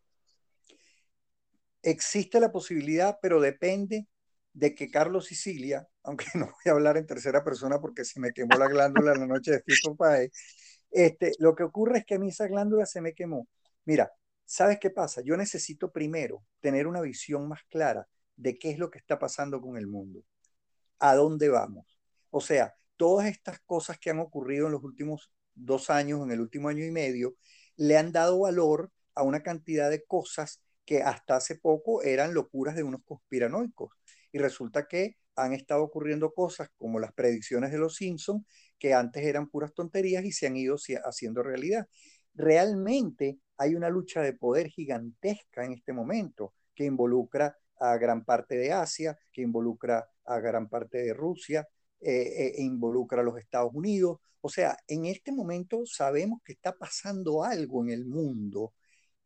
Existe la posibilidad, pero depende de que Carlos Sicilia, aunque no voy a hablar en tercera persona porque se me quemó la glándula la noche de Fito Paez, este, lo que ocurre es que a mí esa glándula se me quemó. Mira, ¿sabes qué pasa? Yo necesito primero tener una visión más clara de qué es lo que está pasando con el mundo, a dónde vamos. O sea, todas estas cosas que han ocurrido en los últimos dos años, en el último año y medio, le han dado valor a una cantidad de cosas que hasta hace poco eran locuras de unos conspiranoicos. Y resulta que han estado ocurriendo cosas como las predicciones de los Simpsons, que antes eran puras tonterías y se han ido haciendo realidad. Realmente hay una lucha de poder gigantesca en este momento que involucra a gran parte de Asia, que involucra a gran parte de Rusia, eh, e involucra a los Estados Unidos. O sea, en este momento sabemos que está pasando algo en el mundo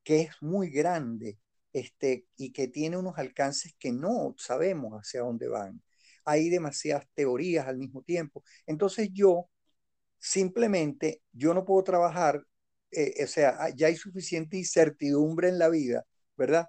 que es muy grande este, y que tiene unos alcances que no sabemos hacia dónde van. Hay demasiadas teorías al mismo tiempo. Entonces yo simplemente, yo no puedo trabajar, eh, o sea, ya hay suficiente incertidumbre en la vida, ¿verdad?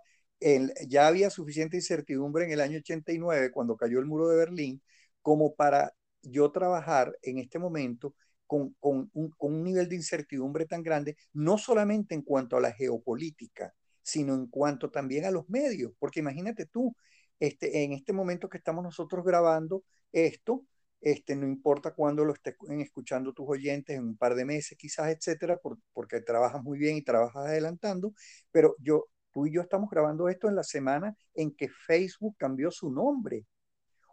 ya había suficiente incertidumbre en el año 89, cuando cayó el muro de Berlín, como para yo trabajar en este momento con, con, un, nivel de incertidumbre tan grande, no solamente en cuanto a la geopolítica, sino en cuanto también a los medios, porque imagínate tú, este, en este momento que estamos nosotros grabando esto, este, no importa cuándo lo estén escuchando tus oyentes, en un par de meses quizás, etcétera, porque trabajas muy bien y trabajas adelantando, pero yo, tú y yo estamos grabando esto en la semana en que Facebook cambió su nombre.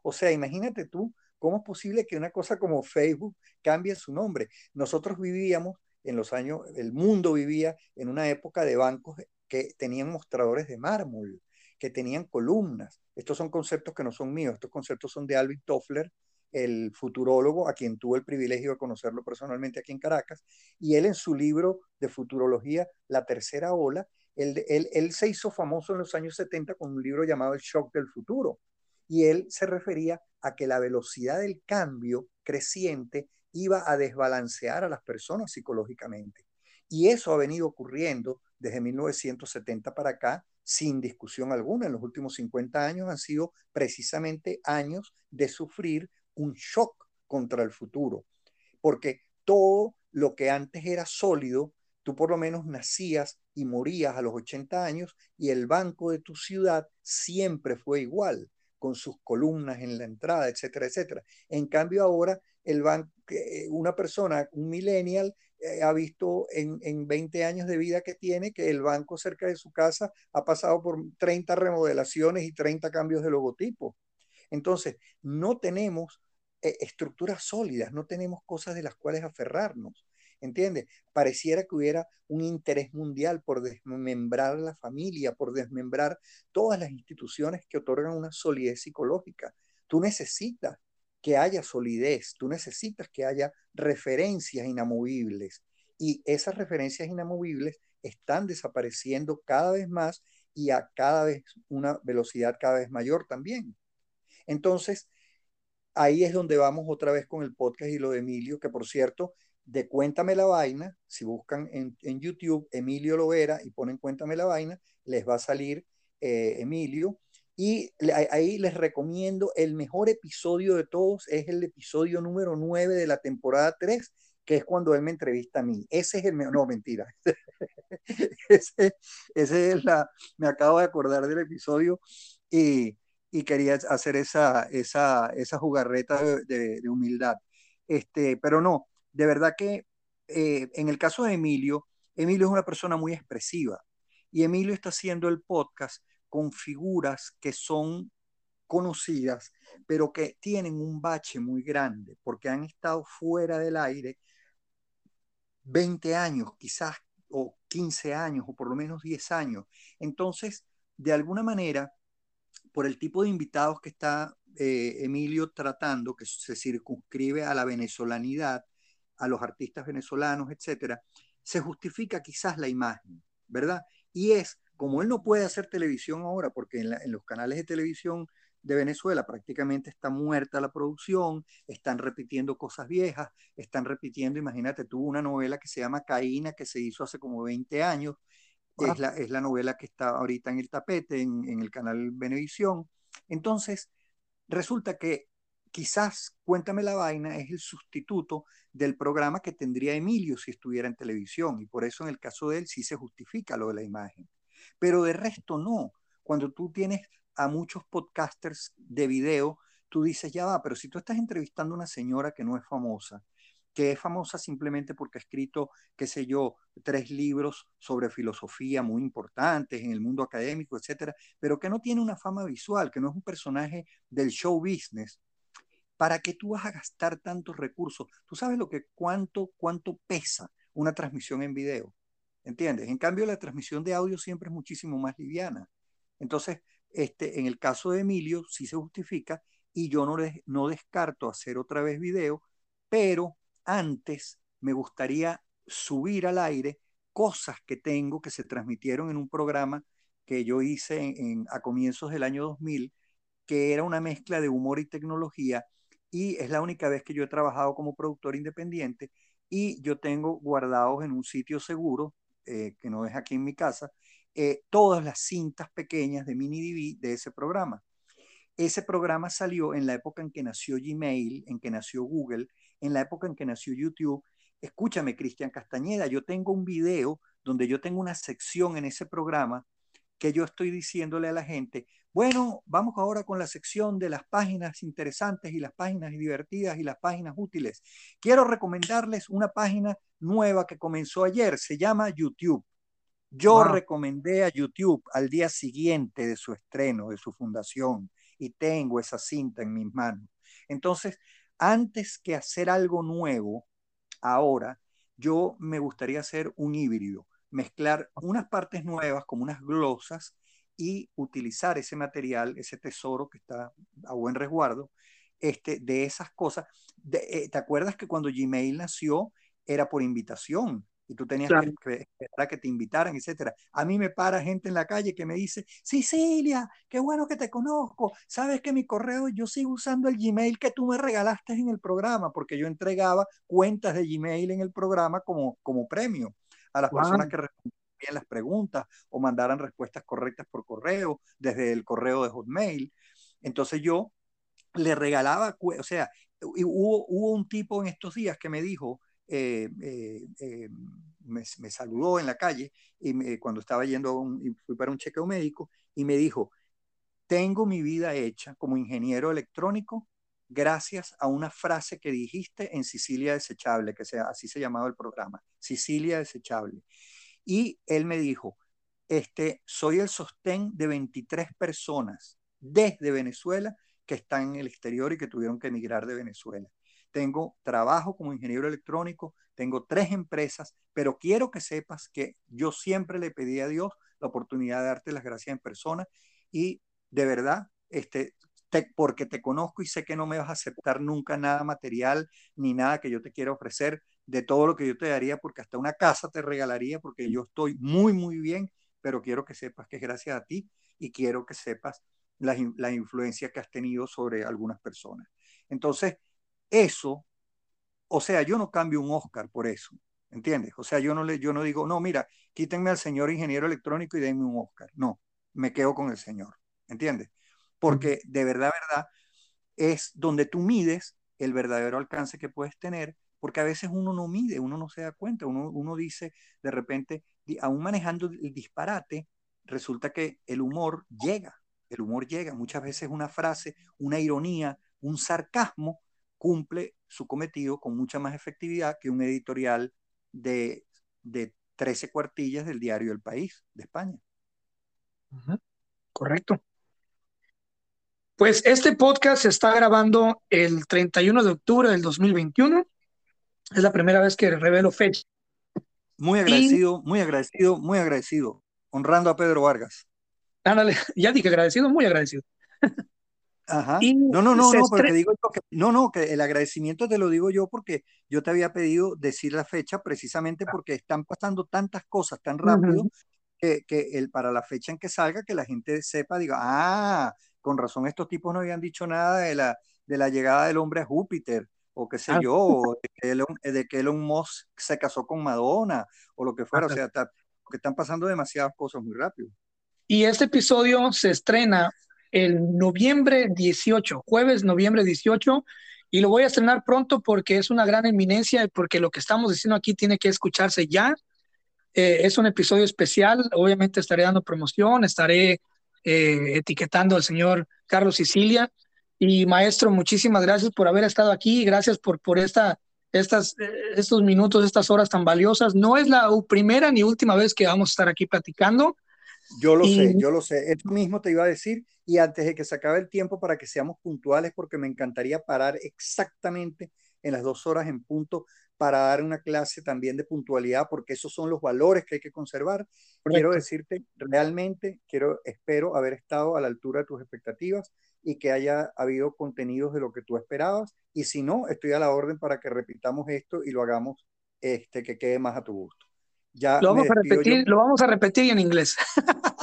O sea, imagínate tú, ¿cómo es posible que una cosa como Facebook cambie su nombre? Nosotros vivíamos en los años, el mundo vivía en una época de bancos que tenían mostradores de mármol, que tenían columnas. Estos son conceptos que no son míos, estos conceptos son de Alvin Toffler, el futurólogo, a quien tuve el privilegio de conocerlo personalmente aquí en Caracas, y él en su libro de futurología, La Tercera Ola, él, él, se hizo famoso en los años 70 con un libro llamado El Shock del Futuro, y él se refería a que la velocidad del cambio creciente iba a desbalancear a las personas psicológicamente. Y eso ha venido ocurriendo desde 1970 para acá, sin discusión alguna. En los últimos 50 años han sido precisamente años de sufrir un shock contra el futuro, porque todo lo que antes era sólido, tú por lo menos nacías y morías a los 80 años y el banco de tu ciudad siempre fue igual, con sus columnas en la entrada, etcétera, etcétera. En cambio ahora el banco, eh, una persona, un millennial, eh, ha visto en, en 20 años de vida que tiene que el banco cerca de su casa ha pasado por 30 remodelaciones y 30 cambios de logotipo. Entonces, no tenemos eh, estructuras sólidas, no tenemos cosas de las cuales aferrarnos. ¿Entiendes? Pareciera que hubiera un interés mundial por desmembrar la familia, por desmembrar todas las instituciones que otorgan una solidez psicológica. Tú necesitas que haya solidez, tú necesitas que haya referencias inamovibles y esas referencias inamovibles están desapareciendo cada vez más y a cada vez una velocidad cada vez mayor también. Entonces, ahí es donde vamos otra vez con el podcast y lo de Emilio, que por cierto, de Cuéntame la Vaina, si buscan en, YouTube Emilio Lovera y ponen Cuéntame la Vaina, les va a salir eh, Emilio. Y ahí les recomiendo el mejor episodio de todos, es el episodio número 9 de la temporada 3, que es cuando él me entrevista a mí. Ese es el mejor, no, mentira. ese, es la, me acabo de acordar del episodio y y quería hacer esa, esa, esa jugarreta de, de, humildad. Este, pero no, de verdad que eh, en el caso de Emilio, Emilio es una persona muy expresiva y Emilio está haciendo el podcast con figuras que son conocidas, pero que tienen un bache muy grande porque han estado fuera del aire 20 años, quizás, o 15 años, o por lo menos 10 años. Entonces, de alguna manera, por el tipo de invitados que está eh, Emilio tratando, que se circunscribe a la venezolanidad, a los artistas venezolanos, etcétera, se justifica quizás la imagen, ¿verdad? Y es, como él no puede hacer televisión ahora, porque en, en los canales de televisión de Venezuela prácticamente está muerta la producción, están repitiendo cosas viejas, están repitiendo, imagínate, tuvo una novela que se llama Caína, que se hizo hace como 20 años, es, la, es la novela que está ahorita en el tapete, en, en el canal Venevisión. Entonces, resulta que quizás Cuéntame la vaina es el sustituto del programa que tendría Emilio si estuviera en televisión, y por eso en el caso de él sí se justifica lo de la imagen. Pero de resto no. Cuando tú tienes a muchos podcasters de video, tú dices, ya va, pero si tú estás entrevistando a una señora que no es famosa, que es famosa simplemente porque ha escrito, qué sé yo, tres libros sobre filosofía muy importantes en el mundo académico, etcétera, pero que no tiene una fama visual, que no es un personaje del show business, ¿para qué tú vas a gastar tantos recursos? Tú sabes lo que cuánto cuánto pesa una transmisión en video, ¿entiendes? En cambio la transmisión de audio siempre es muchísimo más liviana. Entonces, este, en el caso de Emilio sí se justifica y yo no, no descarto hacer otra vez video, pero antes me gustaría subir al aire cosas que tengo que se transmitieron en un programa que yo hice a comienzos del año 2000, que era una mezcla de humor y tecnología, y es la única vez que yo he trabajado como productor independiente, y yo tengo guardados en un sitio seguro, eh, que no es aquí en mi casa, eh, todas las cintas pequeñas de mini DV de ese programa. Ese programa salió en la época en que nació Gmail, en que nació Google, en la época en que nació YouTube. Escúchame, Cristian Castañeda, yo tengo un video donde yo tengo una sección en ese programa que yo estoy diciéndole a la gente, bueno, vamos ahora con la sección de las páginas interesantes y las páginas divertidas y las páginas útiles. Quiero recomendarles una página nueva que comenzó ayer, se llama YouTube. Yo recomendé a YouTube al día siguiente de su estreno, de su fundación, y tengo esa cinta en mis manos. Entonces, antes que hacer algo nuevo, ahora, yo me gustaría hacer un híbrido, mezclar unas partes nuevas como unas glosas y utilizar ese material, ese tesoro que está a buen resguardo, este, de esas cosas. Eh, ¿Te acuerdas que cuando Gmail nació era por invitación? y tú tenías que esperar que te invitaran, etcétera. A mí me para gente en la calle que me dice, Sicilia, qué bueno que te conozco, sabes que mi correo, yo sigo usando el Gmail que tú me regalaste en el programa, porque yo entregaba cuentas de Gmail en el programa como, como premio a las personas que respondían las preguntas o mandaran respuestas correctas por correo, desde el correo de Hotmail. Entonces yo le regalaba, o sea, hubo, hubo un tipo en estos días que me dijo, eh, eh, eh, me, saludó en la calle y cuando estaba yendo, y fui para un chequeo médico y me dijo, tengo mi vida hecha como ingeniero electrónico gracias a una frase que dijiste en Sicilia Desechable, que sea, así se llamaba el programa, Sicilia Desechable. Y él me dijo, este, soy el sostén de 23 personas desde Venezuela que están en el exterior y que tuvieron que emigrar de Venezuela. Tengo trabajo como ingeniero electrónico, tengo tres empresas, pero quiero que sepas que yo siempre le pedí a Dios la oportunidad de darte las gracias en persona y de verdad, este, porque te conozco y sé que no me vas a aceptar nunca nada material ni nada que yo te quiera ofrecer de todo lo que yo te daría, porque hasta una casa te regalaría, porque yo estoy muy, muy bien, pero quiero que sepas que es gracias a ti y quiero que sepas la, la influencia que has tenido sobre algunas personas. Entonces, eso, o sea, yo no cambio un Oscar por eso, ¿entiendes? O sea, yo no, le, yo no digo, no, mira, quítenme al señor ingeniero electrónico y denme un Oscar. No, me quedo con el señor, ¿entiendes? Porque de verdad, verdad, es donde tú mides el verdadero alcance que puedes tener, porque a veces uno no mide, uno no se da cuenta, uno, uno dice de repente, aún manejando el disparate, resulta que el humor llega, el humor llega, muchas veces una frase, una ironía, un sarcasmo, cumple su cometido con mucha más efectividad que un editorial de, de 13 cuartillas del diario El País de España. Correcto. Pues este podcast se está grabando el 31 de octubre del 2021. Es la primera vez que revelo fecha. Muy agradecido, muy agradecido, muy agradecido. Honrando a Pedro Vargas. Ándale, ya dije agradecido, muy agradecido. Ajá. no, no, no, no, porque digo que, no, no, que el agradecimiento te lo digo yo porque yo te había pedido decir la fecha precisamente porque están pasando tantas cosas tan rápido que, que, el, para la fecha en que salga, que la gente sepa, diga, ah, con razón estos tipos no habían dicho nada de la, de la llegada del hombre a Júpiter, o qué sé ah. yo, de que, Elon, de que Elon Musk se casó con Madonna, o lo que fuera, o sea, que están pasando demasiadas cosas muy rápido. Y este episodio se estrena el noviembre 18, jueves noviembre 18, y lo voy a estrenar pronto porque es una gran eminencia, porque lo que estamos diciendo aquí tiene que escucharse ya. Eh, es un episodio especial, obviamente estaré dando promoción, estaré eh, etiquetando al señor Carlos Sicilia. Y maestro, muchísimas gracias por haber estado aquí, gracias por, por esta, estas, eh, estos minutos, estas horas tan valiosas. No es la primera ni última vez que vamos a estar aquí platicando. Yo lo sé, yo lo sé. Esto mismo te iba a decir. Y antes de que se acabe el tiempo, para que seamos puntuales, porque me encantaría parar exactamente en las dos horas en punto para dar una clase también de puntualidad, porque esos son los valores que hay que conservar. Quiero decirte, realmente, quiero, espero haber estado a la altura de tus expectativas y que haya habido contenidos de lo que tú esperabas. Y si no, estoy a la orden para que repitamos esto y lo hagamos este, que quede más a tu gusto. Ya lo, vamos a repetir, lo vamos a repetir en inglés.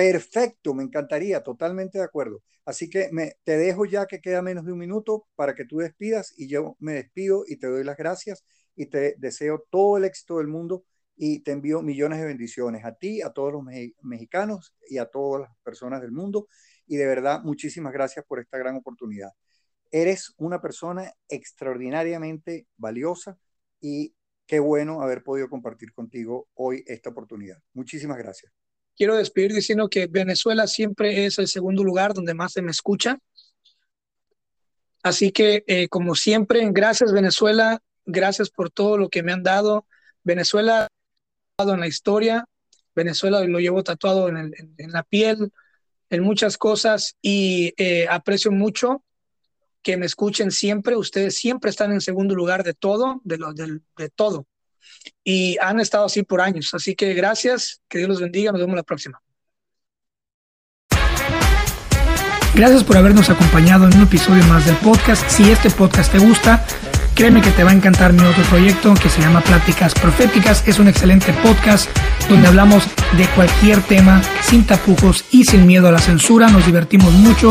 Perfecto, me encantaría, totalmente de acuerdo. Así que me, te dejo ya que queda menos de un minuto para que tú despidas y yo me despido y te doy las gracias y te deseo todo el éxito del mundo y te envío millones de bendiciones a ti, a todos los mexicanos y a todas las personas del mundo. Y de verdad, muchísimas gracias por esta gran oportunidad. Eres una persona extraordinariamente valiosa y qué bueno haber podido compartir contigo hoy esta oportunidad. Muchísimas gracias quiero despedir diciendo que Venezuela siempre es el segundo lugar donde más se me escucha. Así que, eh, como siempre, gracias Venezuela, gracias por todo lo que me han dado. Venezuela en la historia, Venezuela lo llevo tatuado en, la piel, en muchas cosas y eh, aprecio mucho que me escuchen siempre. Ustedes siempre están en segundo lugar de todo, de, lo, de todo y han estado así por años. Así que gracias, que Dios los bendiga, nos vemos la próxima. Gracias por habernos acompañado en un episodio más del podcast. Si este podcast te gusta, créeme que te va a encantar mi otro proyecto que se llama Pláticas Proféticas. Es un excelente podcast donde hablamos de cualquier tema sin tapujos y sin miedo a la censura. Nos divertimos mucho